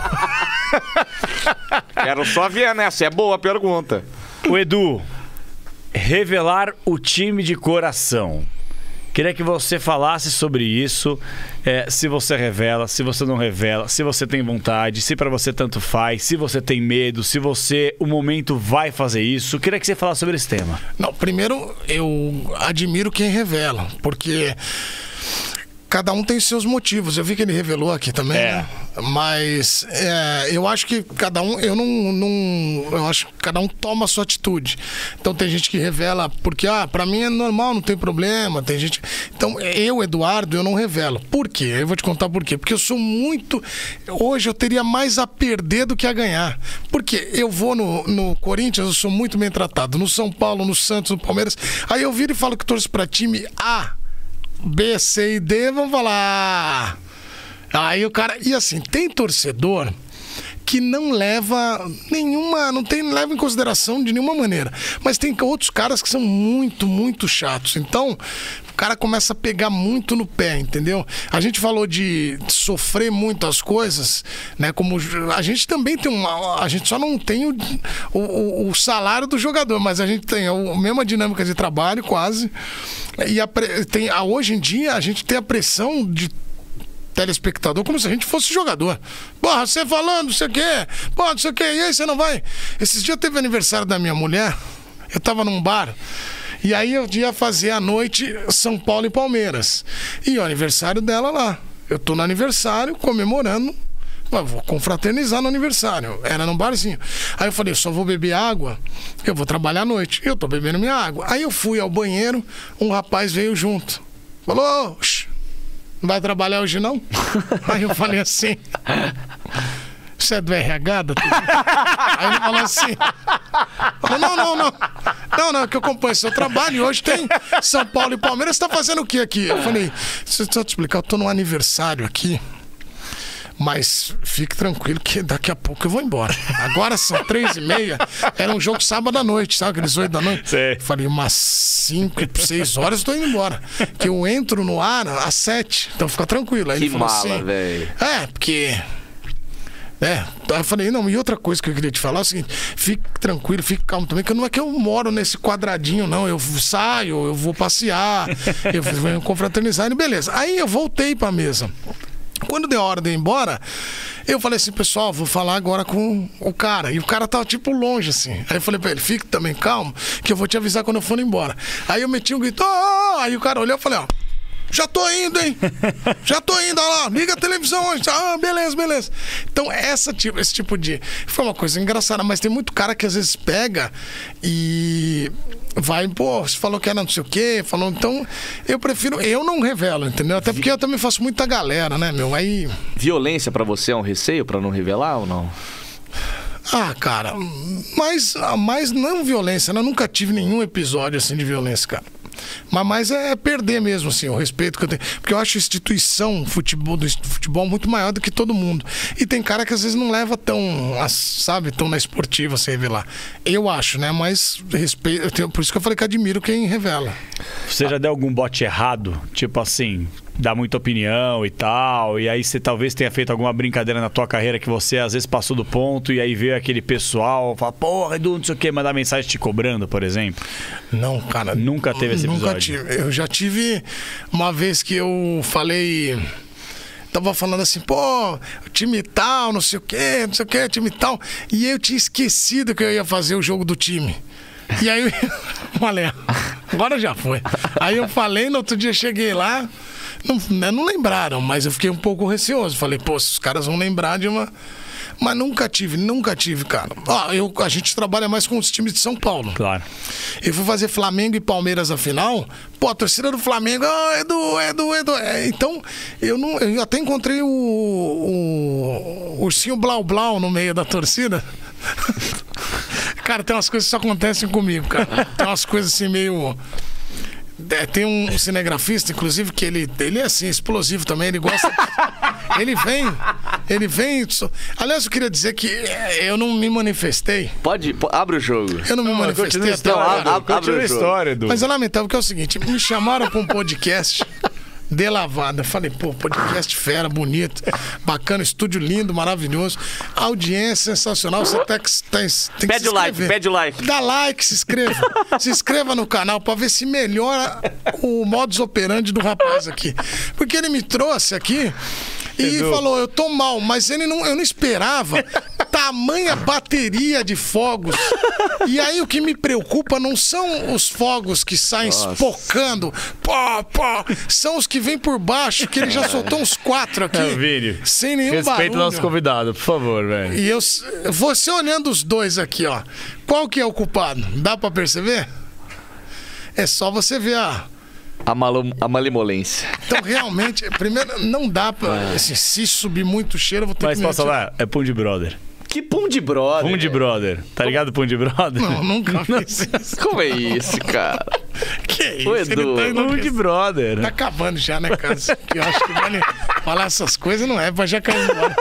*laughs* Quero só ver, né? Essa é boa a pergunta. O Edu, revelar o time de coração. Queria que você falasse sobre isso. é, se você revela, se você não revela, se você tem vontade, se pra você tanto faz, se você tem medo, se você o momento vai fazer isso. Queria que você falasse sobre esse tema. Não, primeiro eu admiro quem revela, porque cada um tem seus motivos. Eu vi que ele revelou aqui também, É. né? Mas é, eu acho que cada um, eu não, não, eu acho que cada um toma a sua atitude. Então tem gente que revela porque ah, para mim é normal, não tem problema. Tem gente, então eu, Eduardo, eu não revelo. Por quê? Eu vou te contar por quê. Porque eu sou muito, hoje eu teria mais a perder do que a ganhar. Porque eu vou no, no Corinthians, eu sou muito bem tratado. No São Paulo, no Santos, no Palmeiras. Aí eu viro e falo que torço para time A. B, C e D vão falar. Aí o cara. E assim, tem torcedor que não leva nenhuma, não tem leva em consideração de nenhuma maneira. Mas tem outros caras que são muito, muito chatos. Então, cara começa a pegar muito no pé, entendeu? A gente falou de sofrer muito as coisas, né? Como a gente também tem uma, a gente só não tem o, o, o salário do jogador, mas a gente tem a mesma dinâmica de trabalho quase. E a, tem, a, hoje em dia a gente tem a pressão de telespectador como se a gente fosse jogador. Porra, você falando, não sei o quê. Porra, não sei o quê. E aí você não vai. Esses dias teve aniversário da minha mulher. Eu tava num bar. E aí eu ia fazer à noite São Paulo e Palmeiras. E o aniversário dela lá. Eu tô no aniversário comemorando. Mas vou confraternizar no aniversário. Era num barzinho. Aí eu falei, só vou beber água, eu vou trabalhar à noite. Eu tô bebendo minha água. Aí eu fui ao banheiro, um rapaz veio junto. Falou, "Oxe, não vai trabalhar hoje não? *laughs* Aí eu falei assim. Você é do RH, doutor? *laughs* Aí ele falou assim. Falou, não, não, não. Não, não, é que eu acompanho seu trabalho e hoje tem São Paulo e Palmeiras. Você tá fazendo o que aqui? Eu falei, deixa eu te explicar, eu tô num aniversário aqui. Mas fique tranquilo que daqui a pouco eu vou embora. Agora são três e meia. Era um jogo sábado à noite, sabe? Aqueles oito da noite. Sei. Falei, umas cinco, seis horas eu tô indo embora. Que eu entro no ar às sete. Então fica tranquilo. Aí Que ele falou mala, assim. velho. É, porque. É, aí eu falei, não, e outra coisa que eu queria te falar é o seguinte: fique tranquilo, fique calmo também, que não é que eu moro nesse quadradinho, não. Eu saio, eu vou passear, *laughs* eu venho confraternizar, e beleza. Aí eu voltei pra mesa. Quando deu a hora de ir embora, eu falei assim, pessoal, vou falar agora com o cara. E o cara tava tipo longe, assim. Aí eu falei pra ele, fique também calmo, que eu vou te avisar quando eu for embora. Aí eu meti um grito, "Ô!" aí o cara olhou e falei, ó. Já tô indo, hein? Já tô indo, olha lá. Liga a televisão hoje. Ah, beleza, beleza. Então, essa, tipo- esse tipo de. Foi uma coisa engraçada, mas tem muito cara que às vezes pega e vai, pô, você falou que era não sei o quê, falou. Então, eu prefiro. Eu não revelo, entendeu? Até porque eu também faço muita galera, né, meu? Aí. Violência pra você é um receio pra não revelar ou não? Ah, cara, mas, mas não violência, né? Eu nunca tive nenhum episódio assim de violência, cara. Mas mais é perder mesmo, assim, o respeito que eu tenho. Porque eu acho instituição futebol, do futebol muito maior do que todo mundo. E tem cara que às vezes não leva tão, sabe, tão na esportiva sem revelar. Eu acho, né? Mas respeito. tenho- Por isso que eu falei que admiro quem revela. Você já deu algum bote errado? Tipo assim, dá muita opinião e tal, e aí você talvez tenha feito alguma brincadeira na tua carreira que você às vezes passou do ponto e aí veio aquele pessoal, fala, porra, Edu, não sei o que, mandar mensagem te cobrando, por exemplo. Não, cara. Nunca teve esse Nunca episódio? tive. Eu já tive uma vez que eu falei. Tava falando assim, pô, time tal, não sei o quê, não sei o quê, time tal. E eu tinha esquecido que eu ia fazer o jogo do time. E aí *laughs* eu falei, agora já foi. Aí eu falei, no outro dia cheguei lá, não, né, não lembraram, mas eu fiquei um pouco receoso. Falei, pô, os caras vão lembrar de uma. Mas nunca tive, nunca tive, cara. Ó, eu, a gente trabalha mais com os times de São Paulo. Claro. Eu fui fazer Flamengo e Palmeiras na final. Pô, a torcida do Flamengo, ah, Edu, Edu, Edu. É, então, eu não. Eu até encontrei o, o, o ursinho Blau Blau no meio da torcida. *laughs* cara, tem umas coisas que só acontecem comigo, cara. Tem umas coisas assim meio. É, tem um cinegrafista, inclusive, que ele, ele é assim, explosivo também, ele gosta. *laughs* ele vem, ele vem. Aliás, eu queria dizer que é, eu não me manifestei. Pode, po- abre o jogo. Eu não me manifestei até história, agora. Continua o a jogo. história, Edu. Mas é lamentável que é o seguinte, me chamaram para um podcast *laughs* de lavada. Falei, pô, podcast fera, bonito, bacana, estúdio lindo, maravilhoso. Audiência sensacional. Você tem que, tem, tem que Pede o like, pede o like. Dá like, se inscreva. se inscreva no canal para ver se melhora o modus operandi do rapaz aqui. Porque ele me trouxe aqui e Edu. falou, eu tô mal, mas ele não, eu não esperava *laughs* tamanha bateria de fogos. E aí o que me preocupa não são os fogos que saem espocando, pó, pó, são os que vêm por baixo, que ele já *laughs* soltou uns quatro aqui. É, Vini, sem nenhum Respeita barulho. o nosso convidado, por favor, velho. E eu, você olhando os dois aqui, ó, qual que é o culpado? Dá pra perceber? É só você ver a. A, malo, a malemolência. Então, realmente, primeiro, não dá pra. Assim, se subir muito cheiro, eu vou ter Mas que. posso me- falar? É Pum de Brother. Que pum de brother. Pum de Brother. Tá ligado, Pum de Brother? Não, nunca *laughs* fiz isso. Como é isso, cara? Que isso? Ô, Ele Edu, tá Pum de. Brother. Tá acabando já, né, cara? Que eu acho que vale falar essas coisas não é, mas já caiu embora.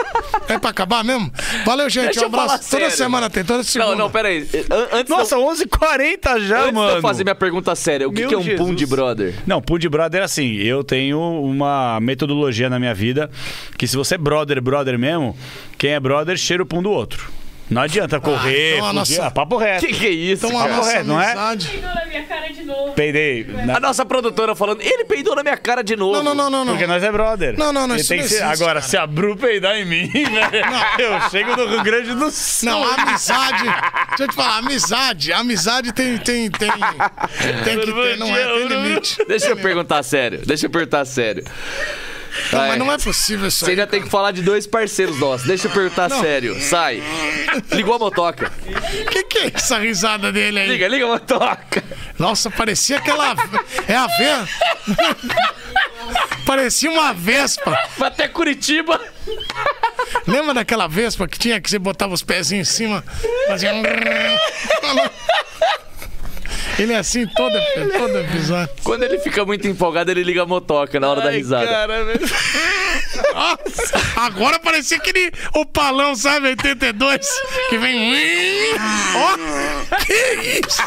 É pra acabar mesmo? Valeu, gente. Deixa um eu falar abraço. Toda sério. semana tem, toda segunda. Não, não, pera aí. An- Antes Nossa, de eu, 11h40 já, antes de mano. eu fazer minha pergunta séria, o que, que é um Jesus. pum de brother? Não, Pool de Brother, assim, eu tenho uma metodologia na minha vida que se você é brother, brother mesmo, quem é brother cheira o pum do outro. Não adianta correr, então a fugir, nossa- ah, papo reto. Que que é isso, Então nossa Correto, não é? amizade... Peidou na minha cara de novo. Peidei. na- A nossa produtora falando, ele peidou na minha cara de novo. Não, não, não, não, não. Porque nós é brother. Não, não, não, Ele isso tem não que ser- existe, Agora, cara. se a Bru peidar em mim, *laughs* velho, eu chego no Rio Grande do Sul. Não, amizade. *laughs* Deixa eu te falar, amizade. Amizade tem. Tem, tem, tem que ter, não é? Tem limite. Deixa eu perguntar sério. Deixa eu perguntar sério. Não, Vai. mas não é possível isso Você ainda tem que falar de dois parceiros nossos. Deixa eu perguntar sério. Sai. Ligou a motoca. O que, que é essa risada dele aí? Liga, liga a motoca. Nossa, parecia aquela. É a Vespa. parecia uma Vespa. Vai até Curitiba. Lembra daquela Vespa que tinha que você botava os pezinhos em cima? Fazia. *laughs* Ele é assim todo, todo episódio. Quando ele fica muito empolgado, ele liga a motoca na hora da risada. Cara. Nossa, agora parecia aquele opalão, sabe? 82, que vem. Ó, que isso?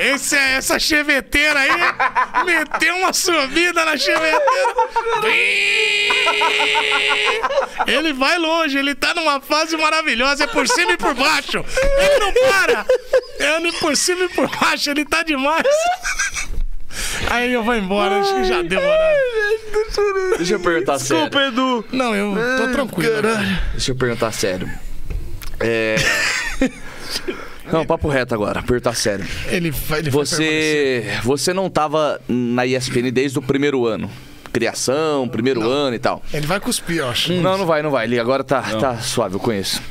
Esse, é- essa cheveteira aí meteu uma subida na cheveteira. Ele vai longe, ele tá numa fase maravilhosa, é por cima e por baixo. Ele não para. É por cima e por baixo, ele tá demais. Aí eu vou embora, acho que já deu horário. Deixa eu perguntar sério. Edu. Não, eu tô tranquilo. Deixa eu perguntar sério. É. *laughs* Não, papo reto agora, perguntar sério. Ele, vai- ele. Você, você não tava na ESPN desde o primeiro ano. Criação, primeiro ano e tal. Ele vai cuspir, eu acho. Não, não vai, não vai. Ele agora tá, tá suave, eu conheço.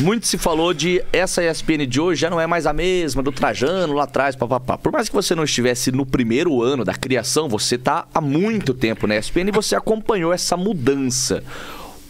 Muito se falou de essa ESPN de hoje já não é mais a mesma do Trajano lá atrás, papapá. Por mais que você não estivesse no primeiro ano da criação, você tá há muito tempo na ESPN e você acompanhou essa mudança.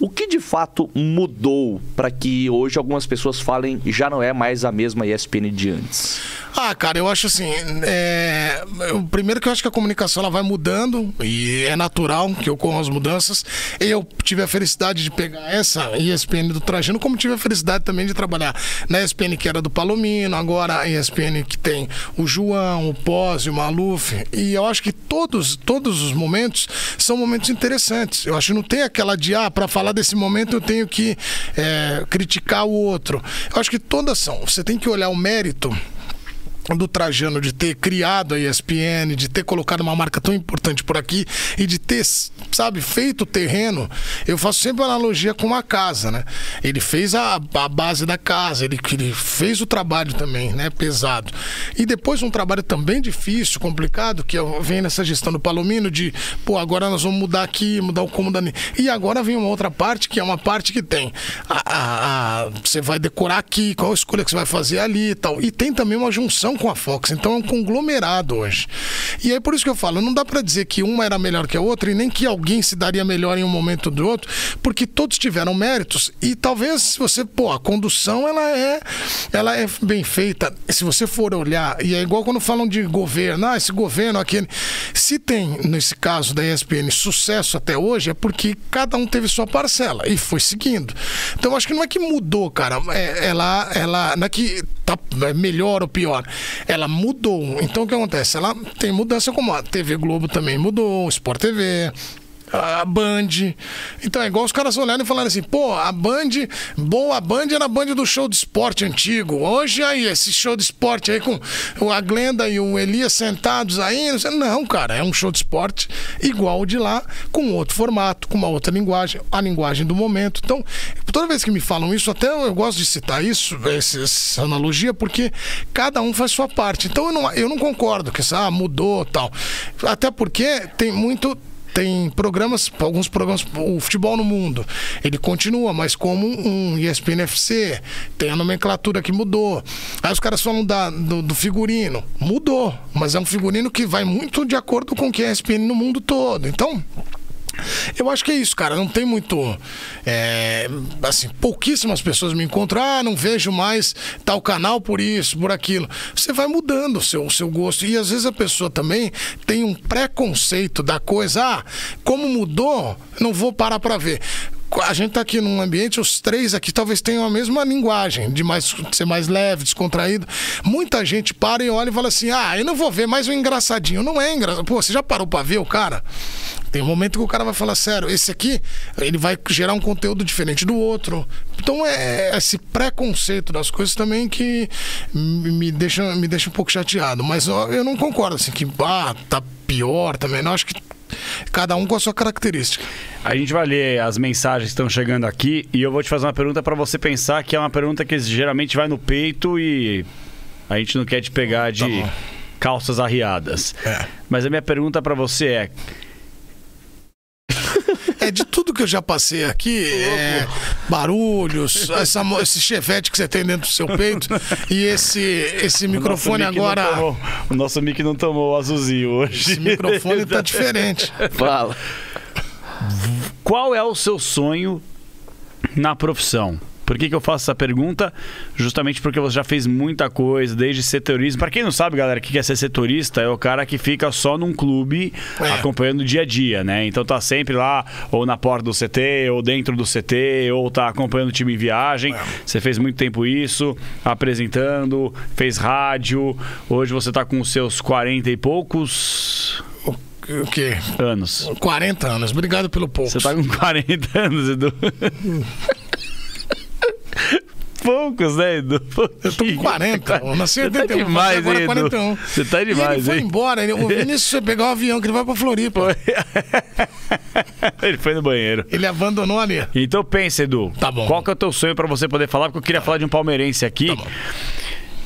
O que de fato mudou para que hoje algumas pessoas falem já não é mais a mesma ESPN de antes? Ah, cara, eu acho assim. É... O primeiro que eu acho que a comunicação ela vai mudando e é natural que ocorram as mudanças. Eu tive a felicidade de pegar essa ESPN do Trajano, como tive a felicidade também de trabalhar na ESPN que era do Palomino, agora a ESPN que tem o João, o Pós o Maluf. E eu acho que todos, todos os momentos são momentos interessantes. Eu acho que não tem aquela de, ah, para falar desse momento eu tenho que é, criticar o outro. Eu acho que todas são. Você tem que olhar o mérito do Trajano de ter criado a ESPN, de ter colocado uma marca tão importante por aqui e de ter, sabe, feito o terreno. Eu faço sempre uma analogia com uma casa, né? Ele fez a, a base da casa, ele, ele fez o trabalho também, né? Pesado. E depois um trabalho também difícil, complicado, que vem nessa gestão do Palomino de, pô, agora nós vamos mudar aqui, mudar o cômodo ali. E agora vem uma outra parte, que é uma parte que tem. a- a- a- você vai decorar aqui, qual escolha que você vai fazer ali e tal. E tem também uma junção com a Fox. Então é um conglomerado hoje. E aí por isso que eu falo, não dá pra dizer que uma era melhor que a outra e nem que alguém se daria melhor em um momento do outro, porque todos tiveram méritos e talvez se você, pô, a condução ela é ela é bem feita. Se você for olhar, e é igual quando falam de governo, ah, esse governo aquele, se tem nesse caso da ESPN sucesso até hoje é porque cada um teve sua parcela e foi seguindo. Então eu acho que não é que mudou, cara, é, ela ela não é que tá é melhor ou pior. Ela mudou. Então o que acontece? Ela tem mudança como a TV Globo também mudou, Sport TV, a Band. Então é igual os caras olharem e falarem assim, pô, a Band, boa, a Band era a Band do show de esporte antigo. Hoje aí, esse show de esporte aí com a Glenda e o Elias sentados aí, não, sei, não, cara, é um show de esporte igual o de lá, com outro formato, com uma outra linguagem, a linguagem do momento. Então, toda vez que me falam isso, até eu gosto de citar isso, essa analogia, porque cada um faz sua parte. Então eu não, eu não concordo que isso, ah, mudou tal. Até porque tem muito tem programas, alguns programas, o futebol no mundo, ele continua, mas como um ESPN FC, tem a nomenclatura que mudou. Aí os caras falam da, do, do figurino, mudou, mas é um figurino que vai muito de acordo com o que é ESPN no mundo todo. Então, Eu acho que é isso, cara. Não tem muito. é, assim, pouquíssimas pessoas me encontram. Ah, não vejo mais tal canal por isso, por aquilo. Você vai mudando o seu, o seu gosto. E às vezes a pessoa também tem um preconceito da coisa. Ah, como mudou, não vou parar pra ver. A gente tá aqui num ambiente, os três aqui talvez tenham a mesma linguagem, de mais, de ser mais leve, descontraído. Muita gente para e olha e fala assim: ah, eu não vou ver mais um engraçadinho. Não é engraçado. Pô, você já parou pra ver o cara? Tem um momento que o cara vai falar sério, esse aqui, ele vai gerar um conteúdo diferente do outro. Então é esse preconceito das coisas também que me deixa, me deixa um pouco chateado. Mas ó, eu não concordo, assim, que ah, tá pior também. Não, acho que cada um com a sua característica. A gente vai ler as mensagens que estão chegando aqui e eu vou te fazer uma pergunta para você pensar que é uma pergunta que geralmente vai no peito e a gente não quer te pegar de Tá calças arriadas. É. Mas a minha pergunta para você é: É de tudo que eu já passei aqui, é, barulhos, essa esse chevette que você tem dentro do seu peito e esse, esse microfone o nosso agora. tomou- o nosse mic não tomou o azulzinho hoje. Esse microfone tá diferente. Fala. Qual é o seu sonho na profissão? Por que, que eu faço essa pergunta? Justamente porque você já fez muita coisa, desde setorista. Para quem não sabe, galera, o que é ser setorista? É o cara que fica só num clube É. acompanhando o dia a dia, né? Então tá sempre lá, ou na porta do CT, ou dentro do CT, ou tá acompanhando o time em viagem. Você fez muito tempo isso, apresentando, fez rádio. Hoje você tá com os seus 40 e poucos O, o quê? anos. 40 anos. Obrigado pelo pouco. Você tá com 40 anos, Edu. *laughs* Poucos, né, Edu? Eu tô com 40. Eu nasci em Você tá 81. demais, agora hein, Edu? 41. Você tá E ele demais, foi hein? embora. Ele, o Vinícius pegar o avião que ele vai pra Floripa. *laughs* Ele foi no banheiro. Ele abandonou ali. Então pensa, Edu. Tá bom. Qual que é o teu sonho pra você poder falar? Porque eu queria falar de um palmeirense aqui. Tá bom.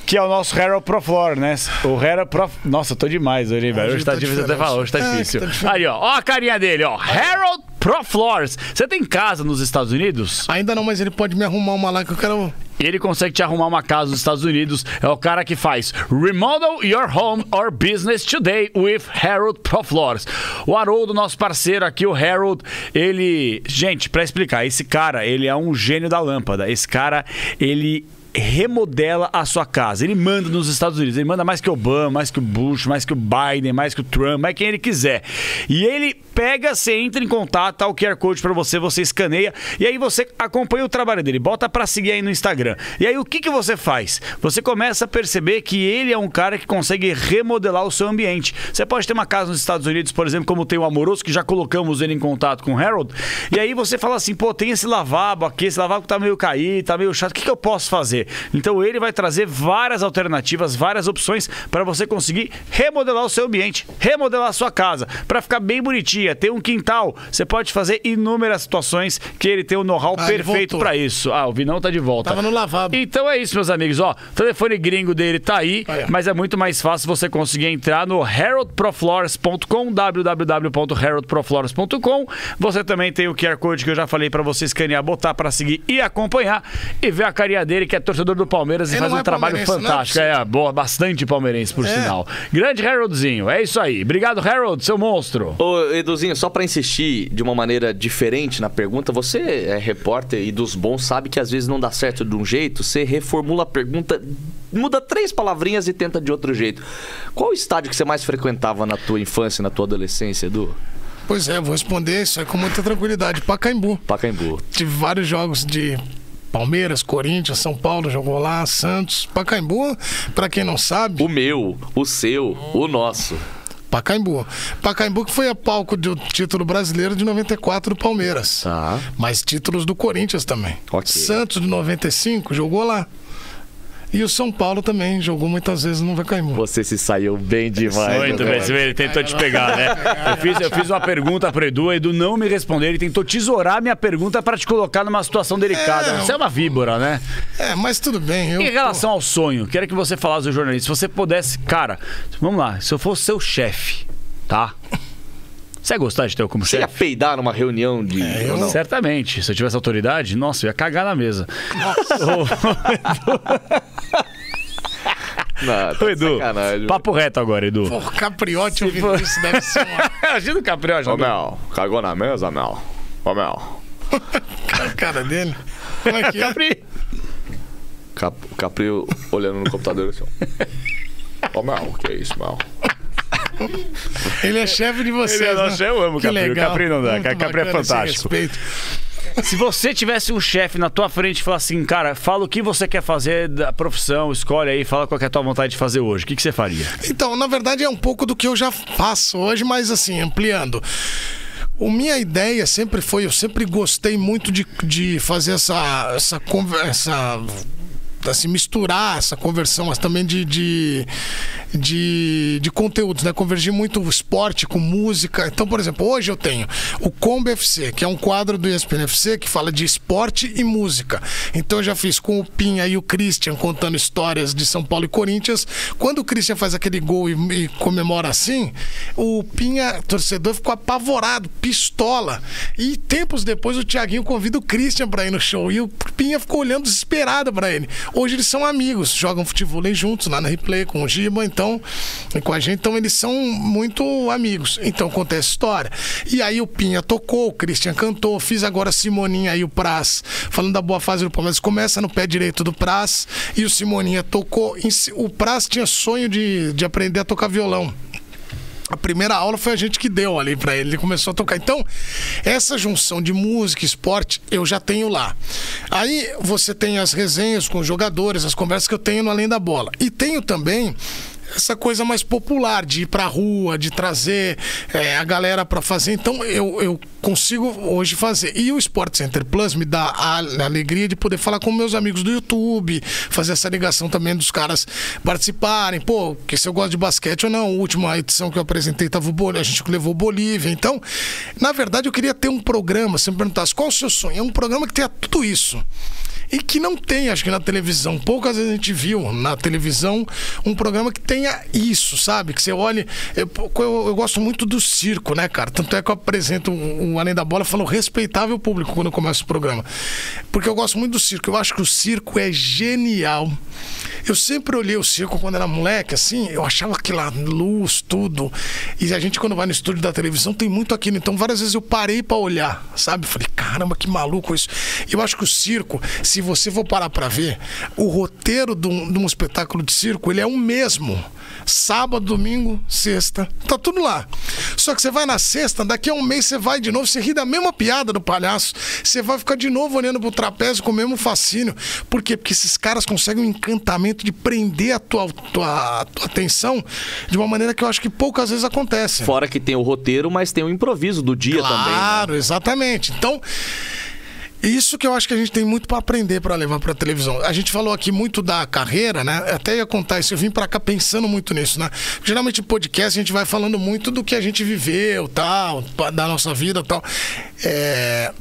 Que é o nosso Harold Proflor, né? O Harold Prof... Nossa, eu tô demais hoje, hein, velho? Hoje Hoje tá tá difícil até falar, hoje tá É, difícil. tá. Aí, ó, ó a carinha dele, ó. Harold Proflors. Você tem casa nos Estados Unidos? Ainda não, mas ele pode me arrumar uma lá que eu quero. E ele consegue te arrumar uma casa nos Estados Unidos. É o cara que faz Remodel Your Home or Business Today with Harold Proflores. O Haroldo, nosso parceiro aqui, o Harold, ele... Gente, pra explicar, esse cara, ele é um gênio da lâmpada. Esse cara, ele remodela a sua casa. Ele manda nos Estados Unidos. Ele manda mais que o Obama, mais que o Bush, mais que o Biden, mais que o Trump, mais quem ele quiser. E ele pega, você entra em contato, tá o QR Code pra você, você escaneia e aí você acompanha o trabalho dele, bota pra seguir aí no Instagram. E aí o que que você faz? Você começa a perceber que ele é um cara que consegue remodelar o seu ambiente. Você pode ter uma casa nos Estados Unidos, por exemplo, como tem o Amoroso, que já colocamos ele em contato com o Harold, e aí você fala assim, pô, tem esse lavabo aqui, esse lavabo tá meio caído, tá meio chato, o que, que eu posso fazer? Então ele vai trazer várias alternativas, várias opções para você conseguir remodelar o seu ambiente, remodelar a sua casa, para ficar bem bonitinha, ter um quintal. Você pode fazer inúmeras situações que ele tem o know-how Ah, perfeito para isso. Ah, o Vinão tá de volta. Tava no lavabo. Então é isso, meus amigos. Ó, o telefone gringo dele tá aí, Aí, ó. mas é muito mais fácil você conseguir entrar no haroldproflores.com, www.haroldproflores.com. Você também tem o QR Code que eu já falei pra você escanear, botar pra seguir e acompanhar e ver a carinha dele que é torcedor do Palmeiras e Ele faz um é trabalho não? fantástico. É, boa, bastante palmeirense por É. sinal. Grande Haroldzinho, é isso aí. Obrigado, Harold, seu monstro. Ô, Eduzinho, só pra insistir de uma maneira diferente na pergunta, você é repórter e dos bons sabe que às vezes não dá certo de um jeito, você reformula a pergunta, muda três palavrinhas e tenta de outro jeito. Qual o estádio que você mais frequentava na tua infância, na tua adolescência, Edu? Pois é, vou responder isso aí com muita tranquilidade. Pacaembu. Pacaembu. Tive vários jogos de Palmeiras, Corinthians, São Paulo jogou lá, Santos. Pacaembu, pra quem não sabe, O meu, o seu, o nosso. Pacaembu. Pacaembu que foi a palco do título brasileiro de 94 do Palmeiras. Tá. Mas títulos do Corinthians também. Ok. Santos de 95 jogou lá. E o São Paulo também jogou muitas vezes no Pacaembu. Você se saiu bem demais. Muito bem, você vê, ele tentou te pegar, né? Eu fiz, eu fiz uma pergunta pro Edu, o Edu não me respondeu, ele tentou tesourar minha pergunta pra te colocar numa situação delicada. É, Você é uma víbora, né? É, mas tudo bem. Eu, Em relação ao sonho, quero que você falasse ao jornalista, se você pudesse, cara, vamos lá, se eu fosse seu chefe, tá? Você ia gostar de ter eu como Você ia chefe? peidar numa reunião de. É, eu não. Certamente. Se eu tivesse autoridade, nossa, eu ia cagar na mesa. *laughs* Não, tá Ô, Edu, papo reto agora, Edu. Pô, Capriote ouvindo isso deve ser uma... *laughs* Imagina o Capriote. Ô, Mel, cagou na mesa, Mel? Ô, Mel. a cara dele. Como é que é? Capri. Cap, Capri olhando no computador assim, ó. Ô, Mel, o que é isso, Mel? Ele é chefe de vocês, Ele é né? eu amo o Que Capri. O legal. Capri não dá, Muito Capri é fantástico. Se você tivesse um chefe na tua frente e falasse assim, cara, fala o que você quer fazer da profissão, escolhe aí, fala qual é a tua vontade de fazer hoje. O que, que você faria? Então, na verdade, é um pouco do que eu já faço hoje, mas assim, ampliando. O minha ideia sempre foi, eu sempre gostei muito de, de fazer essa, essa conversa. Assim, misturar essa conversão, mas também de, de, de, de conteúdos, né? Convergir muito o esporte com música. Então, por exemplo, hoje eu tenho o Combo FC, que é um quadro do ESPN FC que fala de esporte e música. Então, eu já fiz com o Pinha e o Christian contando histórias de São Paulo e Corinthians. Quando o Christian faz aquele gol e, e comemora assim, o Pinha, torcedor, ficou apavorado, pistola. E tempos depois o Thiaguinho convida o Christian pra ir no show. E o Pinha ficou olhando desesperado pra ele. Hoje eles são amigos, jogam futebol juntos lá na replay com o Giba, então, e com a gente, então eles são muito amigos. Então conta essa história. E aí o Pinha tocou, o Christian cantou, fiz agora Simoninha e o Praz, falando da boa fase do Palmeiras. Começa no pé direito do Praz e o Simoninha tocou. O Praz tinha sonho de, de aprender a tocar violão. A primeira aula foi a gente que deu ali pra ele, ele começou a tocar. Então, essa junção de música e esporte eu já tenho lá. Aí você tem as resenhas com os jogadores, as conversas que eu tenho no Além da Bola. E tenho também essa coisa mais popular de ir pra rua, de trazer é, a galera pra fazer. Então eu, eu consigo hoje fazer. E o Sport Center Plus me dá a a alegria de poder falar com meus amigos do YouTube, fazer essa ligação também dos caras participarem. Pô, que se eu gosto de basquete ou não. A última edição que eu apresentei tava o Bolívia, a gente levou Bolívia. Então, na verdade, eu queria ter um programa, se me perguntasse qual o seu sonho, é um programa que tenha tudo isso. E que não tem, acho que na televisão. Poucas vezes a gente viu na televisão um programa que tenha isso, sabe? Que você olhe. Eu, eu, eu gosto muito do circo, né, cara? Tanto é que eu apresento o o Além da Bola, falo respeitável público quando eu começo o programa. Porque eu gosto muito do circo. Eu acho que o circo é genial. Eu sempre olhei o circo quando era moleque, assim, eu achava aquilo lá, luz, tudo. E a gente, quando vai no estúdio da televisão, tem muito aquilo. Então, várias vezes eu parei pra olhar, sabe? Falei, caramba, que maluco isso. Eu acho que o circo, se você for parar pra ver, o roteiro de um, de um espetáculo de circo, ele é o mesmo. Sábado, domingo, sexta, tá tudo lá. Só que você vai na sexta, daqui a um mês você vai de novo, você ri da mesma piada do palhaço. Você vai ficar de novo olhando pro trapézio com o mesmo fascínio. Por quê? Porque esses caras conseguem um encantamento de prender a tua, tua, tua atenção de uma maneira que eu acho que poucas vezes acontece. Fora que tem o roteiro, mas tem o improviso do dia também. né? Claro, exatamente. Então, isso que eu acho que a gente tem muito para aprender para levar para televisão. A gente falou aqui muito da carreira, né? Até ia contar isso, eu vim para cá pensando muito nisso, né? Geralmente podcast a gente vai falando muito do que a gente viveu, tal, da nossa vida, tal. É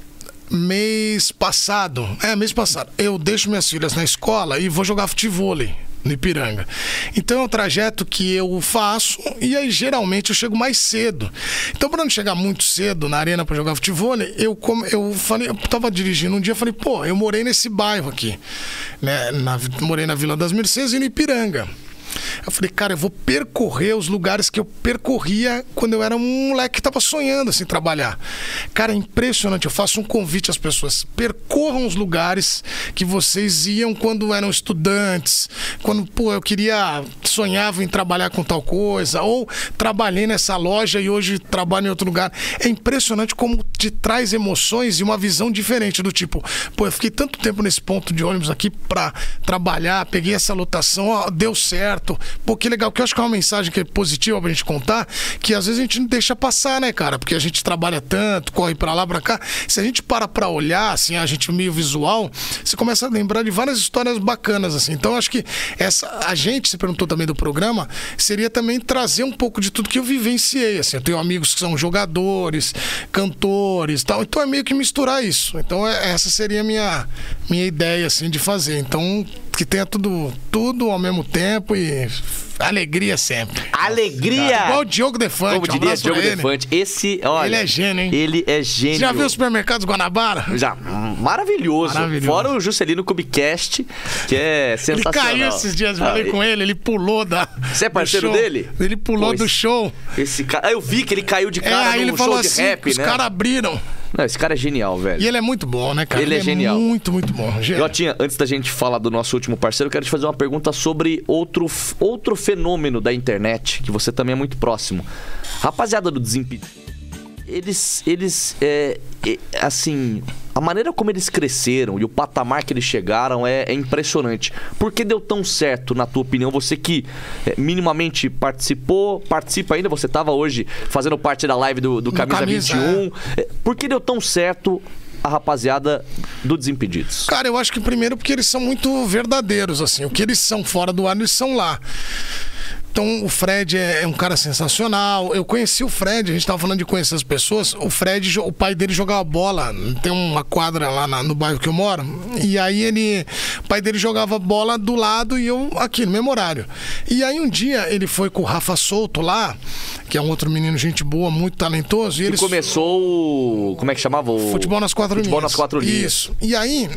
mês passado, é, mês passado, eu deixo minhas filhas na escola e vou jogar futebol no Ipiranga. Então é um trajeto que eu faço e aí geralmente eu chego mais cedo. Então para não chegar muito cedo na arena para jogar futebol, eu eu falei, eu tava dirigindo um dia, falei, pô, eu morei nesse bairro aqui, né, na, morei na Vila das Mercedes e no Ipiranga. Eu falei, cara, eu vou percorrer os lugares que eu percorria quando eu era um moleque que tava sonhando assim trabalhar. Cara, é impressionante. Eu faço um convite às pessoas: percorram os lugares que vocês iam quando eram estudantes, quando pô, eu queria sonhava em trabalhar com tal coisa, ou trabalhei nessa loja e hoje trabalho em outro lugar. É impressionante como te traz emoções e uma visão diferente do tipo, pô, eu fiquei tanto tempo nesse ponto de ônibus aqui pra trabalhar, peguei essa lotação, ó, deu certo. Pô, que legal, que eu acho que é uma mensagem que é positiva pra gente contar, que às vezes a gente não deixa passar, né, cara? Porque a gente trabalha tanto, corre pra lá, pra cá. Se a gente para pra olhar, assim, a gente meio visual, você começa a lembrar de várias histórias bacanas, assim. Então, acho que essa, a gente, se perguntou também do programa, seria também trazer um pouco de tudo que eu vivenciei, assim. Eu tenho amigos que são jogadores, cantores tal. Então, é meio que misturar isso. Então, é- essa seria a minha, minha ideia, assim, de fazer. Então, que tenha tudo, tudo ao mesmo tempo e Alegria sempre. Alegria! Igual o Diogo Defante. Como um diria pra Diogo ele. Defante. Esse, olha. Ele é gênio, hein? Ele é gênio. Você já viu os supermercados Guanabara? Já, maravilhoso. Maravilhoso. Fora o Juscelino Kubicast, que é Ele sensacional. caiu esses dias, eu Ah, falei com ele, ele pulou da. Você é parceiro dele? Ele pulou Pô, do esse- show. Esse cara, eu vi que ele caiu de É, cara aí no ele show falou de assim: rap, os né? caras abriram. Não, esse cara é genial, velho. E ele é muito bom, né, cara? Ele é genial. Muito, muito bom. Jotinha, antes da gente falar do nosso último parceiro, eu quero te fazer uma pergunta sobre outro, outro fenômeno da internet, que você também é muito próximo. Rapaziada do Desimpedido, eles, eles, é, é, assim, a maneira como eles cresceram e o patamar que eles chegaram é, é impressionante. Por que deu tão certo, na tua opinião? Você que é, minimamente participou, participa ainda, você estava hoje fazendo parte da live do, do Camisa, Camisa, 21. É, Por que deu tão certo a rapaziada do Desimpedidos? Cara, eu acho que primeiro porque eles são muito verdadeiros, assim. O que eles são fora do ar, eles são lá. Então, o Fred é, é um cara sensacional. Eu conheci o Fred, a gente tava falando de conhecer as pessoas. O Fred, o pai dele jogava bola. Tem uma quadra lá na- no bairro que eu moro. E aí ele. O pai dele jogava bola do lado e eu aqui, no mesmo horário. E aí um dia ele foi com o Rafa Souto lá, que é um outro menino, gente boa, muito talentoso. E E eles começou. Como é que chamava? O... Futebol nas quatro Futebol linhas. nas quatro linhas. Isso. E aí.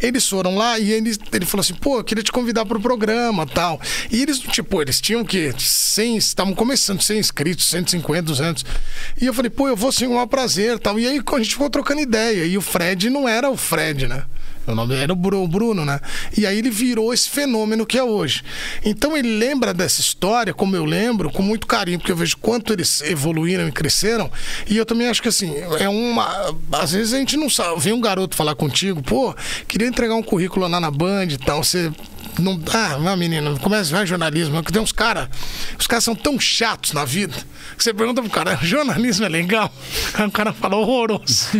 Eles foram lá e ele, ele falou assim, pô, eu queria te convidar pro programa tal. E eles, tipo, eles tinham que 100, estavam começando 100 inscritos, 150, 200. E eu falei, pô, eu vou sim, um prazer tal. E aí a gente ficou trocando ideia. E o Fred não era o Fred, né? O nome era o Bru- o Bruno, né? E aí ele virou esse fenômeno que é hoje. Então ele lembra dessa história, como eu lembro, com muito carinho, porque eu vejo quanto eles evoluíram e cresceram. E eu também acho que assim, é uma. Às vezes a gente não sabe. Vem um garoto falar contigo, pô, queria entregar um currículo lá na Band e tal. Você. Não, ah, não, menino, começa vai jornalismo. Porque tem uns caras. Os caras são tão chatos na vida. Que você pergunta pro cara, jornalismo é legal? Aí o cara fala horroroso. *laughs*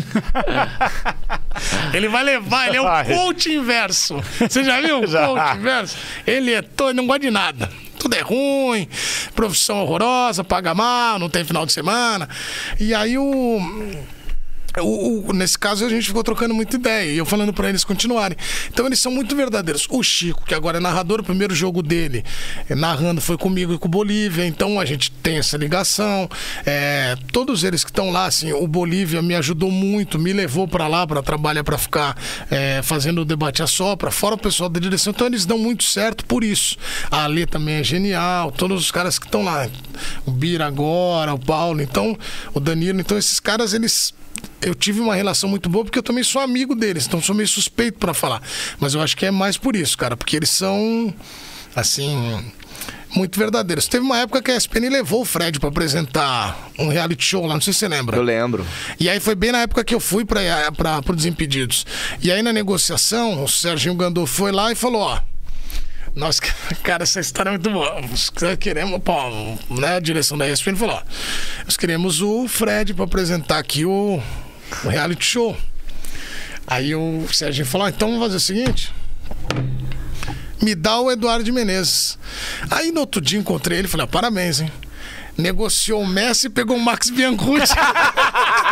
Ele vai levar, ele é o coach inverso. Você já viu o coach inverso? Ele é todo, não gosta de nada. Tudo é ruim, profissão horrorosa, paga mal, não tem final de semana. E aí o. O- o- nesse caso a gente ficou trocando muita ideia e eu falando pra eles continuarem. Então eles são muito verdadeiros. O Chico, que agora é narrador, o primeiro jogo dele eh, narrando foi comigo e com o Bolívia, então a gente tem essa ligação. É, todos eles que estão lá, assim, o Bolívia me ajudou muito, me levou pra lá pra trabalhar, pra ficar é, fazendo o debate a sopra, fora o pessoal da direção. Então eles dão muito certo por isso. A Ale também é genial, todos os caras que estão lá, o Bira agora, o Paulo, então o Danilo, então esses caras eles eu tive uma relação muito boa porque eu também sou amigo deles, então sou meio suspeito pra falar. Mas eu acho que é mais por isso, cara, porque eles são assim muito verdadeiros. Teve uma época que a ESPN levou o Fred pra apresentar um reality show lá, não sei se você lembra. Eu lembro. E aí foi bem na época que eu fui para o Desimpedidos. E aí na negociação, o Serginho Gandolfo foi lá e falou, ó. Nós, cara, essa história é muito boa. Nós queremos, pô, né, a direção da ESPN falou, ó. Nós queremos o Fred para apresentar aqui o, o reality show. Aí o Serginho falou, ó, então vamos fazer o seguinte. Me dá o Eduardo de Menezes. Aí no outro dia encontrei ele e falei, ó, parabéns, hein? Negociou o Messi e pegou o Max Biancucci. *laughs*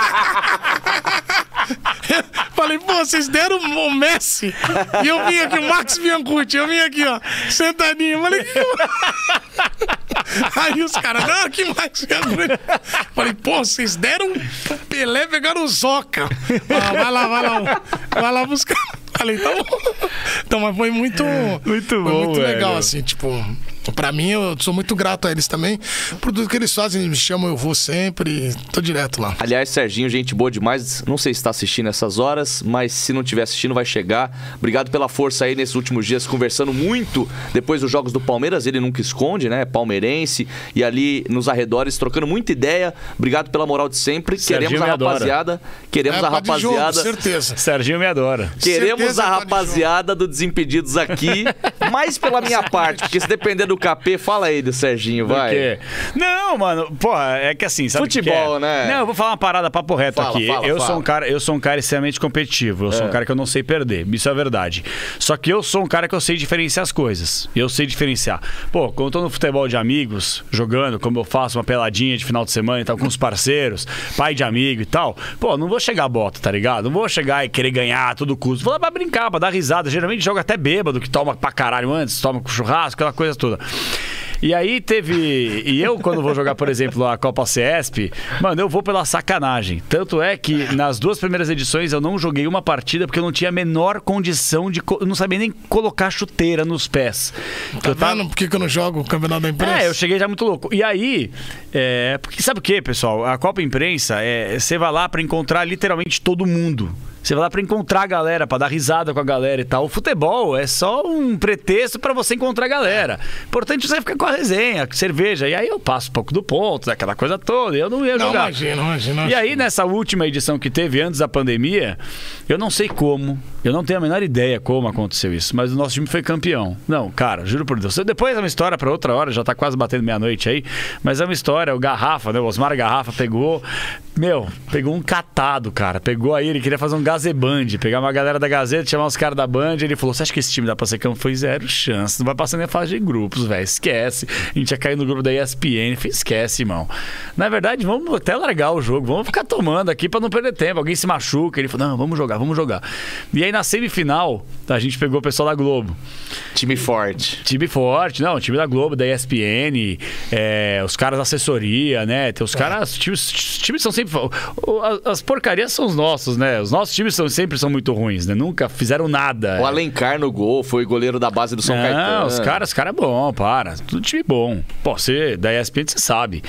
*laughs* Falei, pô, vocês deram o Messi e eu vim aqui, o Max Biancucci, eu vim aqui, ó, sentadinho. Falei, que... *laughs* Aí os caras, não, que Max Biancucci. Falei, pô, vocês deram o Pelé, pegaram o Zoca. Ah, vai lá, vai lá, vai lá buscar. Falei, tá bom. Então, mas foi muito. Muito foi bom, muito legal, velho. assim, tipo. Pra mim, eu sou muito grato a eles também. Por tudo que eles fazem, eles me chamam, eu vou sempre. Tô direto lá. Aliás, Serginho, gente boa demais. Não sei se está assistindo essas horas, mas se não estiver assistindo, vai chegar. Obrigado pela força aí nesses últimos dias, conversando muito depois dos jogos do Palmeiras. Ele nunca esconde, né? Palmeirense. E ali nos arredores, trocando muita ideia. Obrigado pela moral de sempre. Serginho queremos a me adora. rapaziada. Queremos É, a pode jogo, rapaziada. certeza. Serginho me adora. Queremos Certeza a rapaziada do Desimpedidos aqui, *laughs* mais pela minha parte, porque se depender do KP, fala aí do Serginho, vai. Por quê? Não, mano, porra, é que assim, sabe Futebol, que é? né? Não, eu vou falar uma parada papo reto Fala, aqui. fala, eu fala. sou um cara, eu sou um cara extremamente competitivo. Eu sou É. um cara que eu não sei perder. Isso é verdade. Só que eu sou um cara que eu sei diferenciar as coisas. Eu sei diferenciar. Pô, quando eu tô no futebol de amigos, jogando, como eu faço uma peladinha de final de semana e tal, com os parceiros, pai de amigo e tal, pô, não vou chegar a bota, tá ligado? Não vou chegar e querer ganhar a todo custo. Vou lá pra brincar, pra dar risada. Geralmente joga até bêbado, que toma pra caralho antes, toma com churrasco, aquela coisa toda. E aí teve. E eu, quando vou jogar, por exemplo, a Copa CESP, mano, eu vou pela sacanagem. Tanto é que nas duas primeiras edições eu não joguei uma partida porque eu não tinha a menor condição de. co- Eu não sabia nem colocar chuteira nos pés. Tá eu tava- vendo por que, eu não jogo o campeonato da imprensa? é, eu cheguei já muito louco. E aí, é, porque sabe o que, pessoal? A Copa Imprensa, é, você vai lá pra encontrar literalmente todo mundo. Você vai lá pra encontrar a galera, pra dar risada com a galera e tal. O futebol é só um pretexto pra você encontrar a galera. Importante é você ficar com a resenha, com cerveja. E aí eu passo um pouco do ponto, daquela coisa toda. Eu não ia Não, jogar. imagina, imagina. E aí, nessa última edição que teve antes da pandemia, eu não sei como, eu não tenho a menor ideia como aconteceu isso, mas o nosso time foi campeão. Não, cara, juro por Deus. Depois é uma história pra outra hora, já tá quase batendo meia-noite aí, mas é uma história, o Garrafa, né? O Osmar Garrafa pegou, meu, pegou um catado, cara. Pegou aí, ele queria fazer um Gazeband, pegar uma galera da Gazeta, chamar os caras da Band, ele falou: Você acha que esse time dá pra ser campeão? Foi zero chance, não vai passar nem a fase de grupos, velho. Esquece. A gente ia cair no grupo da ESPN. Falei, esquece, irmão. Na verdade, vamos até largar o jogo, vamos ficar tomando aqui pra não perder tempo. Alguém se machuca. Ele falou: Não, vamos jogar, vamos jogar. E aí na semifinal, a gente pegou o pessoal da Globo. Time forte. Time forte, não, time da Globo, da ESPN, é, os caras da assessoria, né? Tem os caras, os times, os times são sempre. O- As porcarias são os nossos, né? Os nossos times são, sempre são muito ruins, né? Nunca fizeram nada. O Alencar no gol, foi goleiro da base do São Não, Caetano. os caras, os caras é bom, para. Tudo time bom. Pô, você, da ESPN, você sabe.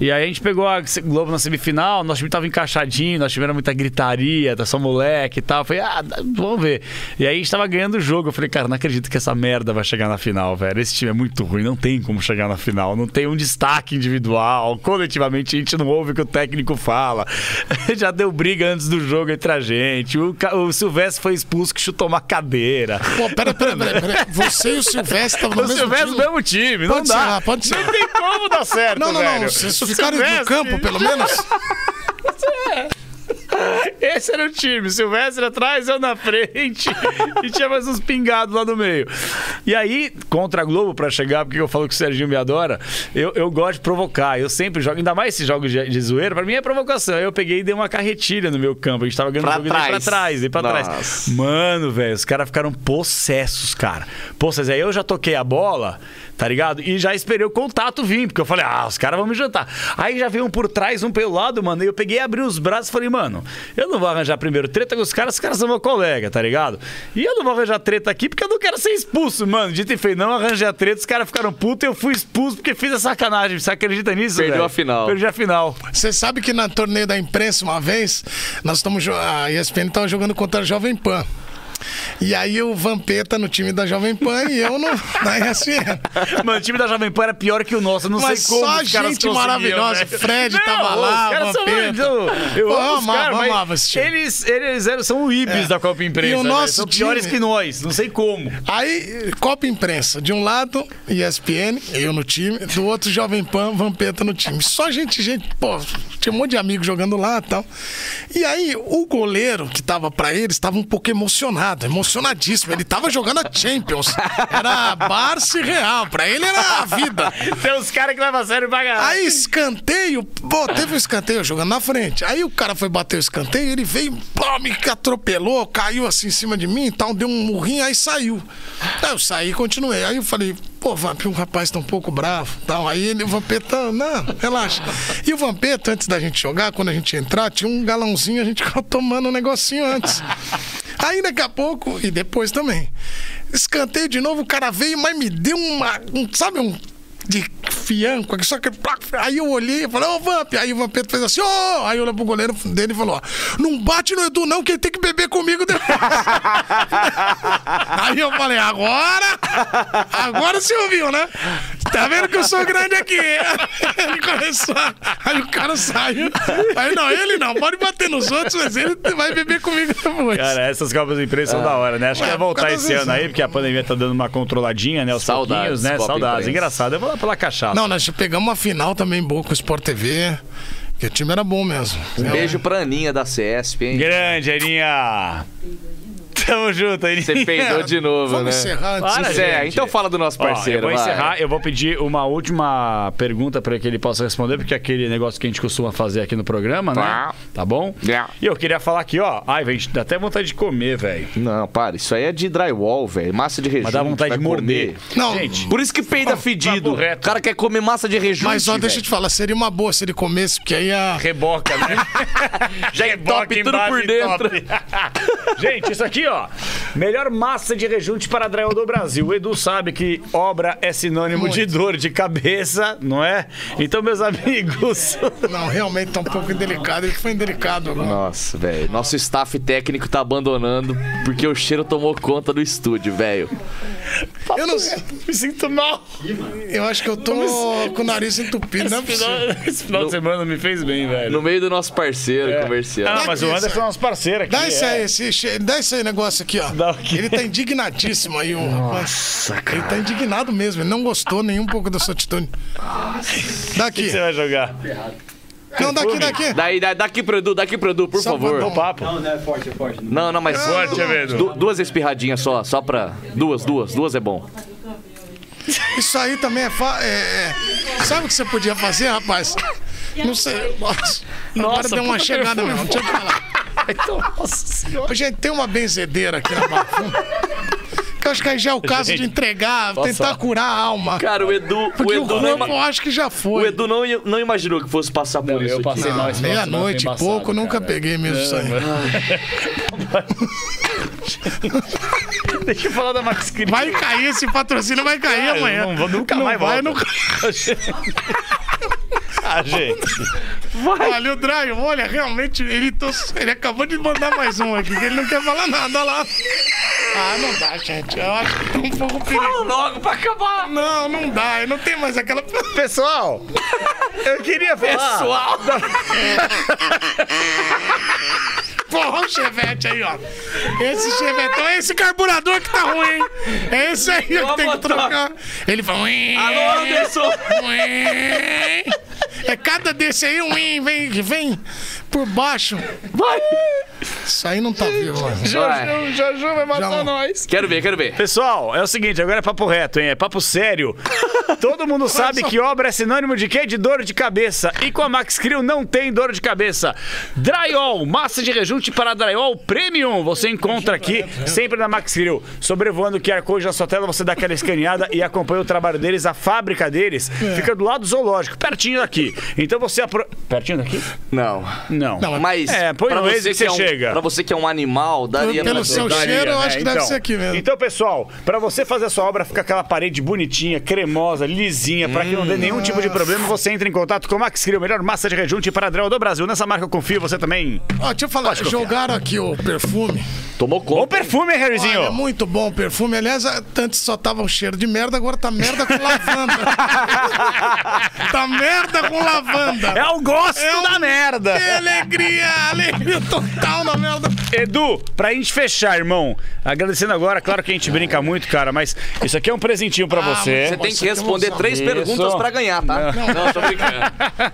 E aí a gente pegou a Globo na semifinal, nosso time tava encaixadinho, nós tivemos muita gritaria, tá só moleque e tal. Falei, ah, vamos ver. E aí a gente tava ganhando o jogo. Eu falei, cara, não acredito que essa merda vai chegar na final, velho. Esse time é muito ruim, não tem como chegar na final. Não tem um destaque individual. Coletivamente a gente não ouve o que o técnico fala. *laughs* Já deu briga antes do jogo entre a gente. O, o Silvestre foi expulso que chutou uma cadeira. Pô, pera, pera, pera, pera. Você e o Silvestre estavam no O mesmo Silvestre time? no mesmo time, não Pode dá. encerrar, pode encerrar. Não tem como dar certo, Não, não, velho. não. Vocês O ficaram no Silvestre- campo, pelo menos? *laughs* *laughs* Esse era o time. Silvestre atrás, eu na frente. *laughs* e tinha mais uns pingados lá no meio. E aí, contra a Globo, pra chegar, porque eu falo que o Serginho me adora, eu, eu gosto de provocar. Eu sempre jogo, ainda mais esses jogos de, de zoeira, pra mim é provocação. Eu peguei e dei uma carretilha no meu campo. A gente tava ganhando Pra jogo e dei pra trás. trás, dei pra Nossa. trás. Mano, velho, os caras ficaram possessos, cara. Possessos. Aí eu já toquei a bola, tá ligado? E já esperei o contato vir, porque eu falei, ah, os caras vão me jantar. Aí já veio um por trás, um pelo lado, mano. E eu peguei, abri os braços e falei, mano, eu não vou arranjar primeiro treta com os caras, os caras são meu colega, tá ligado? E eu não vou arranjar treta aqui porque eu não quero ser expulso, mano. Dito e feito, não arranjei a treta, os caras ficaram putos e eu fui expulso porque fiz a sacanagem. Você acredita nisso, Perdeu velho? a final. Perdi a final. Você sabe que na torneio da imprensa, uma vez, nós estamos. A ESPN estava jogando contra a Jovem Pan. E aí o Vampeta no time da Jovem Pan e eu no, *laughs* na ESPN. Mano, o time da Jovem Pan era pior que o nosso. Eu não Mas sei como só os caras gente maravilhosa. velho. Fred Não, tava lá, os caras são Vampeta. muito- Eu, Pô, amo amava, amava esse time. Eles, eles eram, são o Ibis É. da Copa Imprensa. E o nosso São piores time- que nós. Não sei como. Aí, Copa Imprensa. De um lado, ESPN, eu no time. Do outro, Jovem Pan, Vampeta no time. Só gente, gente, pô, tinha um monte de amigos jogando lá e tal. E aí, o goleiro que tava pra eles estava um pouco emocionado, emocionadíssimo. Ele tava jogando a Champions. Era Barça e Real. Pra ele era a vida. Tem uns caras que levam a sério pra caralho. Aí, escanteio, pô, teve um escanteio jogando na frente. Aí o cara foi bater o escanteio, ele veio, pô, me atropelou, caiu assim em cima de mim e tal, deu um murrinho, aí saiu. Aí eu saí e continuei. Aí eu falei, pô, Vamp, o rapaz tá um pouco bravo. Tal. Aí ele, o Vampeta, não, relaxa. E o Vampeta, antes da gente jogar, quando a gente entrar, tinha um galãozinho, a gente ficava tomando um negocinho antes. Aí daqui a pouco, e depois também. Escanteio de novo, o cara veio, mas me deu uma. Um, sabe um. De fianco, só que. Aí eu olhei e falei, ô Vamp. Aí o Vampeta fez assim, ô! Aí eu olhei pro goleiro dele e falou: ó, não bate no Edu, não, que ele tem que beber comigo depois. *laughs* Aí eu falei, agora? Agora você ouviu, né? Tá vendo que eu sou grande aqui? *laughs* Ele começou. a- Aí o cara saiu. Aí não, ele não, pode bater nos outros, mas ele vai beber comigo depois. Cara, essas Copas de Imprensa são da hora, né? Acho que Ué, vai voltar esse ano aí, não. porque a pandemia tá dando uma controladinha, né? Aos Saudades, pouquinhos, né? Saudades. Imprensa. Engraçado. Eu vou lá pela cachaça. Não, nós pegamos uma final também boa com o Sport TV, que o time era bom mesmo. Um beijo pra Aninha da CESP, hein? Grande, Aninha. Tamo junto aí. Você peidou de novo, Vamos né? encerrar antes. Para, Encerra. gente. Então fala do nosso Ó, parceiro. eu vou vai. encerrar, eu vou pedir uma última pergunta para que ele possa responder, porque é aquele negócio que a gente costuma fazer aqui no programa, né? Tá. Tá bom? Yeah. E eu queria falar aqui, ó. Ai, velho, dá até vontade de comer, velho. Não, para. Isso aí é de drywall, velho. Massa de rejunte. Mas dá vontade de morder. comer. Não, Gente, Por isso que peida fedido. papo reto. O cara quer comer massa de rejunte. mas ó, deixa eu te falar, seria uma boa se ele comesse, porque aí a. Reboca, né? *laughs* Já é top tudo por dentro. *laughs* Gente, isso aqui, ó. Melhor massa de rejunte para drywall do Brasil. O Edu sabe que obra é sinônimo de dor de cabeça, não é? Então, meus amigos. Não, realmente tá um pouco indelicado. Ele foi indelicado agora. Nossa, velho. Nosso staff técnico tá abandonando porque o cheiro tomou conta do estúdio, velho. Eu não Me sinto mal. Eu acho que eu tô com o nariz entupido, não é Esse esse final de semana me fez bem, velho. No meio do nosso parceiro É. comercial. Ah, mas o Anderson é nosso parceiro aqui. Dá esse é. aí, esse, dá esse aí negócio aqui, ó. Ele tá indignadíssimo aí, o rapaz. Ele tá indignado mesmo, ele não gostou nem um pouco da sua atitude. O que Daqui. você vai jogar? Não, daqui, daqui. Daí, daí, daqui pro Edu, daqui pro Edu, por Só favor. pra dar O papo. Não, não, mas Forte, du- duas espirradinhas só, só pra. Duas, duas, duas é bom. Isso aí também é, fa... é, é- Sabe o que você podia fazer, rapaz? Não sei. Nossa, agora Nossa, deu uma chegada perfume. mesmo. Deixa eu te falar. *laughs* Então, nossa senhora. Gente, tem uma benzedeira aqui na Bafum. Que eu acho que aí já é o caso Gente, de entregar, tentar curar a alma. Cara, o Edu. O Porque o, Edu, não, corpo ima- eu acho que já o foi. Edu não, não imaginou que fosse passar por Não, isso. eu passei aqui. mal esse Meia-noite, pouco, nunca cara. peguei mesmo isso aí. *laughs* Deixa eu falar da Max. Vai cair, esse patrocínio vai cair eu amanhã. Não vou nunca Não mais vai, volta. *laughs* *laughs* ah, gente. Olha, o Draio, olha, realmente, ele, tos- ele acabou de mandar mais um aqui, que ele não quer falar nada, olha lá. Ah, não dá, gente. Eu acho que tá um pouco perigoso. Logo pra acabar! Não, não dá. Eu não tenho mais aquela. Pessoal, eu queria falar. Pessoal! *laughs* Porra, o chevette aí, ó. Esse chevette, é esse carburador que tá ruim, hein? É esse aí que tem que trocar. Ele fala. "Uim, Alô, Anderson! Uim". É cada desse aí, um vem, vem, vem por baixo. Vai! Isso aí não tá vivo, mano. Jojo vai matar Já- nós. Quero ver, quero ver. Pessoal, é o seguinte, agora é papo reto, hein? É papo sério. *laughs* Todo mundo sabe que obra é sinônimo de quê? De dor de cabeça. E com a Max Crew não tem dor de cabeça. Drywall, massa de rejunte para drywall premium. Você encontra aqui sempre na Max Crew. Sobrevoando o QR Code na sua tela, você dá aquela escaneada e acompanha o trabalho deles. A fábrica deles fica do lado do zoológico, pertinho daqui. Então você... Apro... Pertinho daqui? Não. Não. Não, Mas. É, põe pra no Waze você que você é um, chega. Pra você que é um animal, daria Pelo seu daria. cheiro, eu acho que deve então. ser aqui mesmo. Então, pessoal, pra você fazer a sua obra ficar aquela parede bonitinha, cremosa, lisinha, pra que não dê nenhum tipo de problema, você entra em contato com o Max Crio, melhor massa de rejunte para drywall do Brasil. Nessa marca eu confio, você também. Ó, deixa eu falar, jogaram aqui o perfume. Tomou Bom conta. perfume, hein, Harryzinho? Olha, é muito bom o perfume. Aliás, antes só tava um cheiro de merda, agora tá merda com lavanda. *laughs* tá merda com lavanda. É o gosto É um- da merda. Que alegria, alegria total na merda. Edu, pra gente fechar, irmão, agradecendo agora, claro que a gente brinca muito, cara, mas isso aqui é um presentinho pra Ah, você. Você tem que responder três Isso. perguntas pra ganhar, tá? Não, tô brincando.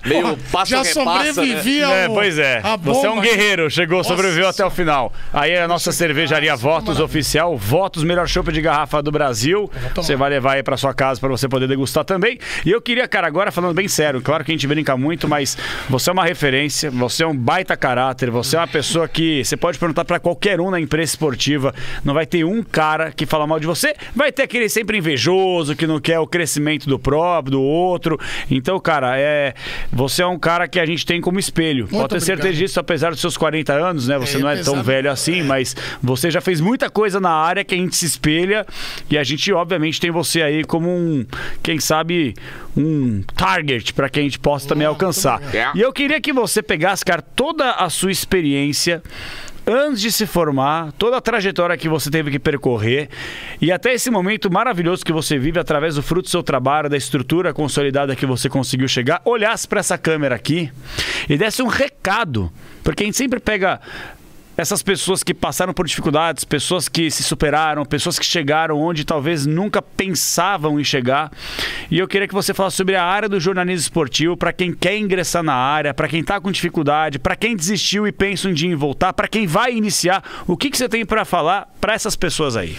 Meio passo Já repassa, né? sobrevivia É, ao- pois é. Você é um guerreiro, chegou, Nossa sobreviveu até o final. Aí é a nossa cervejaria Votos oficial, Votos melhor chopp de garrafa do Brasil. Você vai levar aí pra sua casa pra você poder degustar também. E eu queria, cara, agora falando bem sério, claro que a gente brinca muito, mas você é uma referência, você é um baita caráter, você é uma pessoa que você pode perguntar pra qualquer um na imprensa esportiva, não vai ter um cara que fala mal de você, vai ter aquele sempre invejoso que não quer o crescimento do próprio, do outro. Então, cara, é você é um cara que a gente tem como espelho. Pode ter obrigado. certeza disso, apesar dos seus 40 anos, né? Você É, não é tão velho assim, mas você já fez muita coisa na área que a gente se espelha e a gente, obviamente, tem você aí como um, quem sabe, um target para que a gente possa também alcançar. E eu queria que você pegasse, cara, toda a sua experiência antes de se formar, toda a trajetória que você teve que percorrer e até esse momento maravilhoso que você vive através do fruto do seu trabalho, da estrutura consolidada que você conseguiu chegar, olhasse para essa câmera aqui e desse um recado, porque a gente sempre pega essas pessoas que passaram por dificuldades, pessoas que se superaram, pessoas que chegaram onde talvez nunca pensavam em chegar. E eu queria que você falasse sobre a área do jornalismo esportivo para quem quer ingressar na área, para quem está com dificuldade, para quem desistiu e pensa um dia em voltar, para quem vai iniciar. O que, que você tem para falar para essas pessoas aí?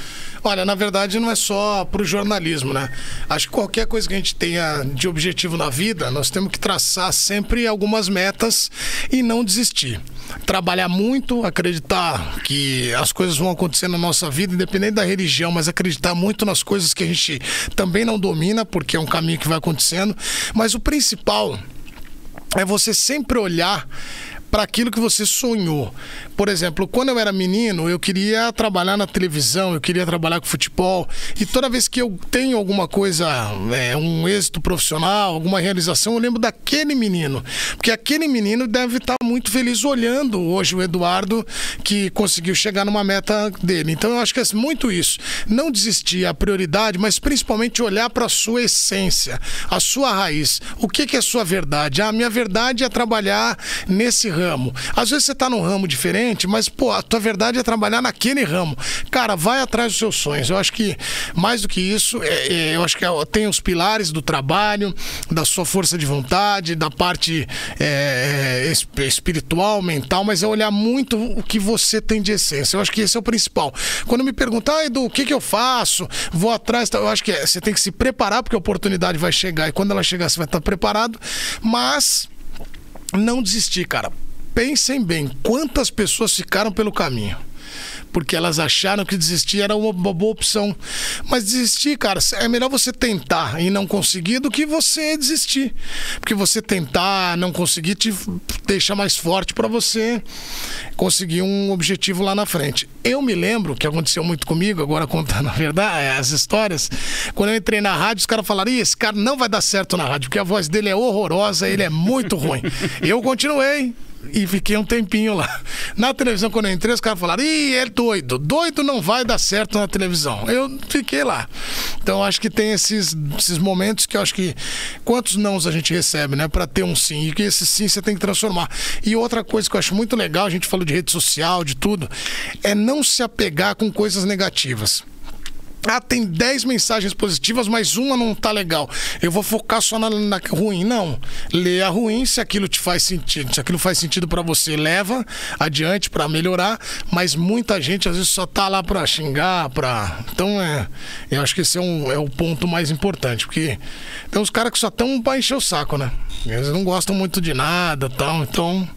Olha, na verdade não é só pro jornalismo, né? Acho que qualquer coisa que a gente tenha de objetivo na vida, nós temos que traçar sempre algumas metas e não desistir. Trabalhar muito, acreditar que as coisas vão acontecer na nossa vida, independente da religião, mas acreditar muito nas coisas que a gente também não domina, porque é um caminho que vai acontecendo. Mas o principal é você sempre olhar para aquilo que você sonhou. Por exemplo, quando eu era menino, eu queria trabalhar na televisão, eu queria trabalhar com futebol. E toda vez que eu tenho alguma coisa, é, um êxito profissional, alguma realização, eu lembro daquele menino. Porque aquele menino deve estar muito feliz olhando hoje o Eduardo que conseguiu chegar numa meta dele. Então eu acho que é muito isso. Não desistir a prioridade, mas principalmente olhar para a sua essência, a sua raiz. O que, que é sua verdade? A minha verdade é trabalhar nesse ramo ramo. Às vezes você está num ramo diferente, mas, pô, a tua verdade é trabalhar naquele ramo. Cara, vai atrás dos seus sonhos. Eu acho que, mais do que isso, é, é, eu acho que é, tem os pilares do trabalho, da sua força de vontade, da parte é, é espiritual, mental, mas é olhar muito o que você tem de essência. Eu acho que esse é o principal. Quando me perguntar, ah, Edu, o que, que eu faço? Vou atrás, eu acho que é, você tem que se preparar, porque a oportunidade vai chegar, e quando ela chegar, você vai estar preparado, mas não desistir, cara pensem bem quantas pessoas ficaram pelo caminho porque elas acharam que desistir era uma boa opção. Mas desistir, cara, é melhor você tentar e não conseguir do que você desistir. Porque você tentar, não conseguir, te deixa mais forte para você conseguir um objetivo lá na frente. Eu me lembro que aconteceu muito comigo, agora contando *laughs* a verdade, as histórias. Quando eu entrei na rádio, os caras falaram: Ih, esse cara não vai dar certo na rádio, porque a voz dele é horrorosa, ele é muito ruim. *laughs* eu continuei e fiquei um tempinho lá. Na televisão, quando eu entrei, os caras falaram: Ih, é doido. Doido não vai dar certo na televisão. Eu fiquei lá. Então, acho que tem esses, esses momentos que eu acho que. Quantos nãos a gente recebe, né? Pra ter um sim. E que esse sim você tem que transformar. E outra coisa que eu acho muito legal, a gente falou de rede social, de tudo, é não se apegar com coisas negativas. Ah, tem 10 mensagens positivas, mas uma não tá legal. Eu vou focar só na, na ruim. Não. Lê a ruim se aquilo te faz sentido. Se aquilo faz sentido para você, leva adiante para melhorar. Mas muita gente às vezes só tá lá para xingar, para. Então é. Eu acho que esse é, um, é o ponto mais importante. Porque tem uns caras que só estão pra encher o saco, né? Eles não gostam muito de nada tal. Então.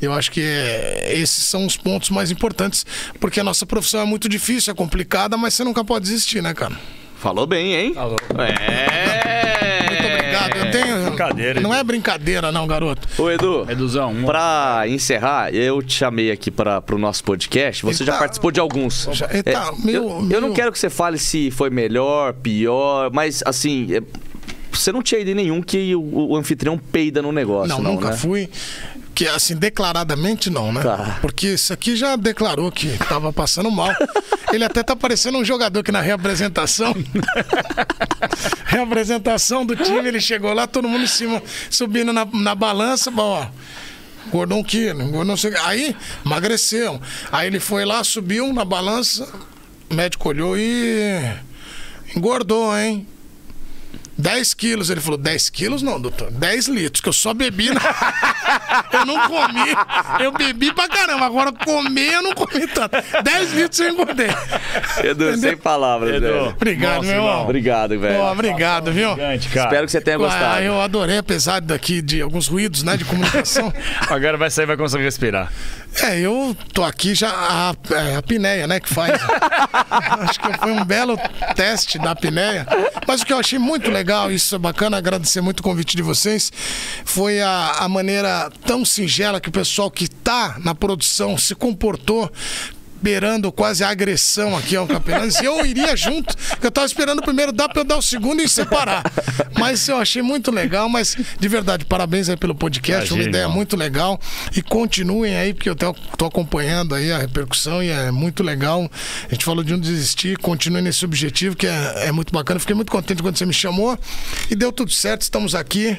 Eu acho que é, esses são os pontos mais importantes, porque a nossa profissão é muito difícil, é complicada, mas você nunca pode desistir, né, cara? Falou bem, hein? Falou. É. Muito obrigado. Eu tenho. Brincadeira, Não é brincadeira, não, garoto. Ô, Edu. Eduzão, um... Pra encerrar, eu te chamei aqui para o nosso podcast. Você já Eita. participou de alguns. Já- É, eita, meio- eu, eu meio- não quero que você fale se foi melhor, pior, mas assim, é, você não tinha ido em nenhum que o, o anfitrião peida no negócio, Não, não, nunca né? fui. Que assim, declaradamente não, né? Tá. Porque isso aqui já declarou que tava passando mal. *laughs* Ele até tá parecendo um jogador que na reapresentação. *laughs* reapresentação do time, ele chegou lá, todo mundo em cima, subindo na, na balança, bom, ó. Engordou um quilo, engordou não sei. Aí, emagreceu. Aí ele foi lá, subiu na balança, o médico olhou e. Engordou, hein? 10 quilos. Ele falou, 10 quilos não, doutor. 10 litros, que eu só bebi. Na... *laughs* eu não comi. Eu bebi pra caramba. Agora comer eu não comi tanto. 10 litros eu engordei. Edu, sem palavras, Edu. velho. Obrigado, Nossa, meu irmão. irmão. Obrigado, velho. Pô, obrigado, viu? Gigante, cara. Espero que você tenha gostado. Ah, eu adorei, apesar daqui de alguns ruídos, né, de comunicação. *laughs* Agora vai sair e vai conseguir respirar. É, eu tô aqui já. A, é, a apneia, né, que faz. *laughs* Acho que foi um belo teste da apneia. Mas o que eu achei muito legal, isso é bacana, agradecer muito o convite de vocês, foi a, a maneira tão singela que o pessoal que tá na produção se comportou. Beirando quase a agressão aqui ao Capelães. E eu iria junto, que eu tava esperando o primeiro dar pra eu dar o segundo e separar. Mas eu achei muito legal, mas de verdade, parabéns aí pelo podcast, Imagina, uma ideia irmão. muito legal. E continuem aí, porque eu tô, acompanhando aí a repercussão e é muito legal. A gente falou de não desistir, continuem nesse objetivo, que é, é muito bacana. Fiquei muito contente quando você me chamou. E deu tudo certo, estamos aqui.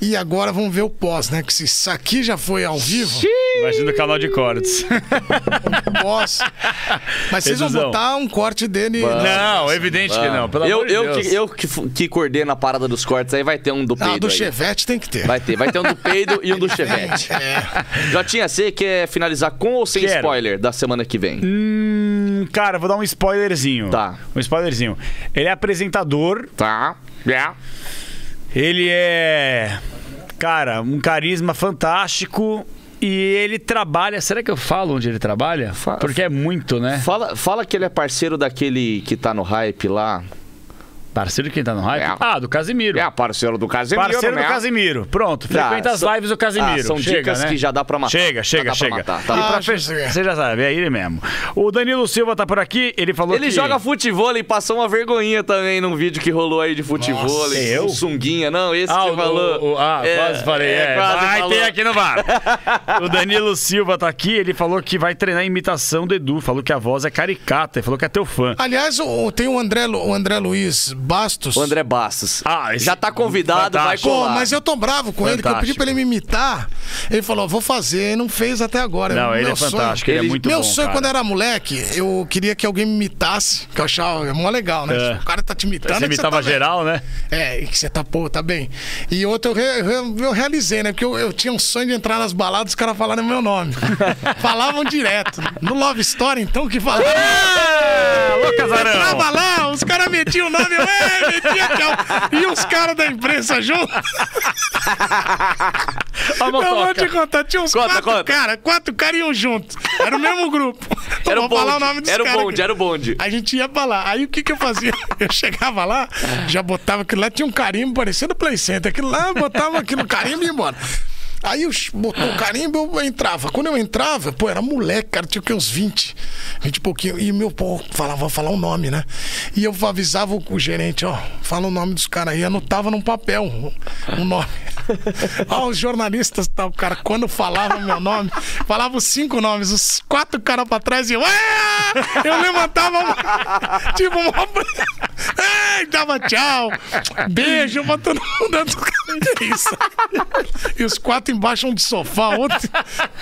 E agora vamos ver o pós, né? Que se isso aqui já foi ao vivo. Imagina o canal de cortes. Nossa. Mas vocês vão Eduzão. botar um corte dele. né? Não, evidente que não. Pelo eu, amor de eu, Deus. que, eu que, que coordeno a parada dos cortes aí, vai ter um do peido Ah, do aí. Chevette tem que ter. Vai ter, vai ter um do peido e um do chevette. *laughs* Jotinha, você quer finalizar com ou sem Quero. spoiler da semana que vem? Hum, cara, vou dar um spoilerzinho. Tá. Um spoilerzinho. Ele é apresentador, Tá. É. ele é. Cara, um carisma fantástico. E ele trabalha. Será que eu falo onde ele trabalha? Fa- Porque é muito, né? Fala, fala que ele é parceiro daquele que tá no hype lá. Parceiro de quem tá no hype? É. Ah, do Casimiro. É, parceiro do Casemiro, Parceiro do né? Casimiro. Pronto, frequenta Ah, as lives do Casimiro. Ah, são Chega, dicas né? que já dá pra matar. Chega, Já chega, chega. matar, tá. E pra Ah, fe- já sei. Você já sabe, é ele mesmo. O Danilo Silva tá por aqui, ele falou Ele que... joga futebol e passou uma vergonhinha também num vídeo que rolou aí de futebol. Nossa, eu? Um sunguinha, não, esse Ah, que o- falou. o- ah, É, quase falei. É, quase vai falou. ter aqui no bar. o Danilo Silva tá aqui, ele falou que vai treinar a imitação do Edu. Falou que a voz é caricata, ele falou que é teu fã. Aliás, o- tem o André, o André Luiz Bastos. O André Bastos. Ah, esse- Já tá convidado, vai Fantástico. Pô, mas eu tô bravo com ele, que eu pedi Fantástico. pra ele me imitar. Ele falou, vou fazer, e não fez até agora. Não, ele Meu é sonho- fantástico, ele, é Ele- muito Meu bom, sonho cara. quando era moleque, eu queria que alguém me imitasse, que eu achava mó legal, né? É. Tipo, o cara tá te imitando. Você é imitava tá bem. geral, né? É, e que você tá, pô, tá bem. E outro eu, re- re- eu realizei, né? Porque eu, eu tinha um sonho de entrar nas baladas os caras falaram meu nome. *laughs* Falavam direto. No Love Story, então, que falavam. Ah, Alô, Casarão! Entrava lá, os caras metiam o nome, eu, E os caras da imprensa junto. Ó, Eu vou te contar, tinha uns Conta, quatro caras, quatro caras iam juntos. Era o mesmo grupo. *laughs* Era o vou falar bonde, o nome dos era o bonde, aqui. era o bonde. A gente ia pra lá. Aí o que que eu fazia? *laughs* Eu chegava lá, já botava aquilo lá, tinha um carimbo parecendo Play Center. Aquilo lá, botava aquilo no carimbo e ia embora. Aí eu botou o carimbo, eu entrava. Quando eu entrava, pô, era moleque, cara, tinha que, uns 20, 20 e pouquinho. E meu, pô, falava, falar o nome, né? E eu avisava o, gerente, ó, fala o nome dos caras aí, anotava num papel o nome. *laughs* Os jornalistas, tal, cara, quando falava meu nome, falava os cinco nomes, os quatro caras pra trás e eu, eu levantava, uma- *laughs* tipo, uma... Ei, dava tchau, beijo pra todo mundo. *laughs* Isso? E os quatro embaixo um de sofá, outro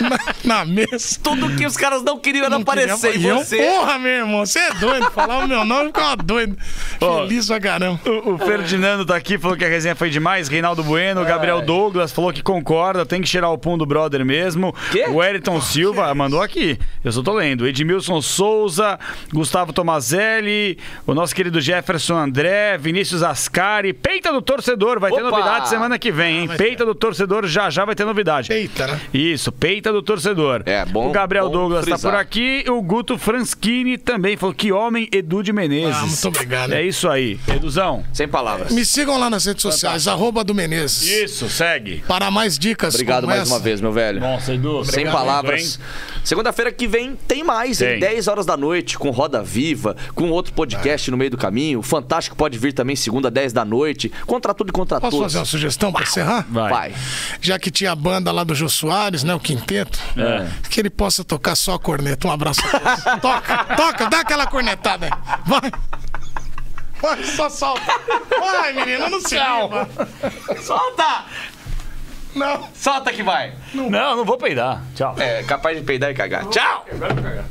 na, na mesa. Tudo que os caras não queriam era aparecer E em eu, você. porra, meu irmão, você é doido. Falava o meu nome e ficava doido. Feliz pra caramba. O, o Ferdinando tá aqui, falou que a resenha foi demais. Reinaldo Bueno, Gabriel Douglas falou que concorda, tem que cheirar o pum do brother mesmo. Quê? O Wellington Silva mandou aqui, eu só tô lendo. Edmilson Souza, Gustavo Tomazelli, o nosso querido Jefferson André, Vinícius Ascari. Peita do torcedor, vai ter Opa! novidade semana que vem, hein? vai Peita do torcedor, já já vai ter novidade. Eita, né? Isso, peita do torcedor. É, bom- O Gabriel bom Douglas tá frisar. por aqui. O Guto Franschini também falou que homem Edu de Menezes. Ah, muito obrigado. É isso aí. Eduzão. Sem palavras. Me sigam lá nas redes sociais, arroba do Menezes. Isso, segue. Para mais dicas Obrigado mais essa. uma vez, meu velho. Nossa, Edu. Sem obrigado, palavras. hein? Segunda-feira que vem tem mais, hein? Tem. 10 horas da noite, com Roda Viva, com outro podcast no meio do caminho. O Fantástico pode vir também segunda, 10 da noite. Contra tudo e contra Posso todos. fazer uma sugestão pra encerrar? Vai. Vai. Já que tinha a banda lá do Jô Soares, né? O quinteto. É. Que ele possa tocar só a corneta. Um abraço a todos. *laughs* toca, toca, dá aquela cornetada aí. Vai. Vai, só solta. Vai, menino, não se liga. Solta! Não. Solta que vai. Não, não vou peidar. Tchau. É capaz de peidar e cagar. Tchau! Agora eu vou cagar.